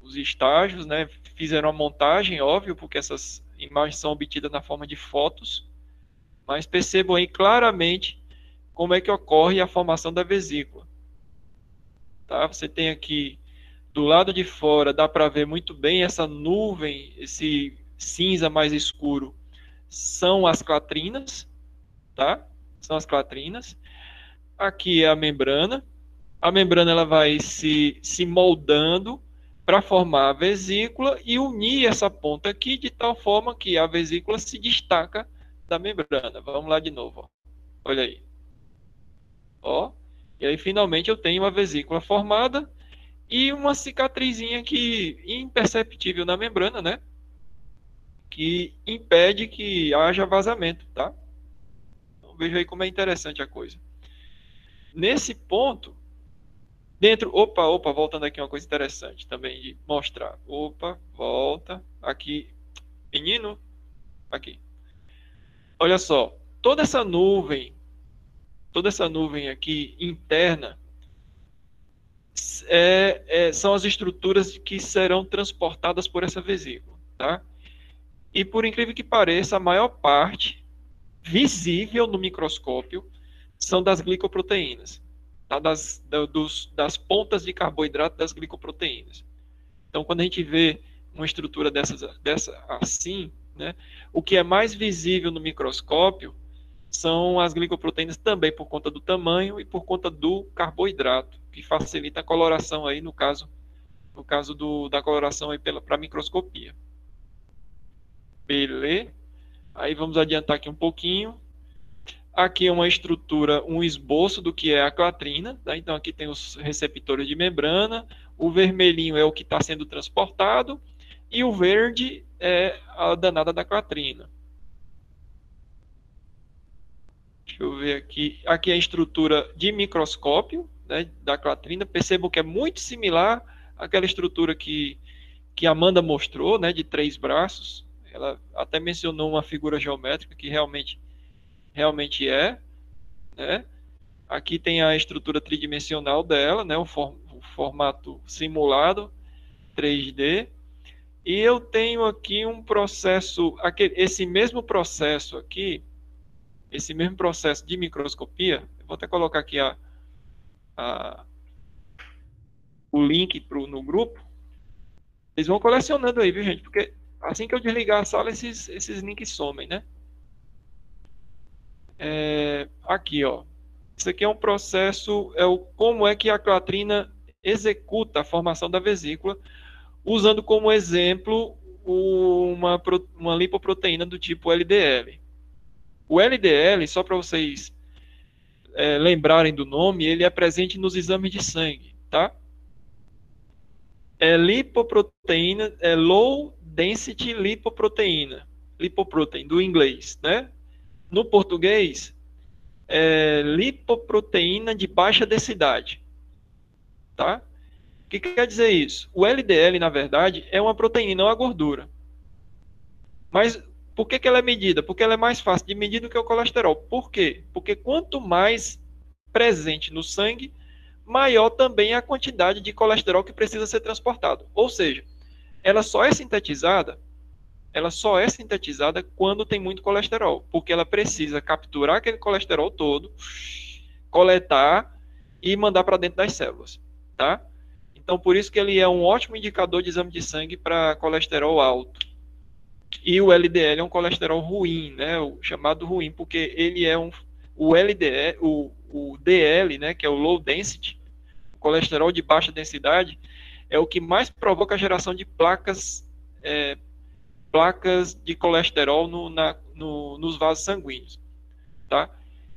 os estágios, né? Fizeram a montagem, óbvio, porque essas imagens são obtidas na forma de fotos, mas percebam aí claramente como é que ocorre a formação da vesícula. Tá? Você tem aqui do lado de fora, dá para ver muito bem essa nuvem, esse cinza mais escuro, são as clatrinas, tá? São as clatrinas. Aqui é a membrana. A membrana ela vai se, se moldando para formar a vesícula e unir essa ponta aqui de tal forma que a vesícula se destaca da membrana. Vamos lá de novo. Ó. Olha aí. Ó. E aí finalmente eu tenho uma vesícula formada e uma cicatrizinha que imperceptível na membrana, né? Que impede que haja vazamento, tá? Então veja aí como é interessante a coisa. Nesse ponto, dentro, opa, opa, voltando aqui uma coisa interessante também de mostrar. Opa, volta aqui, menino, aqui. Olha só, toda essa nuvem, toda essa nuvem aqui interna é, é, são as estruturas que serão transportadas por essa vesícula, tá? E por incrível que pareça, a maior parte visível no microscópio são das glicoproteínas, tá? das, da, dos, das pontas de carboidrato das glicoproteínas. Então, quando a gente vê uma estrutura dessas, dessa assim, né, o que é mais visível no microscópio são as glicoproteínas também por conta do tamanho e por conta do carboidrato, que facilita a coloração aí no caso no caso do, da coloração para microscopia. Beleza? Aí vamos adiantar aqui um pouquinho. Aqui é uma estrutura, um esboço do que é a clatrina. Tá? Então aqui tem os receptores de membrana. O vermelhinho é o que está sendo transportado. E o verde é a danada da clatrina. Deixa eu ver aqui. Aqui é a estrutura de microscópio né, da clatrina. Percebam que é muito similar àquela estrutura que, que a Amanda mostrou, né, de três braços. Ela até mencionou uma figura geométrica que realmente, realmente é. Né? Aqui tem a estrutura tridimensional dela, né, o, for, o formato simulado 3D. E eu tenho aqui um processo, aquele, esse mesmo processo aqui, esse mesmo processo de microscopia, vou até colocar aqui a, a o link pro, no grupo, eles vão colecionando aí, viu, gente? Porque assim que eu desligar a sala, esses, esses links somem, né? É, aqui, ó. Isso aqui é um processo, é o como é que a clatrina executa a formação da vesícula, usando como exemplo uma, uma lipoproteína do tipo LDL. O LDL, só para vocês é, lembrarem do nome, ele é presente nos exames de sangue, tá? É lipoproteína, é low density lipoproteína, lipoprotein do inglês, né? No português, é lipoproteína de baixa densidade, tá? O que, que quer dizer isso? O LDL, na verdade, é uma proteína, não uma gordura. Mas por que, que ela é medida? Porque ela é mais fácil de medir do que o colesterol. Por quê? Porque quanto mais presente no sangue, maior também é a quantidade de colesterol que precisa ser transportado. Ou seja, ela só é sintetizada, ela só é sintetizada quando tem muito colesterol, porque ela precisa capturar aquele colesterol todo, coletar e mandar para dentro das células, tá? Então, por isso que ele é um ótimo indicador de exame de sangue para colesterol alto. E o LDL é um colesterol ruim, né? O chamado ruim, porque ele é um o LDL, o, o DL, né, que é o low density, colesterol de baixa densidade, é o que mais provoca a geração de placas é, placas de colesterol no, na, no, nos vasos sanguíneos, tá?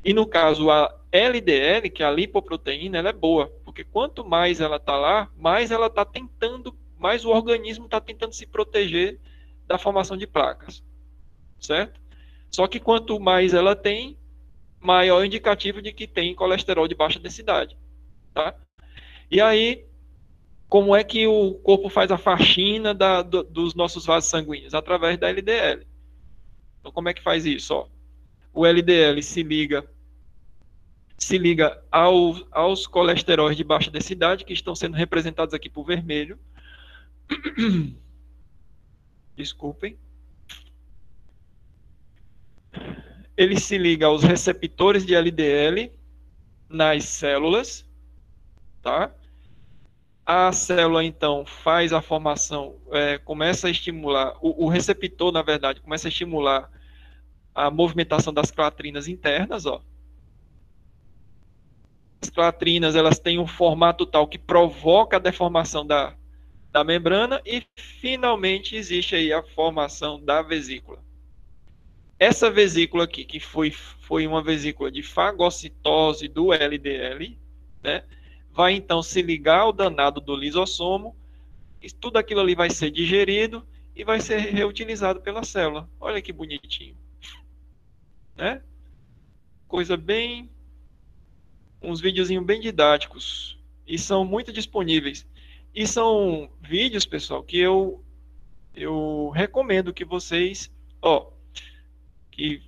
E no caso a LDL, que é a lipoproteína, ela é boa, porque quanto mais ela está lá, mais ela está tentando, mais o organismo está tentando se proteger da formação de placas, certo? Só que quanto mais ela tem, maior indicativo de que tem colesterol de baixa densidade, tá? E aí, como é que o corpo faz a faxina da, do, dos nossos vasos sanguíneos? Através da LDL. Então, como é que faz isso? Ó, o LDL se liga se liga ao, aos colesteróis de baixa densidade, que estão sendo representados aqui por vermelho. (clears throat) Desculpem. Ele se liga aos receptores de LDL nas células, tá? A célula, então, faz a formação, é, começa a estimular, o, o, receptor, na verdade, começa a estimular a movimentação das clatrinas internas, ó. As clatrinas, elas têm um formato tal que provoca a deformação da, da membrana e, finalmente, existe aí a formação da vesícula. Essa vesícula aqui, que foi, foi uma vesícula de fagocitose do LDL, né? Vai então se ligar ao danado do lisossomo, tudo aquilo ali vai ser digerido e vai ser reutilizado pela célula. Olha que bonitinho. Né? Coisa bem. Uns videozinhos bem didáticos. E são muito disponíveis. E são vídeos, pessoal, que eu, eu recomendo que vocês. Ó, que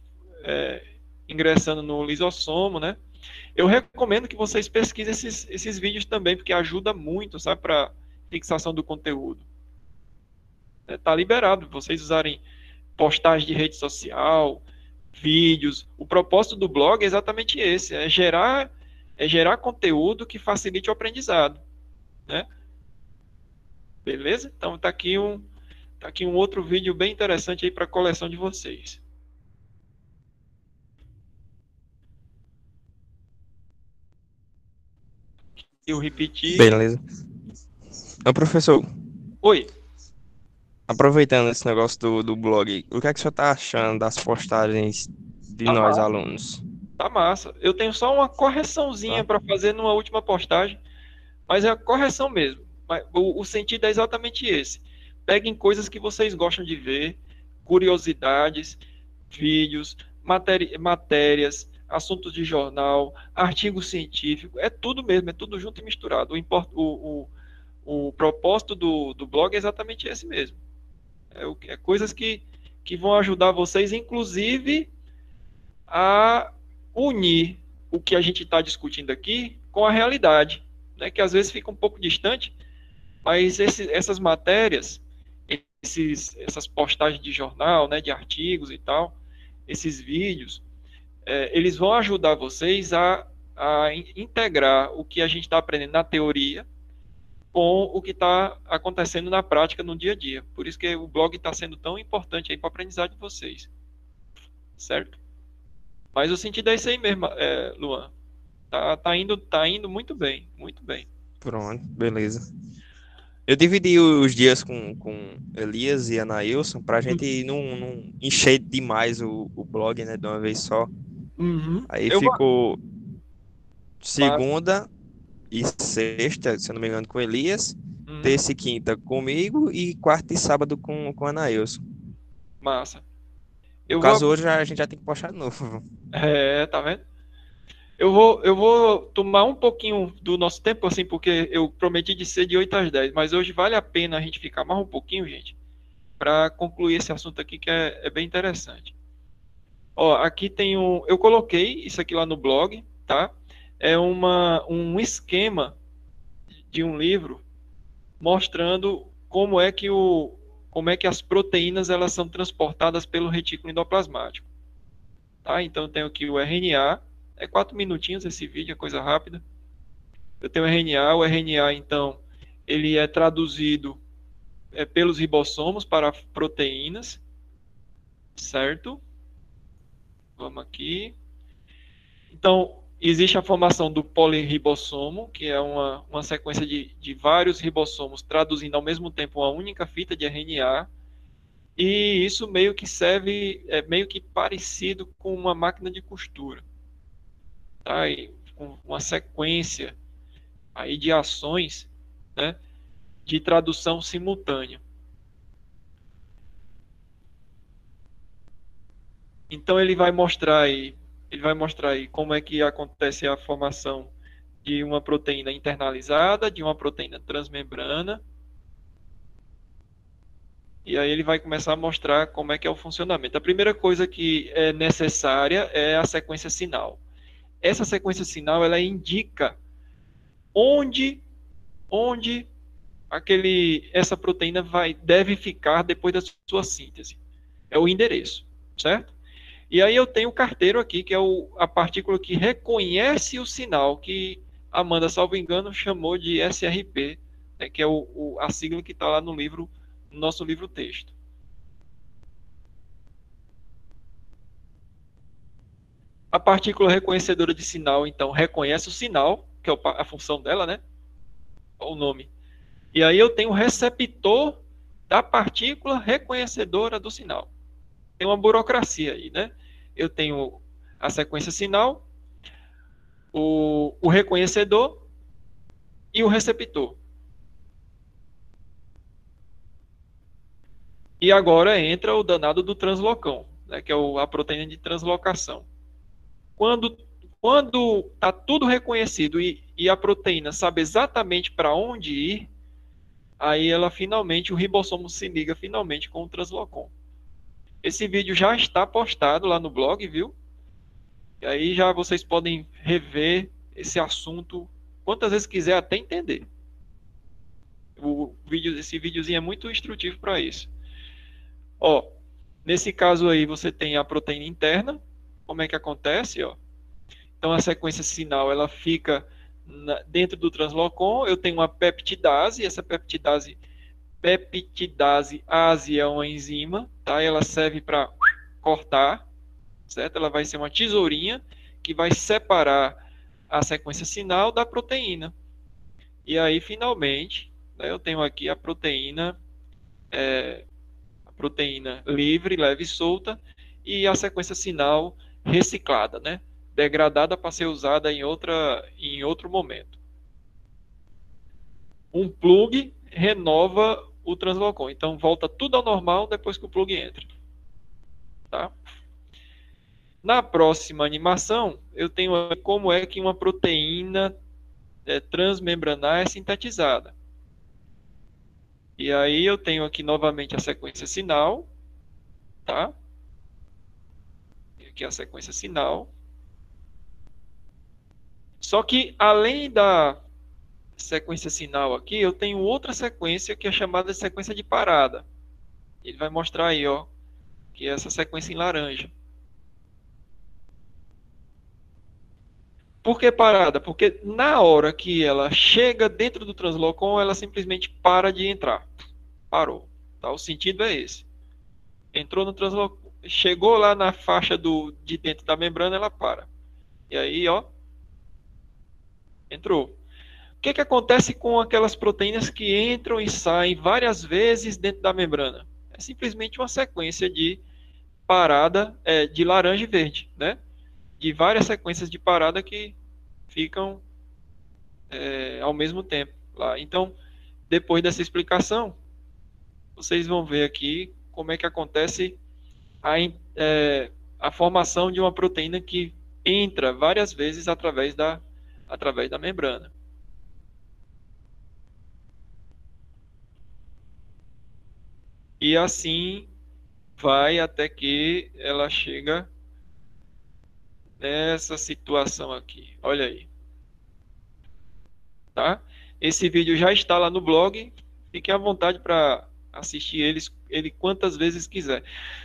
é, ingressando no lisossomo, né? Eu recomendo que vocês pesquisem esses, esses vídeos também, porque ajuda muito, sabe, para fixação do conteúdo. É, tá liberado vocês usarem postagens de rede social, vídeos. O propósito do blog é exatamente esse, é gerar é gerar conteúdo que facilite o aprendizado, né? Beleza? Então tá aqui um tá aqui um outro vídeo bem interessante aí para a coleção de vocês. Eu repeti. Beleza. Ô, professor. Oi. Aproveitando esse negócio do, do blog, o que é que o senhor tá achando das postagens de tá nós massa. alunos? Tá massa. Eu tenho só uma correçãozinha tá. para fazer numa última postagem, mas é a correção mesmo. O, o sentido é exatamente esse. Peguem coisas que vocês gostam de ver, curiosidades, vídeos, matéri matérias, assuntos de jornal, artigo científico, é tudo mesmo, é tudo junto e misturado. O, import, o, o, o propósito do, do blog é exatamente esse mesmo. É, o, é coisas que, que vão ajudar vocês, inclusive, a unir o que a gente está discutindo aqui com a realidade, né, que às vezes fica um pouco distante, mas esse, essas matérias, esses, essas postagens de jornal, né, de artigos e tal, esses vídeos, é, eles vão ajudar vocês a, a integrar o que a gente está aprendendo na teoria com o que está acontecendo na prática no dia a dia. Por isso que o blog está sendo tão importante aí para a aprendizagem de vocês. Certo? Mas o sentido é esse aí mesmo, é, Luan. Tá, tá, indo, tá indo muito bem, muito bem. Pronto, beleza. Eu dividi os dias com, com Elias e Anailson para a gente não, não encher demais o, o blog né, de uma vez só. Uhum. Aí eu ficou vou... segunda e sexta, se eu não me engano, com Elias. Uhum. Terça e quinta comigo e quarta e sábado com, com a Anailson. Massa. Eu no caso, vou... hoje a gente já tem que postar de novo. É, tá vendo? Eu vou, eu vou tomar um pouquinho do nosso tempo, assim, porque eu prometi de ser de 8 às 10, mas hoje vale a pena a gente ficar mais um pouquinho, gente, para concluir esse assunto aqui que é, é bem interessante. Ó, aqui tem um. Eu coloquei isso aqui lá no blog, tá? É uma, um esquema de um livro mostrando como é que o como é que as proteínas elas são transportadas pelo retículo endoplasmático. Tá? Então eu tenho aqui o RNA, é quatro minutinhos esse vídeo, é coisa rápida. Eu tenho o RNA, o RNA então ele é traduzido é, pelos ribossomos para proteínas, certo? Vamos aqui. Então, existe a formação do polirribossomo, que é uma, uma sequência de, de vários ribossomos traduzindo ao mesmo tempo uma única fita de RNA. E isso meio que serve, é meio que parecido com uma máquina de costura. Tá? E com uma sequência aí de ações né, de tradução simultânea. Então ele vai mostrar aí, ele vai mostrar aí como é que acontece a formação de uma proteína internalizada, de uma proteína transmembrana. E aí ele vai começar a mostrar como é que é o funcionamento. A primeira coisa que é necessária é a sequência sinal. Essa sequência sinal ela indica onde onde aquele essa proteína vai deve ficar depois da sua síntese. É o endereço, certo? E aí eu tenho o carteiro aqui, que é o, a partícula que reconhece o sinal, que Amanda, salvo engano, chamou de SRP, né, que é o, o, a sigla que está lá no livro, no nosso livro texto. A partícula reconhecedora de sinal, então, reconhece o sinal, que é a função dela, né? O nome. E aí eu tenho o receptor da partícula reconhecedora do sinal. Tem uma burocracia aí, né? Eu tenho a sequência sinal, o, o reconhecedor e o receptor. E agora entra o danado do translocão, né, que é o, a proteína de translocação. Quando quando está tudo reconhecido e, e, a proteína sabe exatamente para onde ir, aí ela finalmente, o ribossomo se liga finalmente com o translocon. Esse vídeo já está postado lá no blog, viu? E aí já vocês podem rever esse assunto quantas vezes quiser até entender. O vídeo, esse videozinho é muito instrutivo para isso. Ó, nesse caso aí você tem a proteína interna. Como é que acontece, ó? Então a sequência sinal ela fica na, dentro do translocon. Eu tenho uma peptidase. Essa peptidase, peptidase ase é uma enzima, tá? Ela serve para cortar certo? Ela vai ser uma tesourinha que vai separar a sequência sinal da proteína. E aí, finalmente, né, eu tenho aqui a proteína, é, a proteína livre, leve e solta, e a sequência sinal reciclada, né? Degradada para ser usada em, outra, em outro momento. Um plug renova o translocon. Então, volta tudo ao normal depois que o plug entra. Tá? Na próxima animação, eu tenho como é que uma proteína é, transmembranar é sintetizada. E aí eu tenho aqui novamente a sequência sinal, tá? Aqui a sequência sinal. Só que além da sequência sinal aqui, eu tenho outra sequência que é chamada de sequência de parada. Ele vai mostrar aí, ó, que é essa sequência em laranja. Por que parada? Porque na hora que ela chega dentro do translocon, ela simplesmente para de entrar. Parou. Tá? O sentido é esse. Entrou no translocon, chegou lá na faixa do, de dentro da membrana, ela para. E aí, ó, entrou. Que, que acontece com aquelas proteínas que entram e saem várias vezes dentro da membrana? É simplesmente uma sequência de parada é, de laranja e verde, né? de várias sequências de parada que ficam é, ao mesmo tempo lá. Então, depois dessa explicação, vocês vão ver aqui como é que acontece a, é, a formação de uma proteína que entra várias vezes através da, através da membrana. E assim vai até que ela chega nessa situação aqui. Olha aí. Tá? Esse vídeo já está lá no blog. Fiquem à vontade para assistir eles, ele quantas vezes quiser.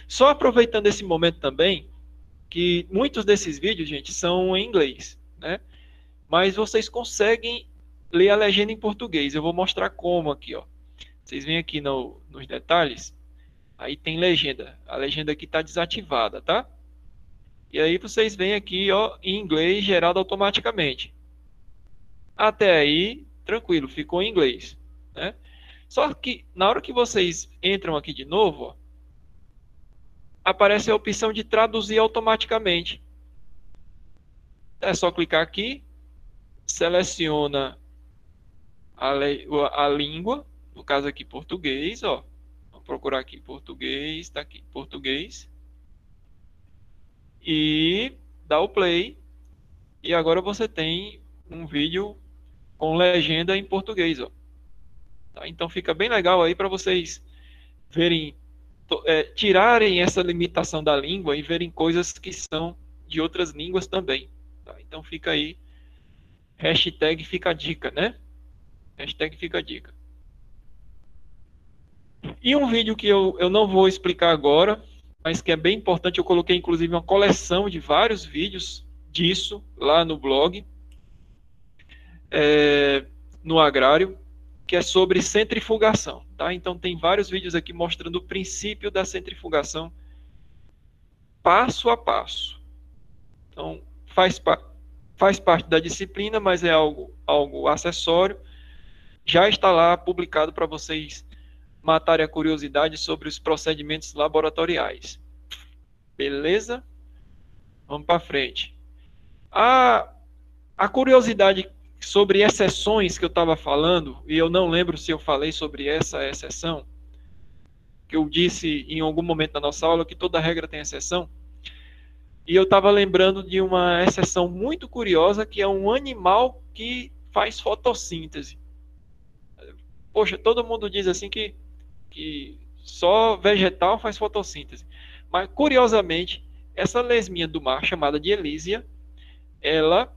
Só aproveitando esse momento também, que muitos desses vídeos, gente, são em inglês, né? Mas vocês conseguem ler a legenda em português. Eu vou mostrar como aqui, ó. Vocês vêm aqui no, nos detalhes, aí tem legenda. A legenda aqui está desativada, tá? E aí vocês veem aqui, ó, em inglês gerado automaticamente. Até aí, tranquilo, ficou em inglês, né? Só que na hora que vocês entram aqui de novo, ó, aparece a opção de traduzir automaticamente. É só clicar aqui, seleciona a, a língua, no caso aqui português, ó. Vamos procurar aqui português, está aqui português e dá o play. E agora você tem um vídeo com legenda em português. Ó. Tá? Então fica bem legal aí para vocês verem, é, tirarem essa limitação da língua e verem coisas que são de outras línguas também. Tá? Então fica aí, hashtag fica a dica, né? Hashtag fica a dica. E um vídeo que eu, eu não vou explicar agora, mas que é bem importante, eu coloquei inclusive uma coleção de vários vídeos disso lá no blog, é, no agrário, que é sobre centrifugação. Tá? Então tem vários vídeos aqui mostrando o princípio da centrifugação passo a passo. Então faz, pa faz parte da disciplina, mas é algo, algo acessório. Já está lá publicado para vocês matarem a curiosidade sobre os procedimentos laboratoriais. Beleza? Vamos para frente. A, a curiosidade sobre exceções que eu estava falando, e eu não lembro se eu falei sobre essa exceção, que eu disse em algum momento da nossa aula que toda regra tem exceção. E eu estava lembrando de uma exceção muito curiosa, que é um animal que faz fotossíntese. Poxa, todo mundo diz assim que que só vegetal faz fotossíntese. Mas, curiosamente, essa lesminha do mar, chamada de Elísia, ela,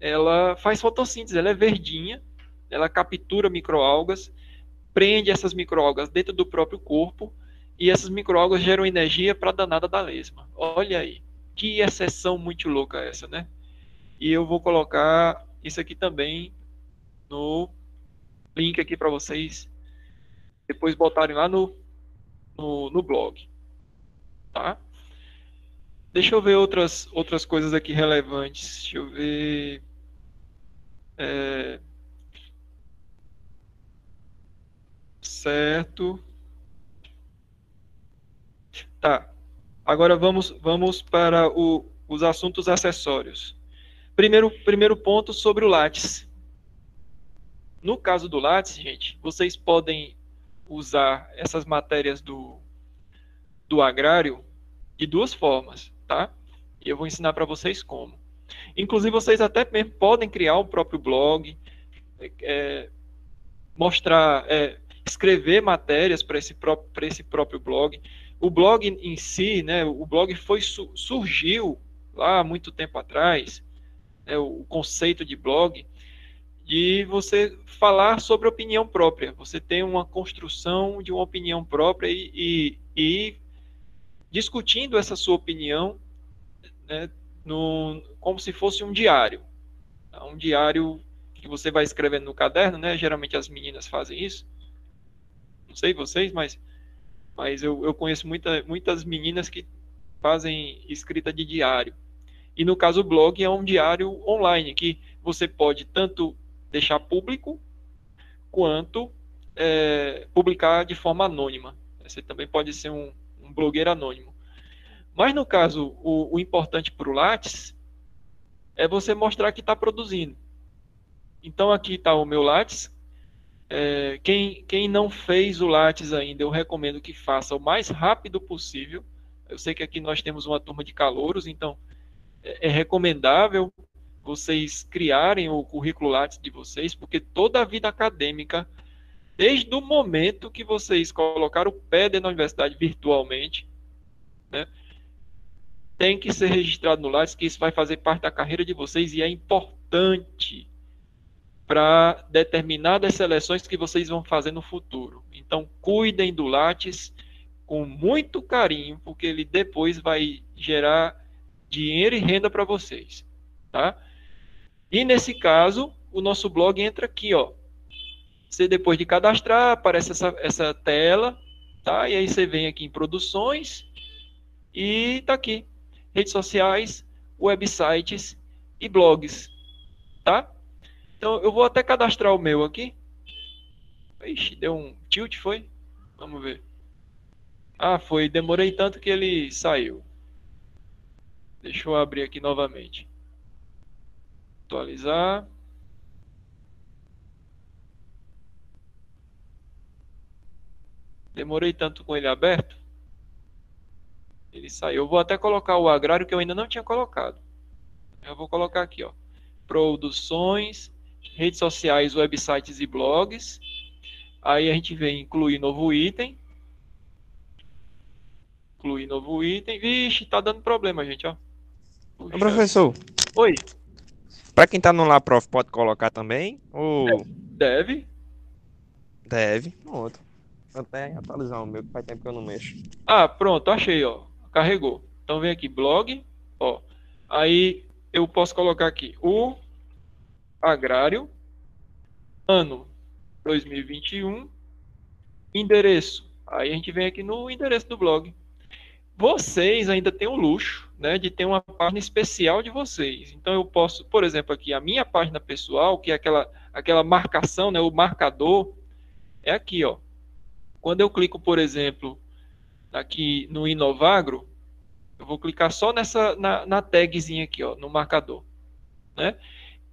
ela faz fotossíntese, ela é verdinha, ela captura microalgas, prende essas microalgas dentro do próprio corpo, e essas microalgas geram energia para a danada da lesma. Olha aí, que exceção muito louca essa, né? E eu vou colocar isso aqui também no link aqui para vocês depois botarem lá no, no, no blog. Tá? Deixa eu ver outras, outras coisas aqui relevantes. Deixa eu ver. É... Certo. Tá. Agora vamos, vamos para o, os assuntos acessórios. Primeiro, primeiro ponto sobre o Lattes. No caso do Lattes, gente, vocês podem usar essas matérias do, do agrário de duas formas, tá? E eu vou ensinar para vocês como. Inclusive, vocês até mesmo podem criar o próprio blog, é, mostrar, é, escrever matérias para esse, próprio, esse próprio blog. O blog em si, né, o blog foi surgiu lá há muito tempo atrás, né, o conceito de blog, de você falar sobre opinião própria. Você tem uma construção de uma opinião própria e, e, e discutindo essa sua opinião né, no, como se fosse um diário. Um diário que você vai escrevendo no caderno, né? Geralmente as meninas fazem isso. Não sei vocês, mas, mas eu, eu conheço muita, muitas meninas que fazem escrita de diário. E no caso o blog é um diário online que você pode tanto deixar público, quanto é, publicar de forma anônima. Você também pode ser um, um blogueiro anônimo. Mas no caso, o, o importante para o Lattes é você mostrar que está produzindo. Então aqui está o meu Lattes. É, quem, quem não fez o Lattes ainda, eu recomendo que faça o mais rápido possível. Eu sei que aqui nós temos uma turma de calouros, então é, é recomendável vocês criarem o currículo Lattes de vocês, porque toda a vida acadêmica, desde o momento que vocês colocaram o pé dentro da universidade virtualmente, né, tem que ser registrado no Lattes, que isso vai fazer parte da carreira de vocês e é importante para determinadas seleções que vocês vão fazer no futuro. Então, cuidem do Lattes com muito carinho, porque ele depois vai gerar dinheiro e renda para vocês, tá? E nesse caso, o nosso blog entra aqui, ó. Você depois de cadastrar, aparece essa, essa tela, tá? E aí você vem aqui em produções e tá aqui. Redes sociais, websites e blogs, tá? Então eu vou até cadastrar o meu aqui. Ixi, deu um tilt, foi? Vamos ver. Ah, foi. Demorei tanto que ele saiu. Deixa eu abrir aqui novamente. Atualizar. Demorei tanto com ele aberto. Ele saiu. Eu vou até colocar o agrário que eu ainda não tinha colocado. Eu vou colocar aqui, ó. Produções, redes sociais, websites e blogs. Aí a gente vem incluir novo item. incluir novo item. Vixe, tá dando problema, gente, ó. Puxa. Professor. Oi. Para quem tá no lá prof pode colocar também? Ou... Deve. Deve. Pronto. Vou até atualizar o meu, que faz tempo que eu não mexo. Ah, pronto, achei, ó. Carregou. Então vem aqui, blog, ó. Aí eu posso colocar aqui o agrário, ano 2021, endereço. Aí a gente vem aqui no endereço do blog. Vocês ainda têm o luxo, né, de ter uma página especial de vocês. Então eu posso, por exemplo, aqui a minha página pessoal, que é aquela aquela marcação, né, o marcador é aqui, ó. Quando eu clico, por exemplo, aqui no Inovagro, eu vou clicar só nessa na, na tagzinha aqui, ó, no marcador, né?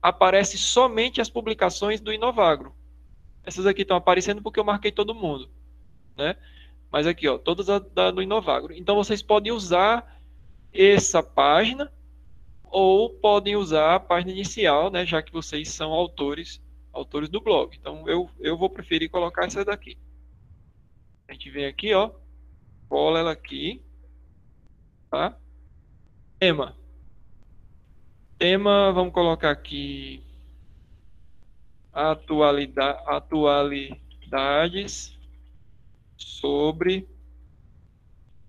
Aparece somente as publicações do Inovagro. Essas aqui estão aparecendo porque eu marquei todo mundo, né? Mas aqui, ó, todas da, do Inovagro. Então vocês podem usar essa página ou podem usar a página inicial, né, já que vocês são autores, autores do blog. Então eu, eu vou preferir colocar essa daqui. A gente vem aqui, ó, cola ela aqui, tá? Tema. Tema, vamos colocar aqui atualidade, atualidades sobre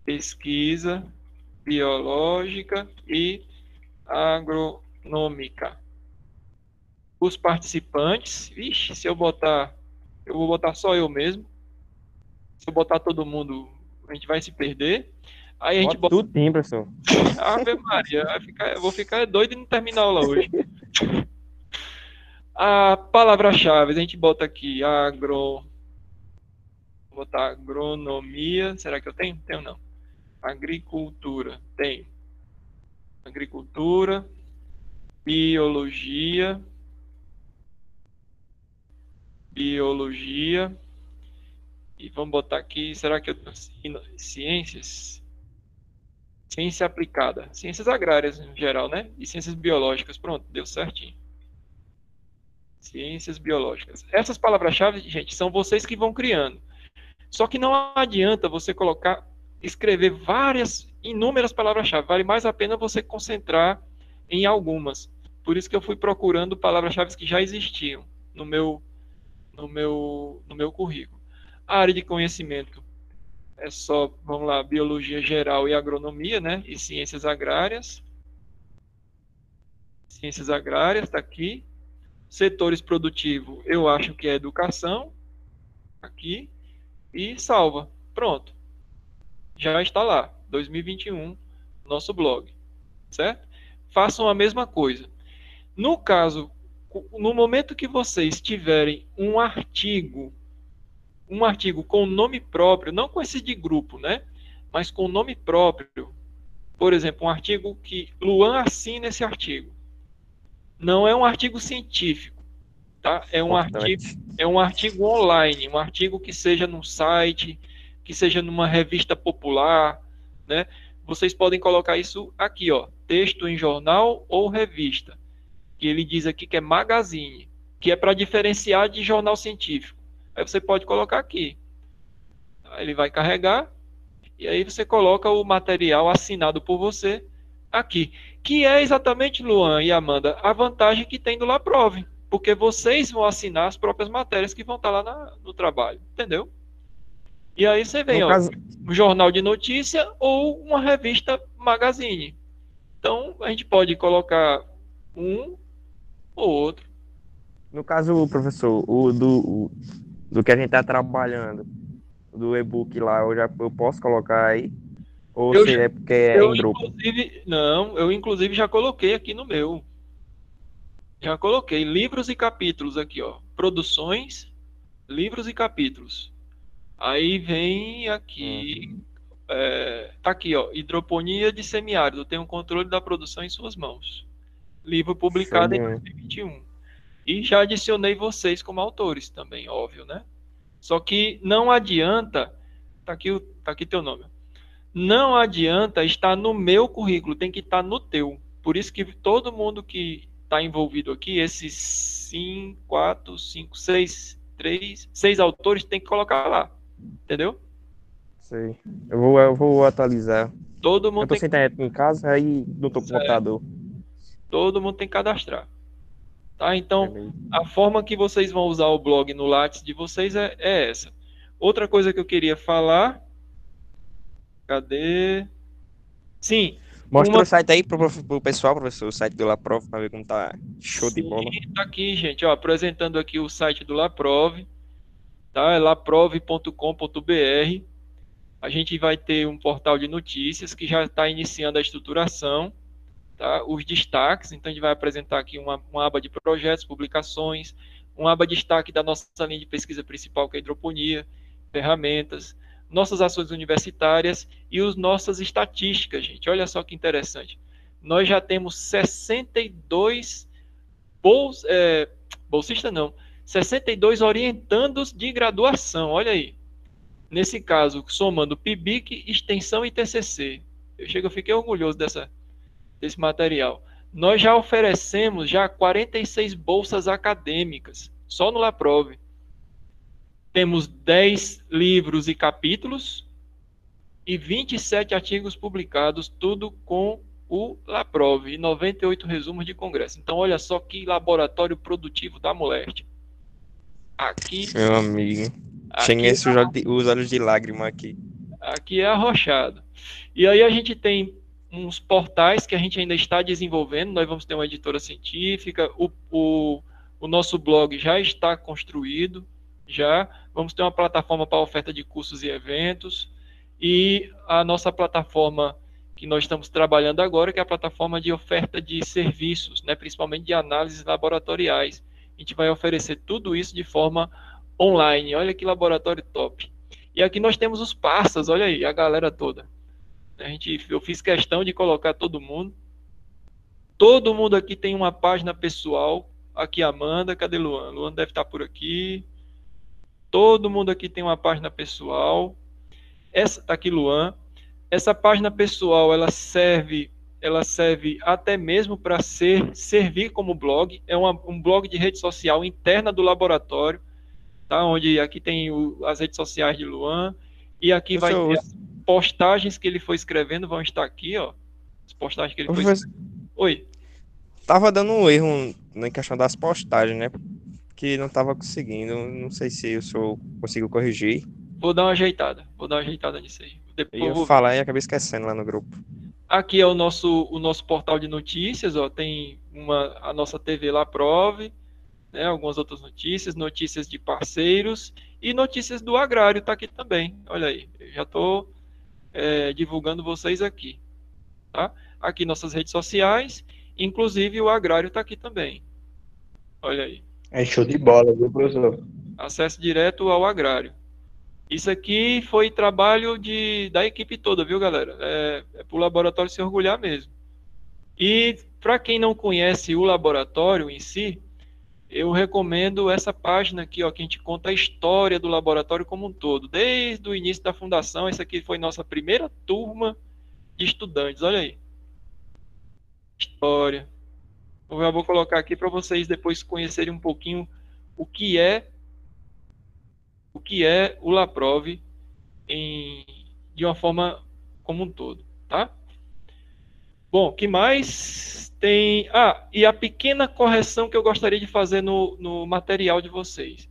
pesquisa biológica e agronômica. Os participantes, vixe, se eu botar, eu vou botar só eu mesmo. Se eu botar todo mundo, a gente vai se perder. Aí a gente bota. Tudo tem, professor. Ave Maria, ficar, eu vou ficar doido e não terminar a aula hoje. (laughs) a palavra-chave, a gente bota aqui agro. Botar agronomia. Será que eu tenho? Tenho não. Agricultura. Tem. Agricultura. Biologia. Biologia. E vamos botar aqui, será que eu tenho ciências? Ciência aplicada. Ciências agrárias em geral, né? E ciências biológicas. Pronto, deu certinho. Ciências biológicas. Essas palavras-chave, gente, são vocês que vão criando. Só que não adianta você colocar, escrever várias, inúmeras palavras-chave. Vale mais a pena você concentrar em algumas. Por isso que eu fui procurando palavras-chave que já existiam no meu, no meu, no meu currículo. A área de conhecimento é só, vamos lá, biologia geral e agronomia, né? E ciências agrárias. Ciências agrárias está aqui. Setores produtivos, eu acho que é educação. Aqui e salva. Pronto. Já está lá, 2021, nosso blog, certo? Façam a mesma coisa. No caso, no momento que vocês tiverem um artigo, um artigo com nome próprio, não com esse de grupo, né? Mas com nome próprio. Por exemplo, um artigo que Luan assina esse artigo. Não é um artigo científico tá? É um artigo, é um artigo online, um artigo que seja num site, que seja numa revista popular, né? Vocês podem colocar isso aqui, ó, texto em jornal ou revista, que ele diz aqui que é magazine, que é para diferenciar de jornal científico. Aí você pode colocar aqui. Ele vai carregar e aí você coloca o material assinado por você aqui, que é exatamente Luan e Amanda a vantagem que tem do Laprove porque vocês vão assinar as próprias matérias que vão estar lá na, no trabalho, entendeu? E aí você vem, ó, caso... um jornal de notícia ou uma revista magazine. Então a gente pode colocar um ou outro. No caso, professor, o do, o, do que a gente está trabalhando, do e-book lá, eu já eu posso colocar aí? Ou eu, se é porque é eu, em grupo? Não, eu inclusive já coloquei aqui no meu. Já coloquei livros e capítulos aqui, ó. Produções, livros e capítulos. Aí vem aqui. Uhum. É, tá aqui, ó. Hidroponia de semiárido. Tem um controle da produção em suas mãos. Livro publicado Sim. em 2021. E já adicionei vocês como autores também, óbvio, né? Só que não adianta. Tá aqui, tá aqui teu nome. Não adianta estar no meu currículo, tem que estar no teu. Por isso que todo mundo que está envolvido aqui, esses cinco, quatro, cinco, seis, três, seis autores tem que colocar lá, entendeu? Sei. Eu vou, eu vou atualizar. Todo mundo eu tô tem... sem internet em casa, aí não tô com computador. Todo mundo tem que cadastrar. Tá? Então, Beleza. a forma que vocês vão usar o blog no Lattes de vocês é, é essa. Outra coisa que eu queria falar. Cadê? Sim. Mostra Uma- o site aí pro, pro pessoal, professor, o site do Laprof, pra ver como tá show de Sim, bola. Tá aqui, gente, ó, apresentando aqui o site do Laprove, tá? É laprove.com.br. A gente vai ter um portal de notícias que já está iniciando a estruturação, tá? Os destaques, então a gente vai apresentar aqui uma, uma aba de projetos, publicações, uma aba de destaque da nossa linha de pesquisa principal, que é a hidroponia, ferramentas, nossas ações universitárias e as nossas estatísticas, gente. Olha só que interessante. Nós já temos 62 bols, é, bolsista não, 62 orientandos de graduação, olha aí. Nesse caso, somando PIBIC, extensão e TCC. Eu chego, eu fiquei orgulhoso dessa, desse material. Nós já oferecemos já 46 bolsas acadêmicas, só no Laprove. Temos 10 livros e capítulos e 27 artigos publicados, tudo com o Laprove e 98 resumos de congresso. Então, olha só que laboratório produtivo da Moleste. Aqui, Meu amigo. aqui, olhos de- os olhos de lágrima aqui. aqui é arrochado. E aí a gente tem uns portais que a gente ainda está desenvolvendo. Nós vamos ter uma editora científica. O, o, o nosso blog já está construído. Já vamos ter uma plataforma para oferta de cursos e eventos. E a nossa plataforma que nós estamos trabalhando agora, que é a plataforma de oferta de serviços, né, principalmente de análises laboratoriais. A gente vai oferecer tudo isso de forma online. Olha que laboratório top. E aqui nós temos os parças, olha aí, a galera toda. A gente, eu fiz questão de colocar todo mundo. Todo mundo aqui tem uma página pessoal. Aqui Amanda, cadê Luan? Luan deve estar por aqui. Todo mundo aqui tem uma página pessoal. Essa tá aqui Luan. Essa página pessoal, ela serve, ela serve até mesmo para ser servir como blog. É uma, um blog de rede social interna do laboratório, tá? Onde aqui tem o- as redes sociais de Luan e aqui vai Professor, ter as postagens que ele foi escrevendo vão estar aqui, ó. As postagens que ele foi Professor, Oi. Tava dando um erro na questão das postagens, né? Que não tava conseguindo. Não sei se o senhor conseguiu corrigir. Vou dar uma ajeitada. Vou dar uma ajeitada nisso aí. Depois Eu eu ia vou falar e acabei esquecendo lá no grupo. Aqui é o nosso, o nosso portal de notícias, ó, tem uma, a nossa TV lá prove, né, algumas outras notícias, notícias de parceiros e notícias do agrário tá aqui também. Olha aí, eu já estou divulgando vocês aqui, tá? Aqui nossas redes sociais, inclusive o agrário tá aqui também. Olha aí, É show de bola, viu, professor? acesso direto ao agrário. Isso aqui foi trabalho de, da equipe toda, viu, galera? É, é para o laboratório se orgulhar mesmo. E para quem não conhece o laboratório em si, eu recomendo essa página aqui, ó, que a gente conta a história do laboratório como um todo, desde o início da fundação. Essa aqui foi nossa primeira turma de estudantes. Olha aí. História. Eu vou colocar aqui para vocês depois conhecerem um pouquinho o que é o que é o Laprove em, de uma forma como um todo, tá? Bom, que mais tem? Ah, e a pequena correção que eu gostaria de fazer no, no material de vocês.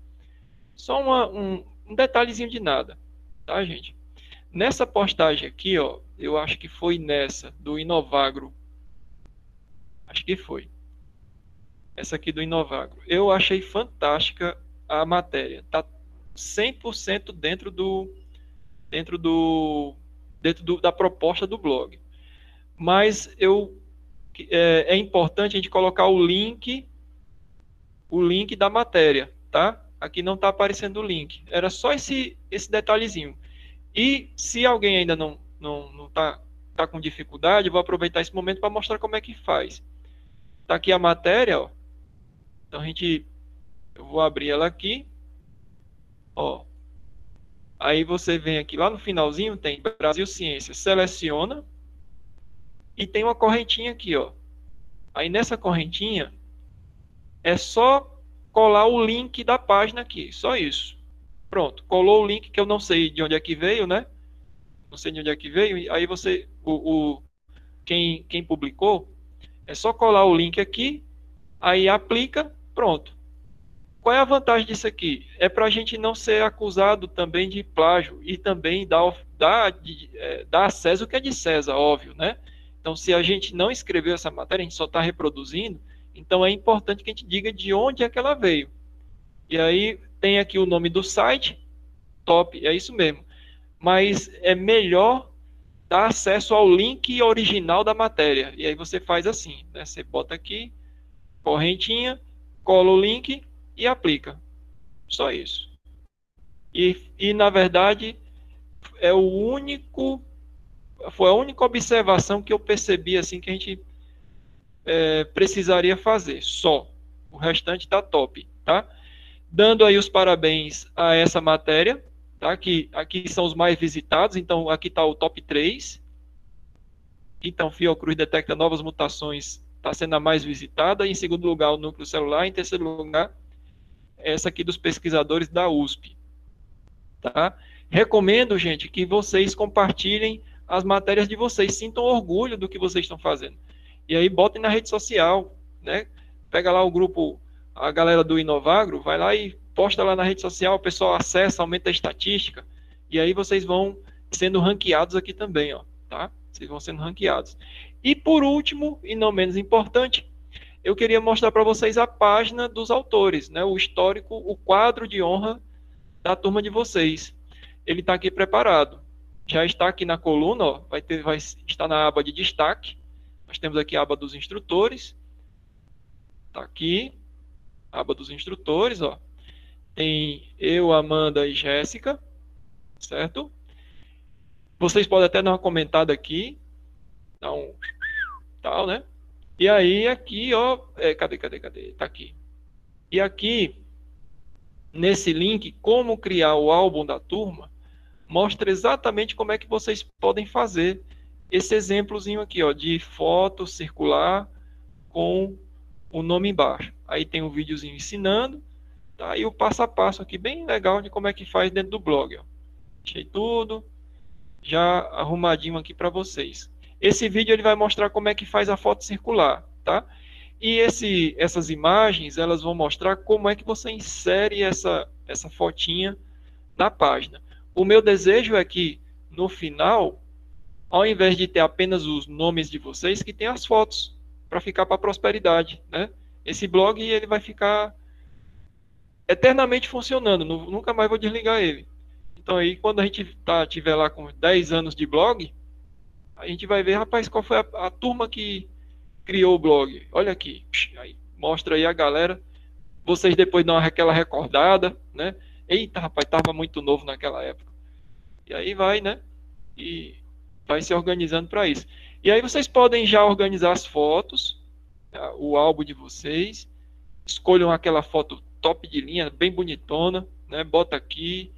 Só uma, um, um detalhezinho de nada, tá, gente? Nessa postagem aqui, ó, eu acho que foi nessa do Inovagro. Acho que foi. Essa aqui do Inovagro. Eu achei fantástica a matéria. Tá 100% dentro do dentro do dentro do, da proposta do blog. Mas eu é, é, importante a gente colocar o link o link da matéria, tá? Aqui não está aparecendo o link. Era só esse esse detalhezinho. E se alguém ainda não não não tá tá com dificuldade, vou aproveitar esse momento para mostrar como é que faz. Tá aqui a matéria, ó. Então a gente eu vou abrir ela aqui. Ó. Aí você vem aqui lá no finalzinho, tem Brasil Ciência, seleciona e tem uma correntinha aqui, ó. Aí nessa correntinha é só colar o link da página aqui, só isso. Pronto, colou o link que eu não sei de onde é que veio, né? não sei de onde é que veio, aí você, o, o quem, quem publicou, é só colar o link aqui, aí aplica, pronto. Qual é a vantagem disso aqui? É para a gente não ser acusado também de plágio e também dar, dar, é, dar a César o que é de César, óbvio, né? Então, se a gente não escreveu essa matéria, a gente só está reproduzindo, então é importante que a gente diga de onde é que ela veio. E aí tem aqui o nome do site, top, é isso mesmo. Mas é melhor dar acesso ao link original da matéria. E aí você faz assim, né? Você bota aqui, correntinha, cola o link e aplica. Só isso. E, e na verdade, é o único. Foi a única observação que eu percebi assim que a gente é, precisaria fazer. Só. O restante está top, tá? Dando aí os parabéns a essa matéria, tá? Que aqui são os mais visitados, então aqui está o top 3. Então, Fiocruz detecta novas mutações, está sendo a mais visitada. Em segundo lugar, o núcleo celular. Em terceiro lugar, essa aqui dos pesquisadores da USP. Tá? Recomendo, gente, que vocês compartilhem as matérias de vocês, sintam orgulho do que vocês estão fazendo. E aí botem na rede social, né? Pega lá o grupo, a galera do Inovagro, vai lá e posta lá na rede social, o pessoal acessa, aumenta a estatística, e aí vocês vão sendo ranqueados aqui também, ó, tá? Vocês vão sendo ranqueados. E por último, e não menos importante, eu queria mostrar para vocês a página dos autores, né? o histórico, o quadro de honra da turma de vocês. Ele está aqui preparado. Já está aqui na coluna, ó, vai, ter, vai estar na aba de destaque. Nós temos aqui a aba dos instrutores. Está aqui, aba dos instrutores, ó. Tem eu, Amanda e Jéssica, certo? Vocês podem até dar uma comentada aqui, dar um tal, né? E aí aqui, ó, é, cadê, cadê, cadê? Tá aqui. E aqui, nesse link, como criar o álbum da turma, mostra exatamente como é que vocês podem fazer esse exemplozinho aqui, ó, de foto circular com o nome embaixo. Aí tem um videozinho ensinando, tá? E o passo a passo aqui, bem legal de como é que faz dentro do blog, ó. Deixei tudo já arrumadinho aqui para vocês. Esse vídeo ele vai mostrar como é que faz a foto circular, tá? E esse, essas imagens, elas vão mostrar como é que você insere essa, essa fotinha na página. O meu desejo é que, no final, ao invés de ter apenas os nomes de vocês, que tenha as fotos, para ficar para a prosperidade, né? Esse blog, ele vai ficar eternamente funcionando, nunca mais vou desligar ele. Então aí, quando a gente tá, tiver lá com 10 anos de blog, a gente vai ver, rapaz, qual foi a, a turma que criou o blog. Olha aqui, aí, mostra aí a galera. Vocês depois dão aquela recordada, né? Eita, rapaz, tava muito novo naquela época. E aí vai, né? E vai se organizando para isso. E aí vocês podem já organizar as fotos, tá? o álbum de vocês. Escolham aquela foto top de linha, bem bonitona, né? Bota aqui.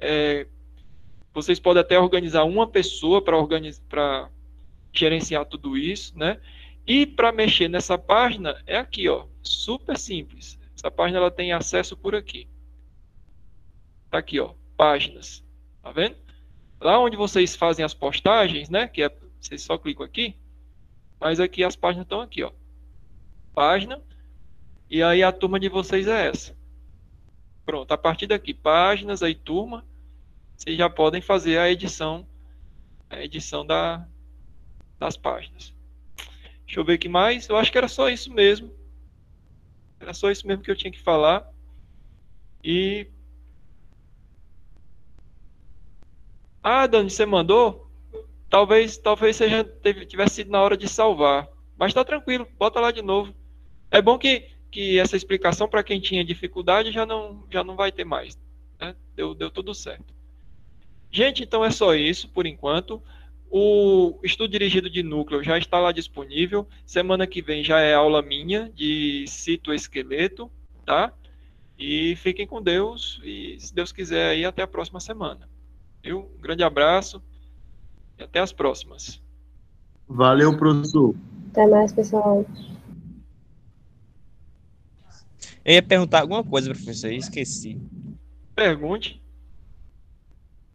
É, vocês podem até organizar uma pessoa para organizar, gerenciar tudo isso, né? E para mexer nessa página é aqui, ó, super simples. Essa página ela tem acesso por aqui. Tá aqui, ó, páginas. Tá vendo? Lá onde vocês fazem as postagens, né? Que é, vocês só clicam aqui. Mas aqui as páginas estão aqui, ó. Página. E aí a turma de vocês é essa. Pronto, a partir daqui, páginas, aí turma vocês já podem fazer a edição, a edição da, das páginas. Deixa eu ver aqui mais. Eu acho que era só isso mesmo. Era só isso mesmo que eu tinha que falar. E. Ah, Dani, você mandou? Talvez, talvez seja tivesse sido na hora de salvar. Mas está tranquilo, bota lá de novo. É bom que, que essa explicação para quem tinha dificuldade já não, já não vai ter mais. Né? Deu, deu tudo certo. Gente, então é só isso por enquanto. O estudo dirigido de núcleo já está lá disponível. Semana que vem já é aula minha de citoesqueleto, tá? E fiquem com Deus e, se Deus quiser, aí até a próxima semana. Viu? Um grande abraço e até as próximas. Valeu, professor. Até mais, pessoal. Eu ia perguntar alguma coisa, professor, eu esqueci. Pergunte.